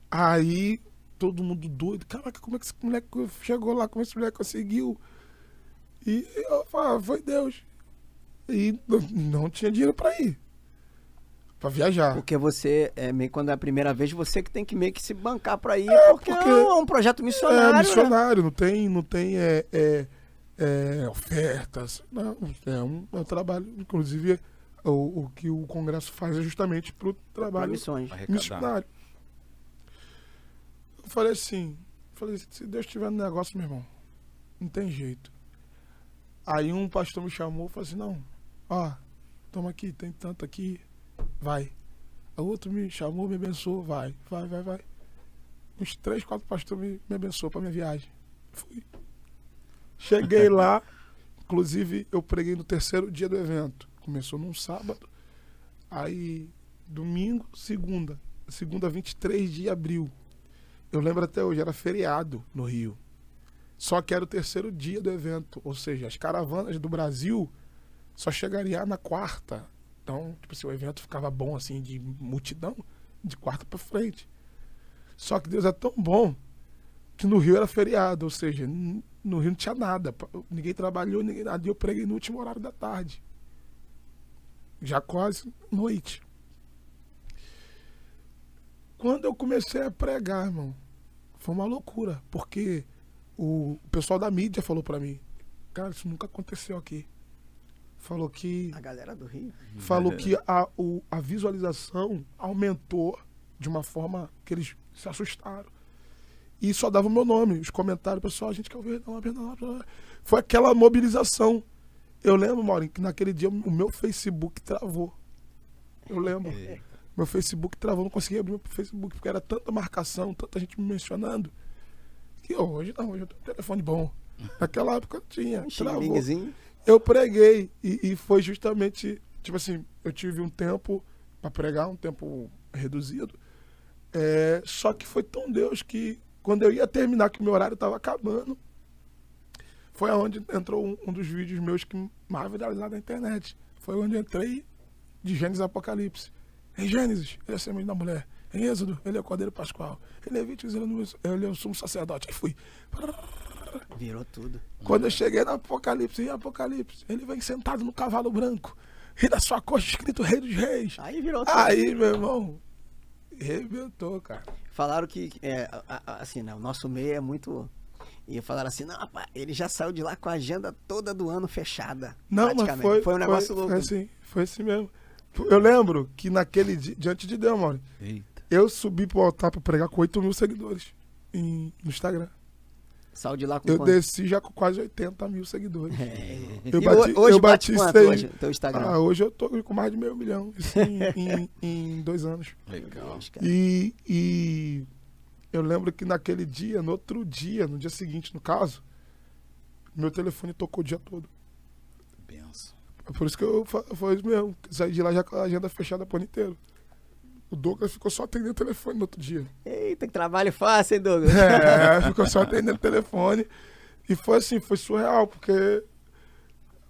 Aí, todo mundo doido. Caraca, como é que esse moleque chegou lá? Como esse moleque conseguiu? E eu falava, foi Deus. E não, tinha dinheiro pra ir. Pra viajar. Porque você, é, meio quando é a primeira vez, você que tem que meio que se bancar pra ir, É, porque, porque- é um projeto missionário. É né? missionário, não tem, não tem é, é, é, ofertas. Não, é um, é um trabalho, inclusive o, o que o Congresso faz é justamente pro Pra trabalho missões. Missionário. Eu falei assim, falei, se Deus tiver no negócio, meu irmão, não tem jeito. Aí um pastor me chamou e falou assim, não, ó, toma aqui, tem tanto aqui, vai. O outro me chamou, me abençoou, vai, vai, vai, vai. Uns três, quatro pastores me, me abençoou pra minha viagem. Fui. Cheguei lá, inclusive eu preguei no terceiro dia do evento. Começou num sábado, aí domingo, segunda. Segunda, 23 de abril. Eu lembro até hoje, era feriado no Rio. Só que era o terceiro dia do evento. Ou seja, as caravanas do Brasil só chegariam na quarta. Então, tipo assim, o evento ficava bom assim de multidão de quarta pra frente. Só que Deus é tão bom que no Rio era feriado, ou seja, no Rio não tinha nada. Ninguém trabalhou, ninguém nada. E eu preguei no último horário da tarde. Já quase noite. Quando eu comecei a pregar, irmão, foi uma loucura, porque o pessoal da mídia falou pra mim, cara, isso nunca aconteceu aqui. Falou que A galera do Rio. falou que a, o- a visualização aumentou de uma forma que eles se assustaram. E só dava o meu nome, os comentários, pessoal, a gente quer ouvir, não, não, não. Foi aquela mobilização. Eu lembro, Maurinho, que naquele dia o meu Facebook travou. Eu lembro. Meu Facebook travou, não conseguia abrir meu Facebook, porque era tanta marcação, tanta gente me mencionando. Que hoje não, hoje eu tenho um telefone bom. Naquela época eu tinha. Um Travou eu preguei e, e foi justamente, tipo assim, eu tive um tempo para pregar, um tempo reduzido. É, só que foi tão Deus que quando eu ia terminar, que o meu horário estava acabando, foi aonde entrou um, um dos vídeos meus que mais viralizaram na internet. Foi onde entrei de Gênesis Apocalipse. Em Gênesis, ele é semente da mulher. Em Êxodo, ele é o Cordeiro Pascual. Em Levíticos, ele é ele é o sumo sacerdote. Aí fui. Virou tudo. Quando eu cheguei no Apocalipse, em Apocalipse, ele vem sentado no cavalo branco. E na sua coxa escrito Rei dos Reis. Aí virou tudo. Aí, meu irmão. arrebentou, cara. Falaram que, é, assim, né, o nosso meio é muito... E falaram assim, não, rapaz, ele já saiu de lá com a agenda toda do ano fechada. Não, mas praticamente. foi, um negócio foi, louco. Foi assim, foi assim mesmo. Eu lembro que naquele dia, diante de Deus, mano, Eita. eu subi pro altar pra pregar com 8 mil seguidores em- no Instagram. Saiu de lá com Eu quanto? desci já com quase 80 mil seguidores. É. Eu bati, ho- hoje eu bate bati 100. hoje, teu Instagram? Ah, hoje eu tô com mais de meio milhão. Isso em, em- em dois anos. Legal. E, e eu lembro que naquele dia, no outro dia, no dia seguinte, no caso, meu telefone tocou o dia todo. Benção. É por isso que eu foi isso mesmo. Saí de lá já com a agenda fechada pro ano inteiro. O Douglas ficou só atendendo o telefone no outro dia. Eita, que trabalho fácil, hein, Douglas? É, (laughs) ficou só atendendo o telefone. E foi assim, foi surreal, porque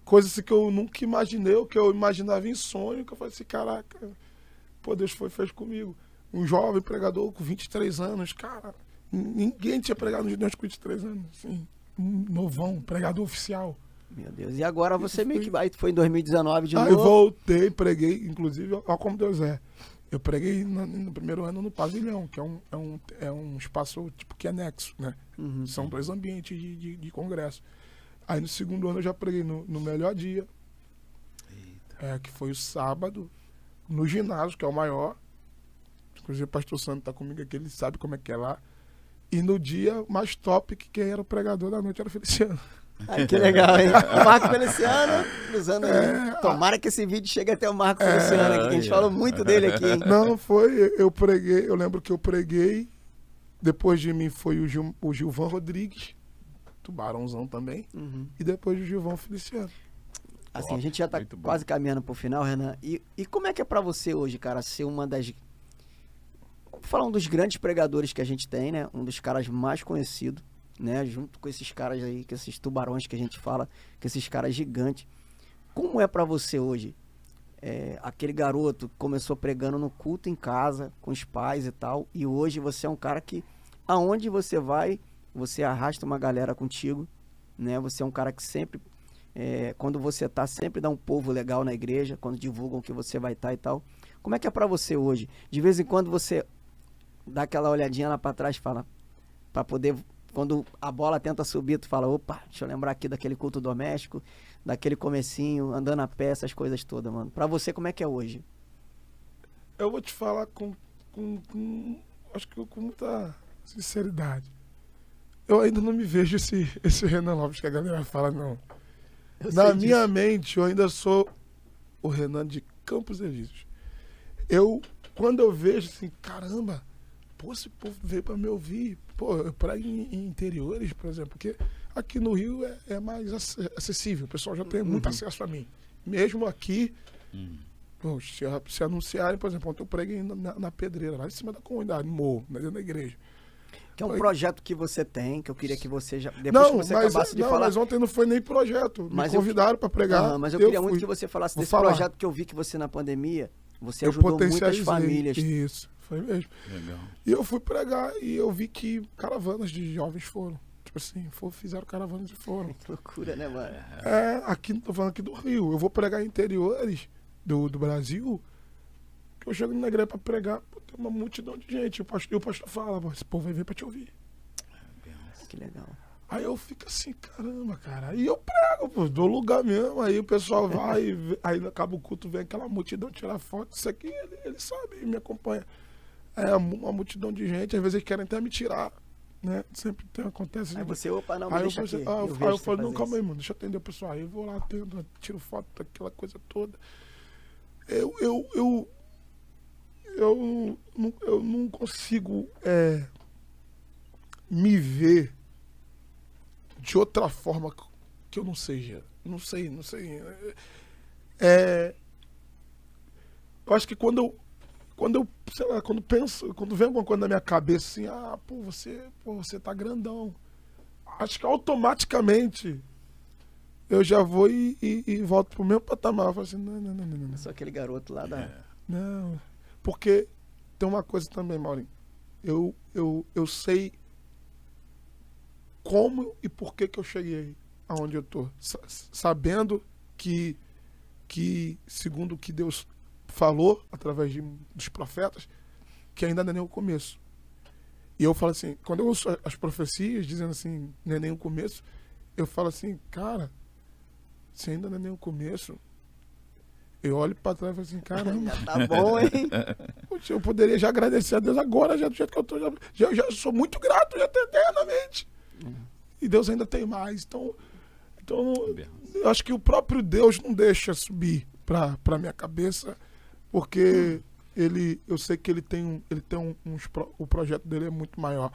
coisas assim que eu nunca imaginei, o que eu imaginava em sonho, que eu falei assim, caraca, pô, Deus foi fez comigo. Um jovem pregador com 23 anos, cara, ninguém tinha pregado nos Deus com 23 anos, assim, um novão, pregador oficial. Meu Deus. E agora você meio que. Aí foi em 2019 de Aí eu novo. voltei, preguei, inclusive, olha como Deus é. Eu preguei no, no primeiro ano no pavilhão, que é um, é um, é um espaço tipo que é anexo, né? Uhum. São dois ambientes de, de, de congresso. Aí no segundo ano eu já preguei no, no melhor dia, é, que foi o sábado, no ginásio, que é o maior. Inclusive o pastor Santo tá comigo aqui, ele sabe como é que é lá. E no dia mais top, que quem era o pregador da noite era o Feliciano. Ai, que legal, hein? O Marco Feliciano, cruzando aí. É, Tomara que esse vídeo chegue até o Marco Feliciano aqui, que a gente é. falou muito dele aqui, hein? Não, foi, eu preguei, eu lembro que eu preguei, depois de mim foi o, Gil, o Gilvan Rodrigues, tubarãozão também, Uhum. e depois o Gilvão Feliciano. Assim, a gente já tá bom. quase caminhando pro final, Renan. E, e como é que é pra você hoje, cara, ser uma das. Vou falar um dos grandes pregadores que a gente tem, né? Um dos caras mais conhecidos, né? Junto com esses caras aí, com esses tubarões que a gente fala, com esses caras gigantes. Como é pra você hoje? É, aquele garoto que começou pregando no culto em casa, com os pais e tal, e hoje você é um cara que, aonde você vai, você arrasta uma galera contigo, né? Você é um cara que sempre é, quando você tá, sempre dá um povo legal na igreja, quando divulgam que você vai estar e tal. Como é que é pra você hoje? De vez em quando você dá aquela olhadinha lá pra trás e fala, pra poder, quando a bola tenta subir, tu fala, opa, deixa eu lembrar aqui daquele culto doméstico, daquele comecinho, andando a pé, essas coisas todas, mano. Pra você, como é que é hoje? Eu vou te falar com, com, com- acho que com muita sinceridade. Eu ainda não me vejo esse, (laughs) esse Renan Lopes que a galera fala, não. Eu Na minha disso. mente, eu ainda sou o Renan de Campos Elíseos. Eu, quando eu vejo assim, caramba, pô, esse povo veio pra me ouvir. Pô, eu prego em, em interiores, por exemplo, porque aqui no Rio é, é mais ac- acessível, o pessoal já tem muito Uhum. acesso a mim. Mesmo aqui, Hum. pô, se, se anunciarem, por exemplo, ontem eu preguei na, na- pedreira, lá em cima da comunidade, no morro, né, dentro da igreja. Que é um Foi. projeto que você tem, que eu queria que você já. Depois não, que você mas, acabasse de não falar. mas ontem não foi nem projeto. Mas me eu- convidaram para pregar. Aham, mas eu, queria muito fui. que você falasse Vou desse falar. projeto que eu vi que você na pandemia, você eu ajudou muitas famílias. Isso, foi mesmo. Legal. E eu fui pregar e eu vi que caravanas de jovens foram. Tipo assim, foram, fizeram caravanas e foram. Que loucura, né, mano? É, aqui, tô falando aqui do Rio. Eu vou pregar em interiores do, do Brasil. Que eu chego na igreja pra pregar, pô, tem uma multidão de gente. E o pastor, e o pastor fala, "Pô, esse povo vai vir pra te ouvir. Que legal. Aí eu fico assim, caramba, cara. Aí eu prego, pô, dou lugar mesmo. Aí o pessoal vai, (laughs) aí acaba o culto, vem aquela multidão tirar foto. Isso aqui ele, ele sabe, me acompanha. É uma multidão de gente, às vezes eles querem até me tirar, né? Sempre tem, acontece. Aí você, opa, não, aí eu, deixa falei, aqui. ah, eu, aí eu falo, não, calma aí, mano, deixa eu atender o pessoal. Aí eu vou lá, atendo, tiro foto daquela coisa toda. Eu, eu, eu, eu, não, eu não consigo é, me ver de outra forma que eu não seja. Não sei, não sei. É, eu acho que quando eu, quando eu, sei lá, quando penso, quando vem alguma coisa na minha cabeça assim, ah, pô, você, pô, você tá grandão. Acho que automaticamente eu já vou e, e, e volto pro mesmo patamar. Eu falo assim, não, não, não, não, não. Sou aquele garoto lá da. É. Não, porque tem uma coisa também, Maurinho. Eu, eu, eu sei como e por que que eu cheguei aonde eu tô. Sa- sabendo que, que, segundo o que Deus falou através de, dos profetas, que ainda não é nem o começo. E eu falo assim, quando eu ouço as profecias dizendo assim, não é nem o começo, eu falo assim, cara, se ainda não é nem o começo, eu olho pra trás e falo assim, (laughs) caramba, Já tá bom, hein? (laughs) Eu poderia já agradecer a Deus agora, já do jeito que eu tô. Já, já, já sou muito grato, já eternamente. E Deus ainda tem mais. Então, então eu acho que o próprio Deus não deixa subir pra minha cabeça, porque ele, eu sei que ele tem um, ele tem um, uns pro- o projeto dele é muito maior.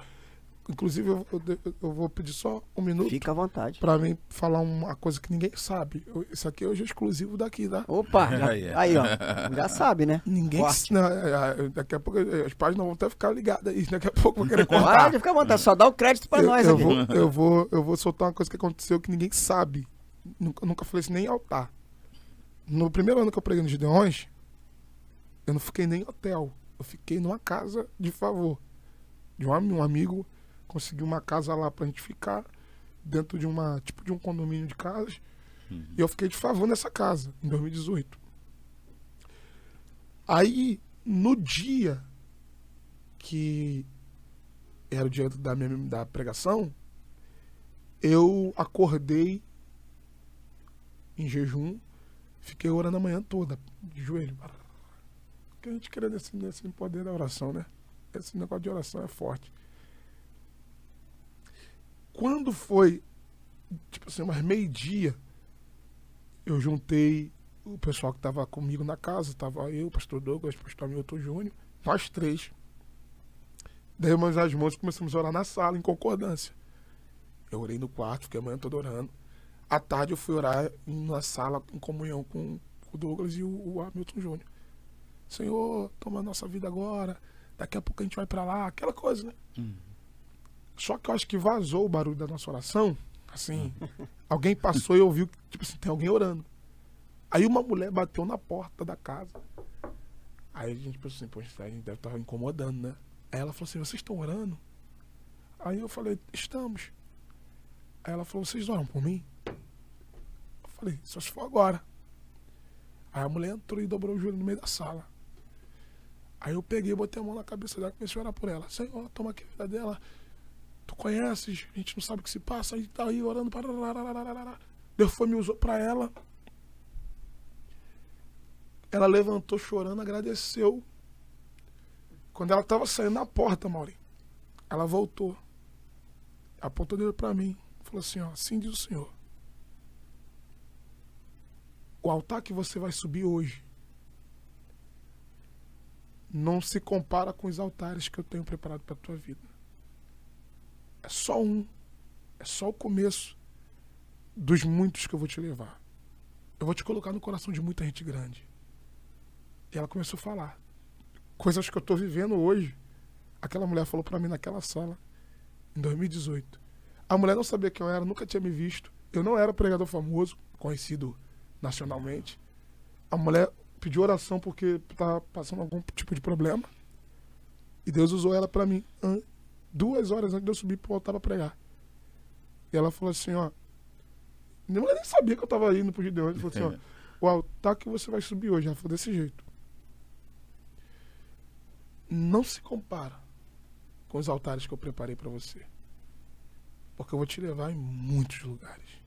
Inclusive, eu, eu, eu vou pedir só um minuto Fica à vontade. pra mim falar uma coisa que ninguém sabe. Eu- Isso aqui hoje é exclusivo daqui, tá? Opa, (laughs) já- Aí, é. aí, ó. Já sabe, né? Ninguém. Não, é, é, daqui a pouco as páginas vão até ficar ligadas aí. Daqui a pouco vão querer cortar. Pode ficar à vontade, só dá o crédito pra eu, nós eu aqui. vou, eu, vou, eu vou soltar uma coisa que aconteceu que ninguém sabe. Nunca, nunca falei isso nem em altar. No primeiro ano que eu preguei no Gideões, eu não fiquei nem em hotel. Eu fiquei numa casa de favor. De um, um amigo conseguiu uma casa lá pra gente ficar, dentro de uma tipo de um condomínio de casas. E eu fiquei de favor nessa casa, em 2018. Aí, no dia que era o dia da minha da pregação, eu acordei em jejum, fiquei orando a manhã toda, de joelho. Porque a gente queria nesse, nesse poder da oração, né? Esse negócio de oração é forte. Quando foi, tipo assim, umas meio-dia, eu juntei o pessoal que estava comigo na casa, tava eu, o pastor Douglas, o pastor Milton Júnior, nós três. Demos as mãos e começamos a orar na sala, em concordância. Eu orei no quarto, fiquei a manhã toda orando. À tarde eu fui orar na sala, em comunhão com o Douglas e o, o Hamilton Júnior. Senhor, toma a nossa vida agora. Daqui a pouco a gente vai pra lá, aquela coisa, né? Só que eu acho que vazou o barulho da nossa oração. Assim, (laughs) alguém passou e ouviu que, tipo assim, tem alguém orando. Aí uma mulher bateu na porta da casa. Aí a gente pensou assim, poxa, a gente deve estar incomodando, né? Aí ela falou assim, vocês estão orando? Aí eu falei, estamos. Aí ela falou, vocês oram por mim? Eu falei, só se for agora. Aí a mulher entrou e dobrou o joelho no meio da sala. Aí eu peguei, botei a mão na cabeça dela comecei a orar por ela. Senhor, toma aqui a vida dela. Tu conheces, a gente não sabe o que se passa, a gente tá aí orando. Para... Deus foi me usou pra ela. Ela levantou chorando, agradeceu. Quando ela tava saindo na porta, Mauri, ela voltou. Apontou dele pra mim. Falou assim, ó, assim diz o Senhor. O altar que você vai subir hoje não se compara com os altares que eu tenho preparado para tua vida. É só um. É só o começo dos muitos que eu vou te levar. Eu vou te colocar no coração de muita gente grande. E ela começou a falar coisas que eu tô vivendo hoje. Aquela mulher falou para mim naquela sala em 2018. A mulher não sabia quem eu era, nunca tinha me visto. Eu não era pregador famoso, conhecido nacionalmente. A mulher pediu oração porque estava passando algum tipo de problema. E Deus usou ela para mim duas horas antes de eu subir para voltar para pregar. E ela falou assim, ó. Mulher nem sabia que eu estava indo pro Gideon. Ela falou assim, ó. O altar que você vai subir hoje, ela falou desse jeito. Não se compara com os altares que eu preparei para você. Porque eu vou te levar em muitos lugares.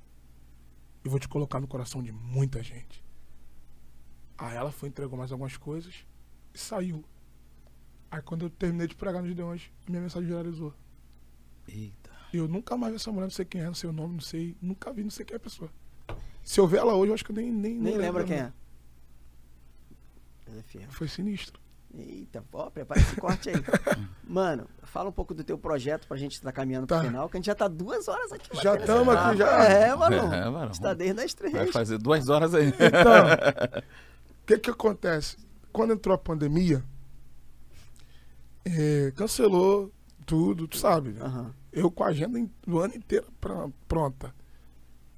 E vou te colocar no coração de muita gente. Aí ela foi, entregou mais algumas coisas e saiu. Aí quando eu terminei de pregar nos Gideões, a minha mensagem viralizou. Eita. E eu nunca mais vi essa mulher, não sei quem é, não sei o nome, não sei. Nunca vi, não sei quem é a pessoa. Se eu ver ela hoje, eu acho que eu nem, nem, Nem lembro lembra quem é. Foi sinistro. Eita, ó, prepara esse corte aí. (laughs) Mano, fala um pouco do teu projeto pra gente estar caminhando pro Tá. final, que a gente já tá duas horas aqui. Já esse aqui, já. É, mano. É, mano. Está desde as três. Vai fazer duas horas aí. Então, (laughs) que que acontece? Quando entrou a pandemia, eh, cancelou tudo, tu sabe? né? Aham. Eu com a agenda do ano inteiro pra- pronta.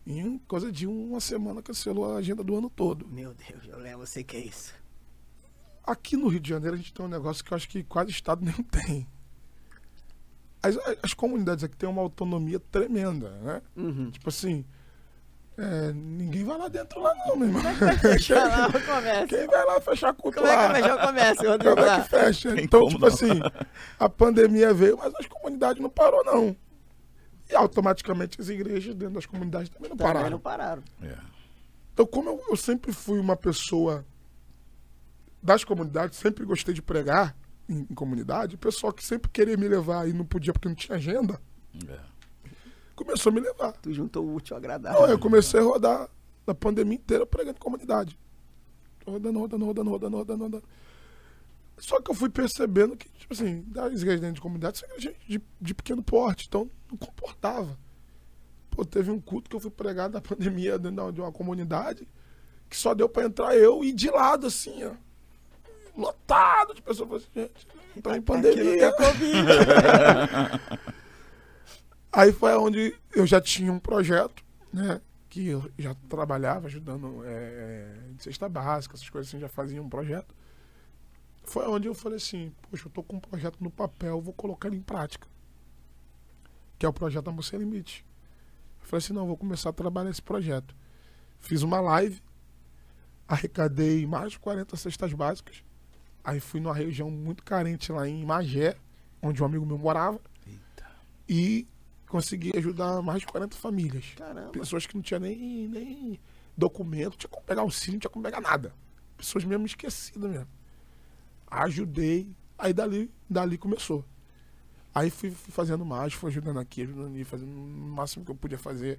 Em coisa de uma semana cancelou a agenda do ano todo. Meu Deus, eu lembro, eu sei que é isso. Aqui no Rio de Janeiro a gente tem um negócio que eu acho que quase estado (laughs) nenhum tem. As, as comunidades aqui têm uma autonomia tremenda, né? Uhum. Tipo assim, É, ninguém vai lá dentro lá não, meu irmão. (laughs) Fechar lá o comércio. Quem vai lá fechar culto Como é lá? que vai fechar o comércio, Rodrigo? Como é que fecha? Tem Então, como tipo não. assim, a pandemia veio, mas as comunidades não parou, não. E automaticamente as igrejas dentro das comunidades também não Também pararam. não pararam. É. Então, como eu, eu sempre fui uma pessoa das comunidades, sempre gostei de pregar em, em comunidade, o pessoal que sempre queria me levar e não podia porque não tinha agenda, É. começou a me levar. Tu juntou o útil ao agradável. Então, eu comecei a rodar a pandemia inteira pregando comunidade. Rodando, rodando, rodando, rodando, rodando, rodando. Só que eu fui percebendo que, tipo assim, das igrejas dentro de comunidade são igrejas de, de pequeno porte, então não comportava. Pô, teve um culto que eu fui pregar da (laughs) pandemia dentro de uma comunidade que só deu pra entrar eu e de lado, assim, ó. Lotado de pessoas. Assim, gente, tá em pandemia. (laughs) Aí foi onde eu já tinha um projeto, né? Que eu já trabalhava ajudando é, de cesta básica, essas coisas assim, já fazia um projeto. Foi onde eu falei assim, poxa, eu tô com um projeto no papel, vou colocar ele em prática. Que é o projeto Amor Sem Limite. Eu falei assim, não, vou começar a trabalhar esse projeto. Fiz uma live, arrecadei mais de 40 cestas básicas. Aí fui numa região muito carente lá em Magé, onde um amigo meu morava Eita. e consegui ajudar mais de 40 famílias. Caramba. Pessoas que não tinham nem, nem documento, não tinha como pegar auxílio, não tinha como pegar nada. Pessoas mesmo esquecidas mesmo. Ajudei, aí dali, dali começou. Aí fui, fui fazendo mais, fui ajudando aqui, ajudando ali, fazendo o máximo que eu podia fazer.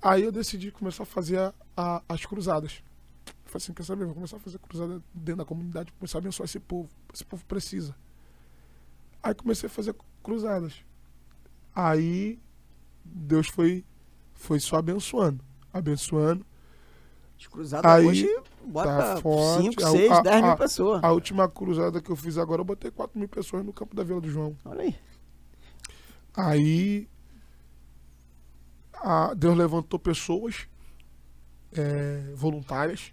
Aí eu decidi começar a fazer a- a- as cruzadas. Falei assim, quer saber, vou começar a fazer cruzada dentro da comunidade, começar a abençoar esse povo. Esse povo precisa. Aí comecei a fazer cruzadas. Aí Deus foi, foi só abençoando. Abençoando. Os cruzados Aí, hoje bota tá forte. 5, A- 6, a- 10 mil pessoas. A última cruzada que eu fiz agora, eu botei 4 mil pessoas no campo da Vila do João. Olha aí. Aí a- Deus levantou pessoas é, voluntárias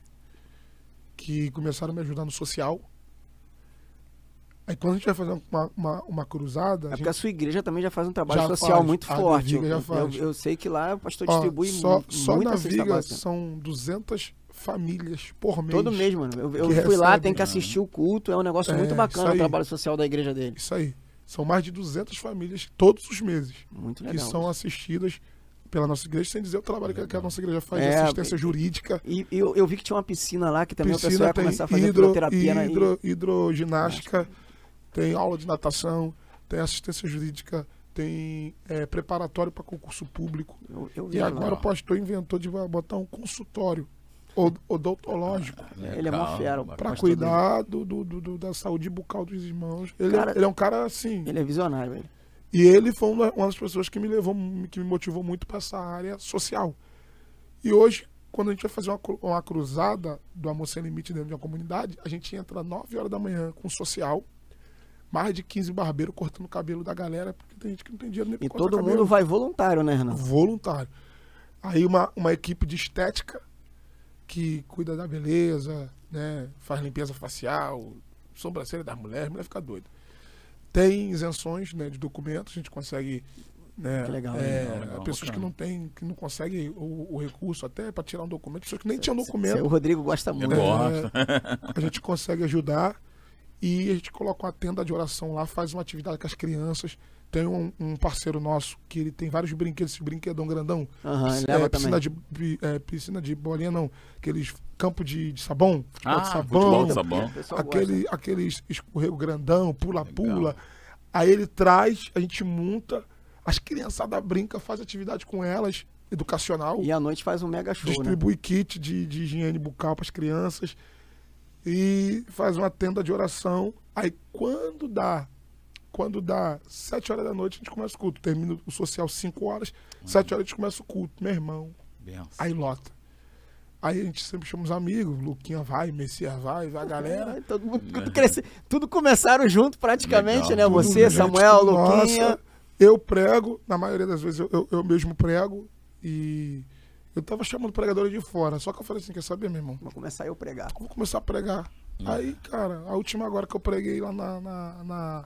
que começaram a me ajudar no social. Aí quando a gente vai fazer uma, uma, uma cruzada, É a porque gente, a sua igreja também já faz um trabalho Já social faz. muito A forte. Eu, eu, eu sei que lá o pastor ó, distribui só, mu- só muita na Viga são 200 famílias por mês. Todo mês, mano. Eu, eu que fui lá, tem que assistir o culto. É um negócio É, muito bacana o trabalho social da igreja dele. Isso aí. São mais de 200 famílias todos os meses Muito que legal. são assistidas pela nossa igreja, sem dizer o trabalho que, que a nossa igreja faz de É, assistência jurídica. E e eu, eu vi que tinha uma piscina lá que também o pessoal piscina, ia começar a fazer hidro, fisioterapia. né? hidro, hidroginástica, tem aula de natação, tem assistência jurídica, tem é, preparatório para concurso público. Eu, eu E lá. agora o pastor inventou de botar um consultório od- odontológico Ele é mó fera, para cuidar do, do- do- do- da saúde bucal dos irmãos. Ele, é- Cara- ele é um cara assim. Ele é visionário, velho. E ele foi uma, uma das pessoas que me levou, que me motivou muito para essa área social. E hoje, quando a gente vai fazer uma, uma cruzada do Amor Sem Limite dentro de uma comunidade, a gente entra às 9 horas da manhã com social, mais de 15 barbeiros cortando o cabelo da galera, porque tem gente que não tem dinheiro nem pra E todo cabelo. mundo vai voluntário, né, Renan? voluntário. Aí uma, uma equipe de estética que cuida da beleza, né? Faz limpeza facial, sobrancelha das mulheres, a mulher fica doida. Tem isenções né, de documentos, a gente consegue. Né, Que legal, é, legal, legal, pessoas que não têm, que não conseguem o, o recurso até para tirar um documento, pessoas que nem tinham Cê- documento. o Rodrigo gosta Eu muito. a gente consegue ajudar e a gente coloca uma tenda de oração lá, faz uma atividade com as crianças. Tem um, um parceiro nosso que ele tem vários brinquedos, esse brinquedão grandão. Aham, ele É, piscina, de, é, piscina de bolinha, não. Aqueles campo de, de sabão, Ah, de sabão, de sabão. O pessoal aquele, aqueles escorrego grandão, pula-pula. Aí ele traz, a gente monta, as criançadas brincam, faz atividade com elas, educacional. E à noite faz um mega show, né? distribui kit de, de higiene bucal para as crianças e faz uma tenda de oração. Aí quando dá, quando dá sete horas da noite, a gente começa o culto. Termina o social 5 horas, sete horas a gente começa o culto, meu irmão. Benção. Aí lota. Aí a gente sempre chama os amigos, Luquinha vai, Messias vai, vai a galera. (laughs) Todo mundo, tudo, cresce, tudo começaram junto praticamente, Legal. né? Tudo, Você, gente, Samuel, Luquinha. nossa. Eu prego, na maioria das vezes eu, eu, eu mesmo prego e eu tava chamando pregadores de fora. Só que eu falei assim, quer saber, meu irmão? Vou começar eu pregar. vou começar a pregar. Aí, cara, a última agora que eu preguei lá na, na, na,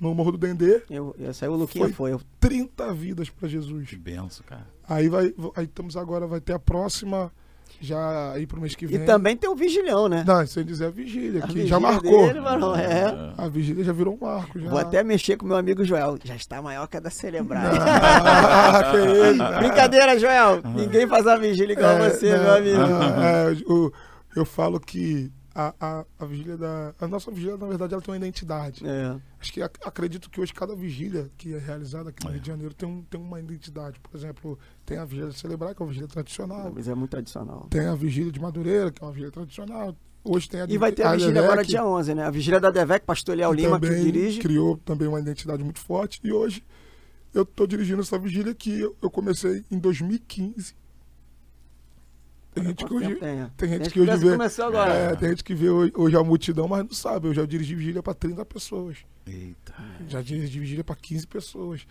no Morro do Dendê. Eu, essa aí o Luquinha Foi. foi. eu- 30 vidas pra Jesus. Que benção, cara. Aí vai, aí estamos agora, vai ter a próxima, já aí pro mês que E vem. também tem o Vigilhão, né? Não, sem dizer a vigília, A que vigília já marcou. dele, mano, é. A vigília já virou um marco. Já. Vou até mexer com meu amigo Joel. Já está maior que a da Celebrar. Ah. (laughs) Brincadeira, Joel. Ninguém faz a vigília igual É, você, não, meu amigo. não, é, eu, eu falo que a, a, a vigília da. A nossa vigília, na verdade, ela tem uma identidade. É. Acho que ac- acredito que hoje cada vigília que é realizada aqui no Rio de Janeiro tem, um, tem uma identidade. Por exemplo, tem a vigília de celebrar, que é uma vigília tradicional. Mas é muito tradicional. Tem a vigília de Madureira, que é uma vigília tradicional. Hoje tem a E vai ter a vigília Devec, agora dia 11, né? A vigília da Devec, pastor Eliel Lima, que dirige. criou também uma identidade muito forte. E hoje eu estou dirigindo essa vigília que eu, eu comecei em 2015. Tem gente que hoje, tem? tem gente Tem que hoje que vê, começou agora. é, tem gente que vê hoje, hoje a multidão, mas não sabe. Eu já dirigi vigília para 30 pessoas. Eita. Já dirigi vigília para 15 pessoas.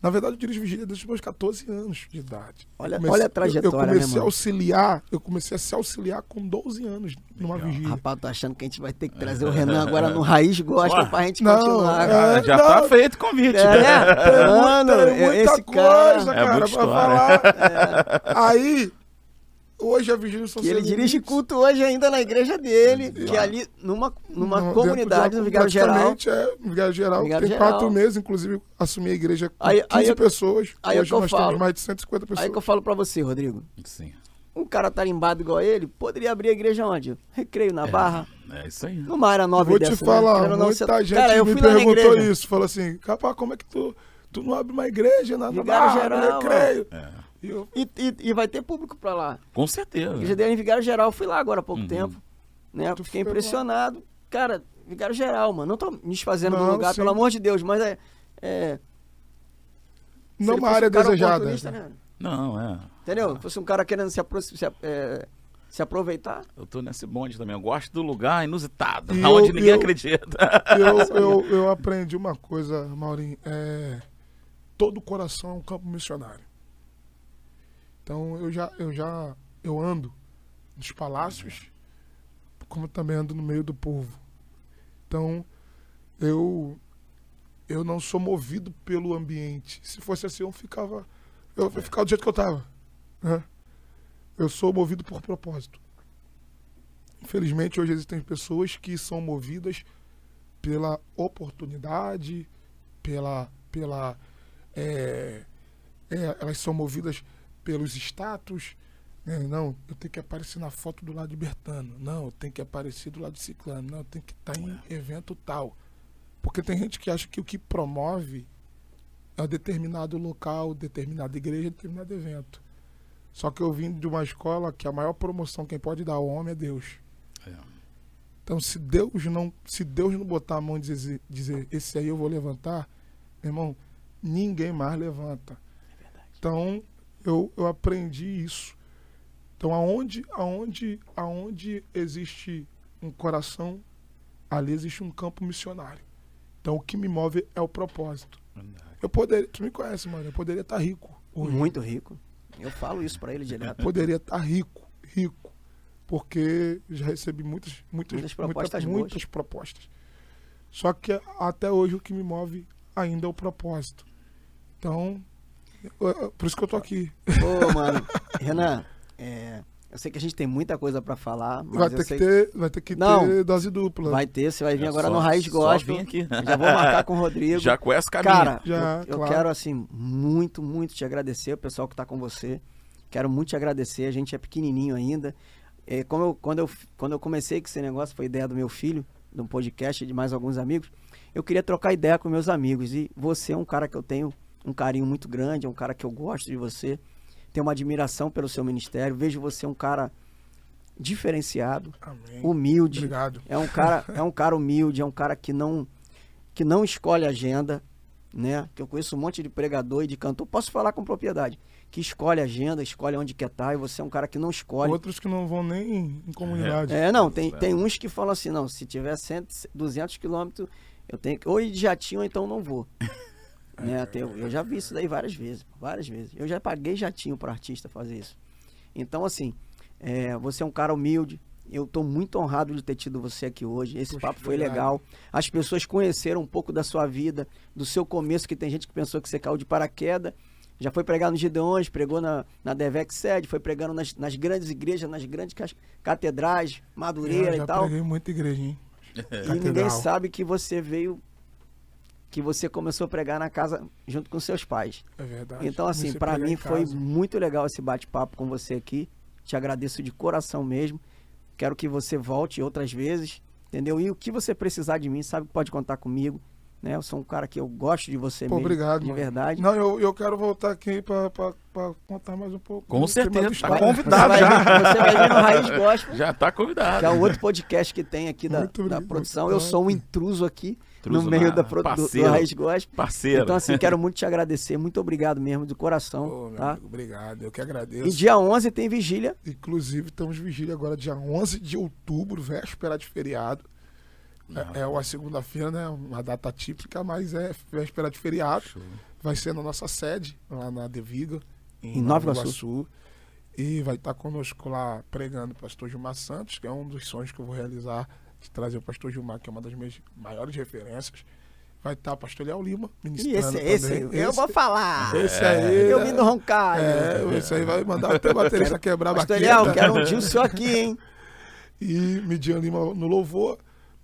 Na verdade, eu dirijo vigília desde os meus 14 anos de idade. Olha- Eu olha a eu- trajetória, Eu né, comecei mano? a auxiliar, eu comecei a se auxiliar com 12 anos numa Legal. vigília. Rapaz, tô achando que a gente vai ter que trazer o Renan agora no Raiz Gosta pra gente não, continuar. é, cara. Ah, já não. tá feito o convite. É, né? Mano, muita, muita esse coisa, cara. cara, É muita pra história. falar. (laughs) Aí, hoje a vigília Que ele dirige culto hoje ainda na igreja dele, que Lá. ali, numa, numa Não, comunidade, no Vigário Geral. É, no Vigário Geral. Vigário tem Geral. quatro meses, inclusive, assumi a igreja com Aí- 15 aí eu- pessoas. aí é hoje nós falo. temos mais de 150 pessoas. Aí que eu falo pra você, Rodrigo. Sim. Um cara tarimbado igual ele, poderia abrir a igreja onde? Recreio na Barra, É isso aí. numa área nova Vou te dessa, falar, né? Ou não, muita você- gente Cara, eu me perguntou isso. Falou assim, capaz, como é que tu, tu não abre uma igreja na, Barra, Geral, recreio? É. E eu, E, e- e vai ter público pra lá. Com certeza. igreja dele é em Vigário Geral, eu fui lá agora há pouco Uhum. tempo. Né? Tu Fiquei lá. impressionado. Cara, Vigário Geral, mano. Não tô me desfazendo do Não, lugar, sim. pelo amor de Deus, mas é. é não uma área um desejada. oportunista, né? Não, é. Entendeu? Se fosse um cara querendo se, apro- se, é, se aproveitar. Eu tô nesse bonde também. Eu gosto do lugar inusitado, E onde eu- ninguém eu- acredita. Eu, (laughs) eu, eu aprendi uma coisa, Maurinho. É, todo coração é um campo missionário. Então eu já, eu já eu ando nos palácios, como também ando no meio do povo. Então eu eu não sou movido pelo ambiente. Se fosse assim, eu ficava eu ficar do jeito que eu tava. né? Eu sou movido por propósito. Infelizmente hoje existem pessoas que são movidas pela oportunidade, pela. pela é, é, elas são movidas pelos status. né? Não, eu tenho que aparecer na foto do lado de Bertano. Não, eu tenho que aparecer do lado de Ciclano. Não, eu tenho que estar em evento tal. Porque tem gente que acha que o que promove é um determinado local, determinada igreja, determinado evento. Só que eu vim de uma escola que a maior promoção quem pode dar ao homem é Deus. É. Então, se Deus não, se Deus não botar a mão e dizer, dizer esse aí eu vou levantar, meu irmão, ninguém mais levanta. Então, eu, eu aprendi isso. Então, aonde, aonde, aonde existe um coração, ali existe um campo missionário. Então, o que me move é o propósito. Eu poderia, tu me conhece, mano, eu poderia estar rico hoje. Muito rico. Eu falo isso pra ele direto. Poderia estar rico, rico. Porque já recebi muitas, muitas, Muitas muitas propostas muitas, boas. propostas. Só que até hoje o que me move ainda é o propósito. Então, por isso que eu tô aqui. Ô, mano. Renan, é, eu sei que a gente tem muita coisa pra falar, mas Vai eu ter, sei que ter, vai ter que Não. ter dose dupla. Vai ter, você vai vir É agora só- no Raiz Gospel. vir aqui. Já vou marcar com o Rodrigo. Já conhece caminho. Cara, Já, eu, eu claro. quero, assim, muito, muito te agradecer, o pessoal que tá com você. Quero muito te agradecer. A gente é pequenininho ainda. É, como eu, quando, eu, quando eu comecei com esse negócio, foi ideia do meu filho, de um podcast e de mais alguns amigos. Eu queria trocar ideia com meus amigos. E você é um cara que eu tenho um carinho muito grande, é um cara que eu gosto de você. Tenho uma admiração pelo seu ministério. Vejo você um cara diferenciado, Amém. humilde. Obrigado. É um cara, é um cara humilde, é um cara que não que não escolhe agenda, né? Que eu conheço um monte de pregador e de cantor, posso falar com propriedade, que escolhe agenda, escolhe onde quer estar, e você é um cara que não escolhe. Outros que não vão nem em comunidade. É, não, tem, tem uns que falam assim, não, se tiver 100, 200 quilômetros, eu tenho que ou ir de jatinho ou então não vou. Né? tem- eu já vi isso daí várias vezes, várias vezes. Eu já paguei jatinho para artista fazer isso. Então, assim, é, você é um cara humilde, Eu tô muito honrado de ter tido você aqui hoje. Esse Poxa, papo foi obrigado. legal. As pessoas conheceram um pouco da sua vida, do seu começo, que tem gente que pensou que você caiu de paraquedas. Já foi pregar no Gideões, pregou na, na Devex Sede, foi pregando nas, nas grandes igrejas, nas grandes catedrais, Madureira Eu e já tal. preguei muita igreja, hein? E ninguém Catedral. sabe que você veio, que você começou a pregar na casa junto com seus pais. É verdade. Então, assim, Comecei a pra pregar mim foi muito legal esse bate-papo com você aqui. Te agradeço de coração mesmo. Quero que você volte outras vezes, entendeu? E o que você precisar de mim, sabe que pode contar comigo. Né? Eu sou um cara que eu gosto de você Pô, mesmo. obrigado, De mano. verdade. Não, eu, eu quero voltar aqui pra contar mais um pouco. Com Tem certeza, mais tá história. convidado. você, vai já. vir, você vai vir no Raiz Gospel, Já tá convidado. que é o outro podcast que tem aqui da, da produção. Eu sou um intruso aqui No meio na- da, pro- do. Raiz Gospel. Parceiro. Então, assim, quero muito te (laughs) agradecer. Muito obrigado mesmo, de coração. Tá? amigo, obrigado. Eu que E agradeço. dia 11 tem vigília. Inclusive, estamos vigília agora, dia 11 de outubro, véspera de feriado. É, é uma segunda-feira, né? Uma data típica, mas é véspera de feriado. Show. Vai ser na nossa sede, lá na De Viga, Em Nova Iguaçu. E vai estar conosco lá pregando o pastor Gilmar Santos, que é um dos sonhos que eu vou realizar, de trazer o pastor Gilmar, que é uma das minhas maiores referências. Vai estar o pastor Léo Lima, ministrando esse, esse, também. eu vou falar. Esse aí. Eu né? vim do Roncalho. É, esse aí vai mandar até o baterista quebrar a Pastor baqueta. Léo, quero um dia o senhor aqui, hein? (laughs) E Midian Lima no louvor,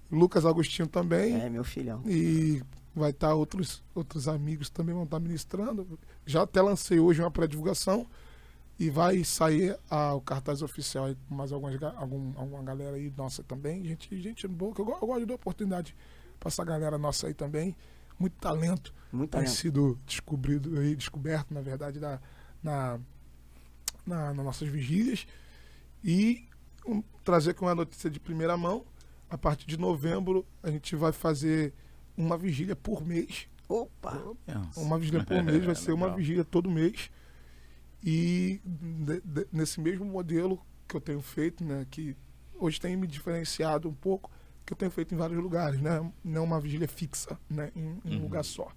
Lucas Agostinho também. É, meu filhão. E vai estar outros, outros amigos também vão estar ministrando. Já até lancei hoje uma pré-divulgação e vai sair a- o cartaz oficial aí com mais algumas, algum, alguma galera aí nossa também. Gente, gente boa, que eu, eu gosto de dar oportunidade para essa galera nossa aí também. Muito talento Muito tem talento. sido descobrido aí, descoberto, na verdade, na, na, na- nas nossas vigílias. E um, trazer aqui uma notícia de primeira mão. A partir de novembro, a gente vai fazer uma vigília por mês. Opa! Uma vigília por mês, vai ser uma vigília todo mês. E de- de- nesse mesmo modelo que eu tenho feito, né, que hoje tem me diferenciado um pouco, que eu tenho feito em vários lugares, né? Não uma vigília fixa, né, em, em um Uhum. lugar só.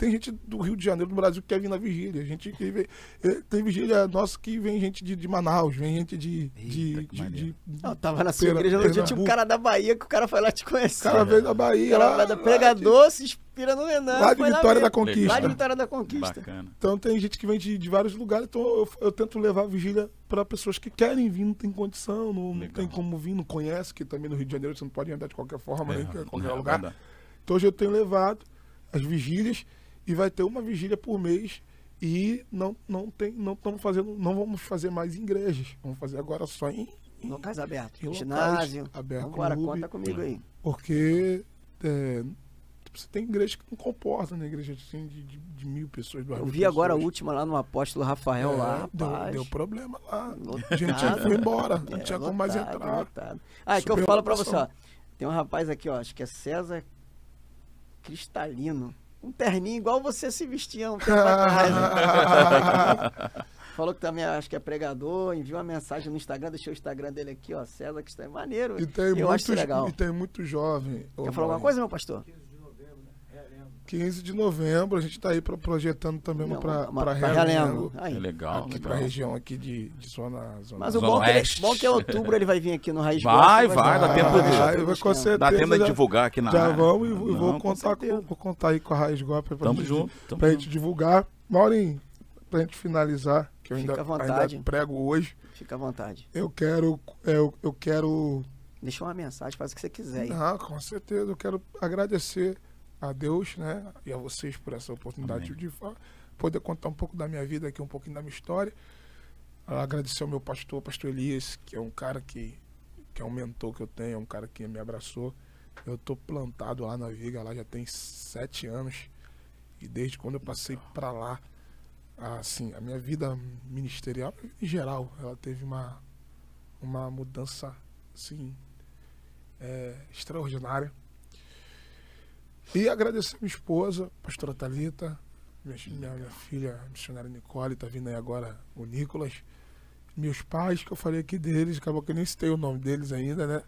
Tem gente do Rio de Janeiro, do Brasil, que quer vir na vigília. Gente que vem, eh, tem vigília nossa que vem gente de, de Manaus, vem gente de. de, Eita, de, maneiro. de- Eu tava na sua Pera- igreja no dia, tinha um cara da Bahia que o cara foi lá te conhecer. O cara veio da Bahia, lá, lá pregador, se inspira no Renan. de, lá de Vitória da. Conquista. Lá de Vitória da Conquista. Bacana. Então tem gente que vem de, de vários lugares, então eu, eu tento levar a vigília para pessoas que querem vir, não tem condição, não, não tem como vir, não conhece, que também no Rio de Janeiro você não pode andar de qualquer forma, nem em qualquer é, lugar. verdade. Então hoje eu tenho levado as vigílias e vai ter uma vigília por mês e não não tem não estamos fazendo não vamos fazer mais em igrejas, vamos fazer agora só em Locais abertos. Em locais Ginásio. abertos, Vambora, clube. conta comigo aí. porque é, você tem igreja que não comporta, né? Igreja assim, de, de, de mil pessoas, Eu vi agora a pessoas. última lá no Apóstolo Rafael É, lá, deu, rapaz. deu problema lá. Lotado. Gente foi embora, não É, tinha como mais lotado, entrar. lotado. Ah, é que eu falo pra você, ó. Tem um rapaz aqui, ó, acho que é César Cristalino. Um terninho igual você se vestia um tempo atrás. né? (laughs) Falou que também acho que é pregador, enviou uma mensagem no Instagram, deixou o Instagram dele aqui, ó, César Cristalino. Maneiro. E tem, eu muito, acho legal. e tem muito jovem. Quer falar alguma coisa, meu pastor? 15 de novembro, a gente está aí pra, projetando também Não, para uma- para Realengo. Realengo. Aí. É legal. Aqui para a região aqui de, de zona, zona Mas o Zona bom, que ele, Oeste. bom que em outubro ele vai vir aqui no Raiz Vai, Gospel, vai, dá dar tempo de- Vai, vai com certeza. Dá tempo de divulgar aqui na Já vamos e vou, Não, vou contar, com, vou contar aí com a Raiz pra, Tamo gente, junto. Tamo pra junto. gente divulgar. Maurinho, pra gente finalizar, que eu Fica ainda, à vontade. ainda prego hoje, Fica à vontade. eu quero, eu, eu quero Deixa uma mensagem, faz o que você quiser aí. Ah, com certeza. Eu quero agradecer a Deus, né? E a vocês por essa oportunidade Amém. de poder contar um pouco da minha vida aqui, um pouquinho da minha história. Ah, Agradecer ao meu pastor, pastor Elias, que é um cara que, que é um mentor que eu tenho, é um cara que me abraçou. Eu tô plantado lá na Viga, lá já tem sete anos. E desde quando eu passei para lá, assim, a minha vida ministerial, em geral, ela teve uma, uma mudança, assim, é, extraordinária. E agradecer minha esposa, pastora Thalita, minha, minha, minha filha, a missionária Nicole, tá vindo aí agora o Nicolas. Meus pais, que eu falei aqui deles, acabou que eu nem citei o nome deles ainda, né?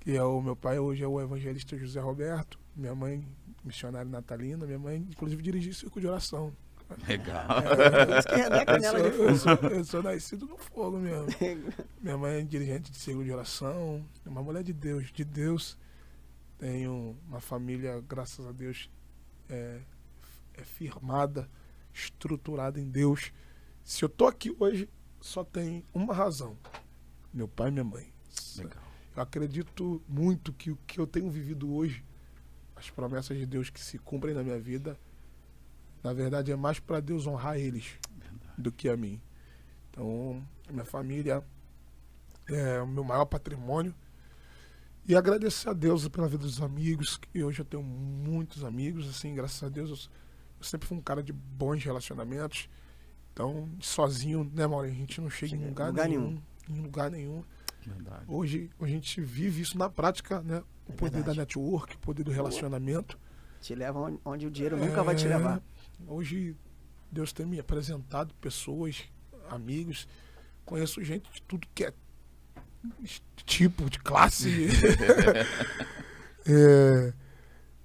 Que é o meu pai hoje é o evangelista José Roberto, minha mãe, missionária Natalina, minha mãe, inclusive, dirigia o circo de oração Legal. É Eu canela de sou, eu, sou, eu sou nascido no fogo mesmo. Minha mãe é dirigente de seguro de oração, é uma mulher de Deus, de Deus. Tenho uma família, graças a Deus, é, é firmada, estruturada em Deus. Se eu tô aqui hoje, só tem uma razão: meu pai e minha mãe. Legal. Eu acredito muito que o que eu tenho vivido hoje, as promessas de Deus que se cumprem na minha vida, na verdade é mais para Deus honrar eles do que a mim. Então, minha família é o meu maior patrimônio. E agradecer a Deus pela vida dos amigos, que hoje eu tenho muitos amigos, assim, graças a Deus eu, sempre fui um cara de bons relacionamentos. Então, sozinho, né, Mauro? A gente não chega em lugar, lugar nenhum, Em lugar nenhum. Verdade. Hoje a gente vive isso na prática, né? O É poder verdade. da network, o poder do relacionamento. Te leva onde, onde o dinheiro nunca vai te É, levar. Hoje Deus tem me apresentado pessoas, amigos. Conheço gente de tudo que é tipo, de classe. (laughs) É,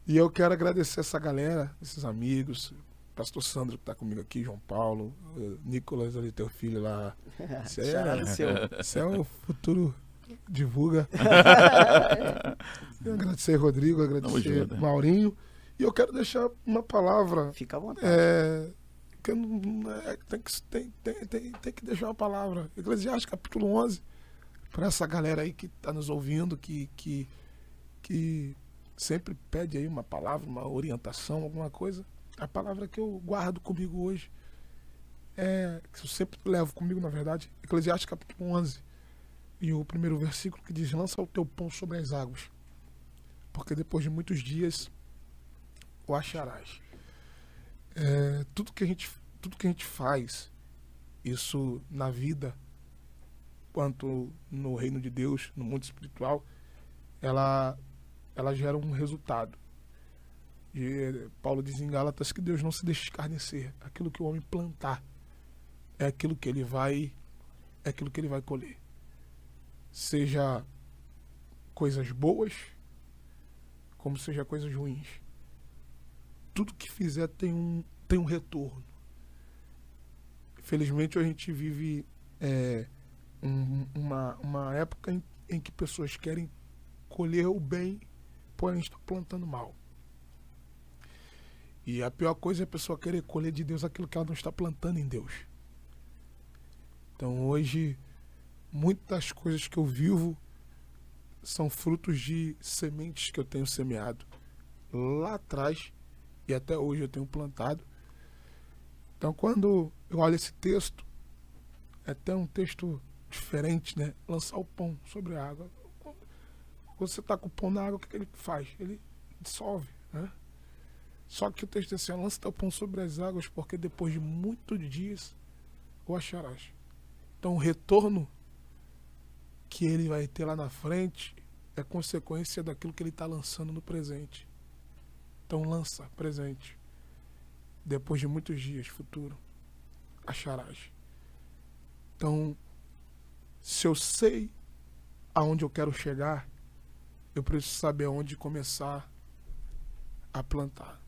e eu quero agradecer essa galera, esses amigos. Pastor Sandro que tá comigo aqui, João Paulo, eh, Nicolas ali, teu filho lá. Isso é- é o futuro divulga. (laughs) Eu agradecer Rodrigo, agradecer junto, né? Maurinho. E eu quero deixar uma palavra. Fica à vontade. É, que não- é, tem, que, tem, tem, tem, tem que deixar uma palavra. Eclesiastes capítulo 11. Para essa galera aí que está nos ouvindo, que, que, que sempre pede aí uma palavra, uma orientação, alguma coisa. A palavra que eu guardo comigo hoje é, que eu sempre levo comigo, na verdade, Eclesiastes capítulo 11. E o primeiro versículo que diz: Lança o teu pão sobre as águas, porque depois de muitos dias o acharás. É, tudo, que a gente, tudo que a gente faz, isso na vida, quanto no reino de Deus, no mundo espiritual, ela, ela gera um resultado. E Paulo diz em Gálatas que Deus não se deixa escarnecer. Aquilo que o homem plantar é aquilo que ele vai é aquilo que ele vai colher. Seja coisas boas, como seja coisas ruins. Tudo que fizer tem um, tem um retorno. Felizmente a gente vive é, um- uma, uma época em, em que pessoas querem colher o bem, porém estão plantando mal. E a pior coisa é a pessoa querer colher de Deus aquilo que ela não está plantando em Deus. Então hoje, muitas coisas que eu vivo são frutos de sementes que eu tenho semeado lá atrás e até hoje eu tenho plantado. Então quando eu olho esse texto, é até um texto diferente, né? Lançar o pão sobre a água. Quando você está com o pão na água, o que, que ele faz? Ele dissolve, né? Só que o texto diz assim, lança teu pão sobre as águas, porque depois de muitos dias o acharás. Então o retorno que ele vai ter lá na frente é consequência daquilo que ele está lançando no presente. Então lança presente. Depois de muitos dias, futuro, acharás. Então, se eu sei aonde eu quero chegar, eu preciso saber aonde começar a plantar.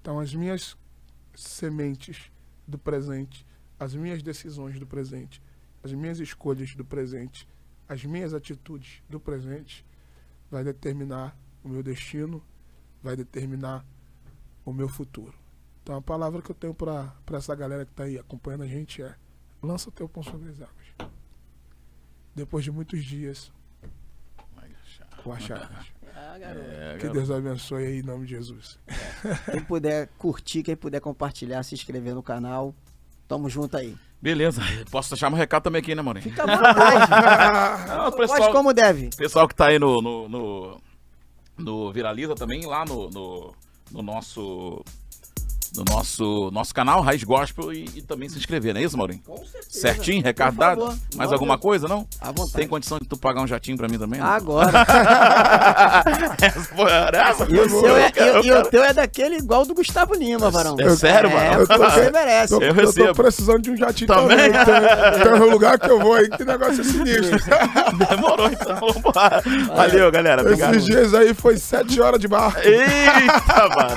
Então, as minhas sementes do presente, as minhas decisões do presente, as minhas escolhas do presente, as minhas atitudes do presente, vai determinar o meu destino, vai determinar o meu futuro. Então, a palavra que eu tenho para essa galera que está aí acompanhando a gente é: lança teu pão sobre as águas. Depois de muitos dias, Vai achar. o acharás. (laughs) Ah, garoto. É, Que. Deus abençoe aí em nome de Jesus. Quem puder curtir, quem puder compartilhar, se inscrever no canal. Tamo junto aí. Beleza. Posso deixar um recado também aqui, né, Maurinho? Fica à vontade. Ah, (laughs) o Pode pessoal, como deve. pessoal que tá aí no, no, no, no Viraliza também, lá no, no, no nosso no nosso, nosso canal, Raiz Gospel, e, e também se inscrever, não é isso, Maurinho? Com certeza. Certinho, recado Por dado? favor. Mais alguma coisa, não? À vontade. Tem condição de tu pagar um jatinho pra mim também? não? Agora. (laughs) essa foi essa E o, seu é, e, e o teu é daquele igual do Gustavo Lima, Varão. É sério, É, Varão? você merece. Eu, Eu eu recebo. tô precisando de um jatinho Também? também. Tem, tem um lugar que eu vou aí que tem negócio sinistro. (laughs) Demorou então. Vambora. Valeu, galera. Obrigado. Esses dias aí foi sete horas de barco. Eita, mano.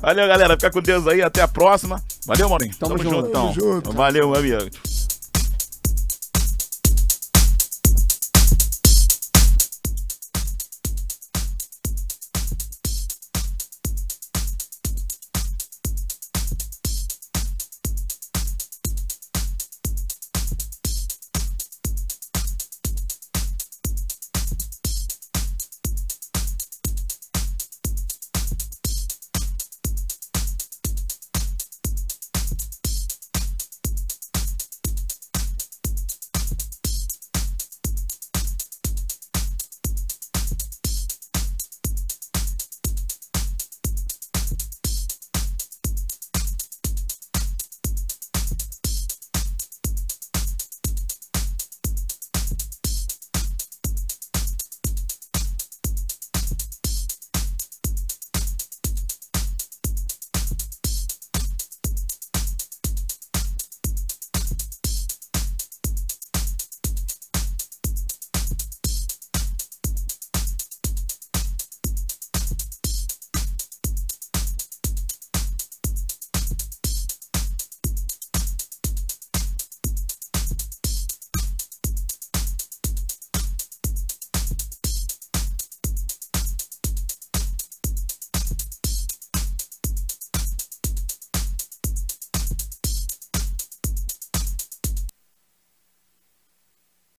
(laughs) Valeu, galera. Fica com Deus aí. Até a próxima. Valeu, Maurinho. Tamo junto. então. Tamo junto. Valeu, meu amigo.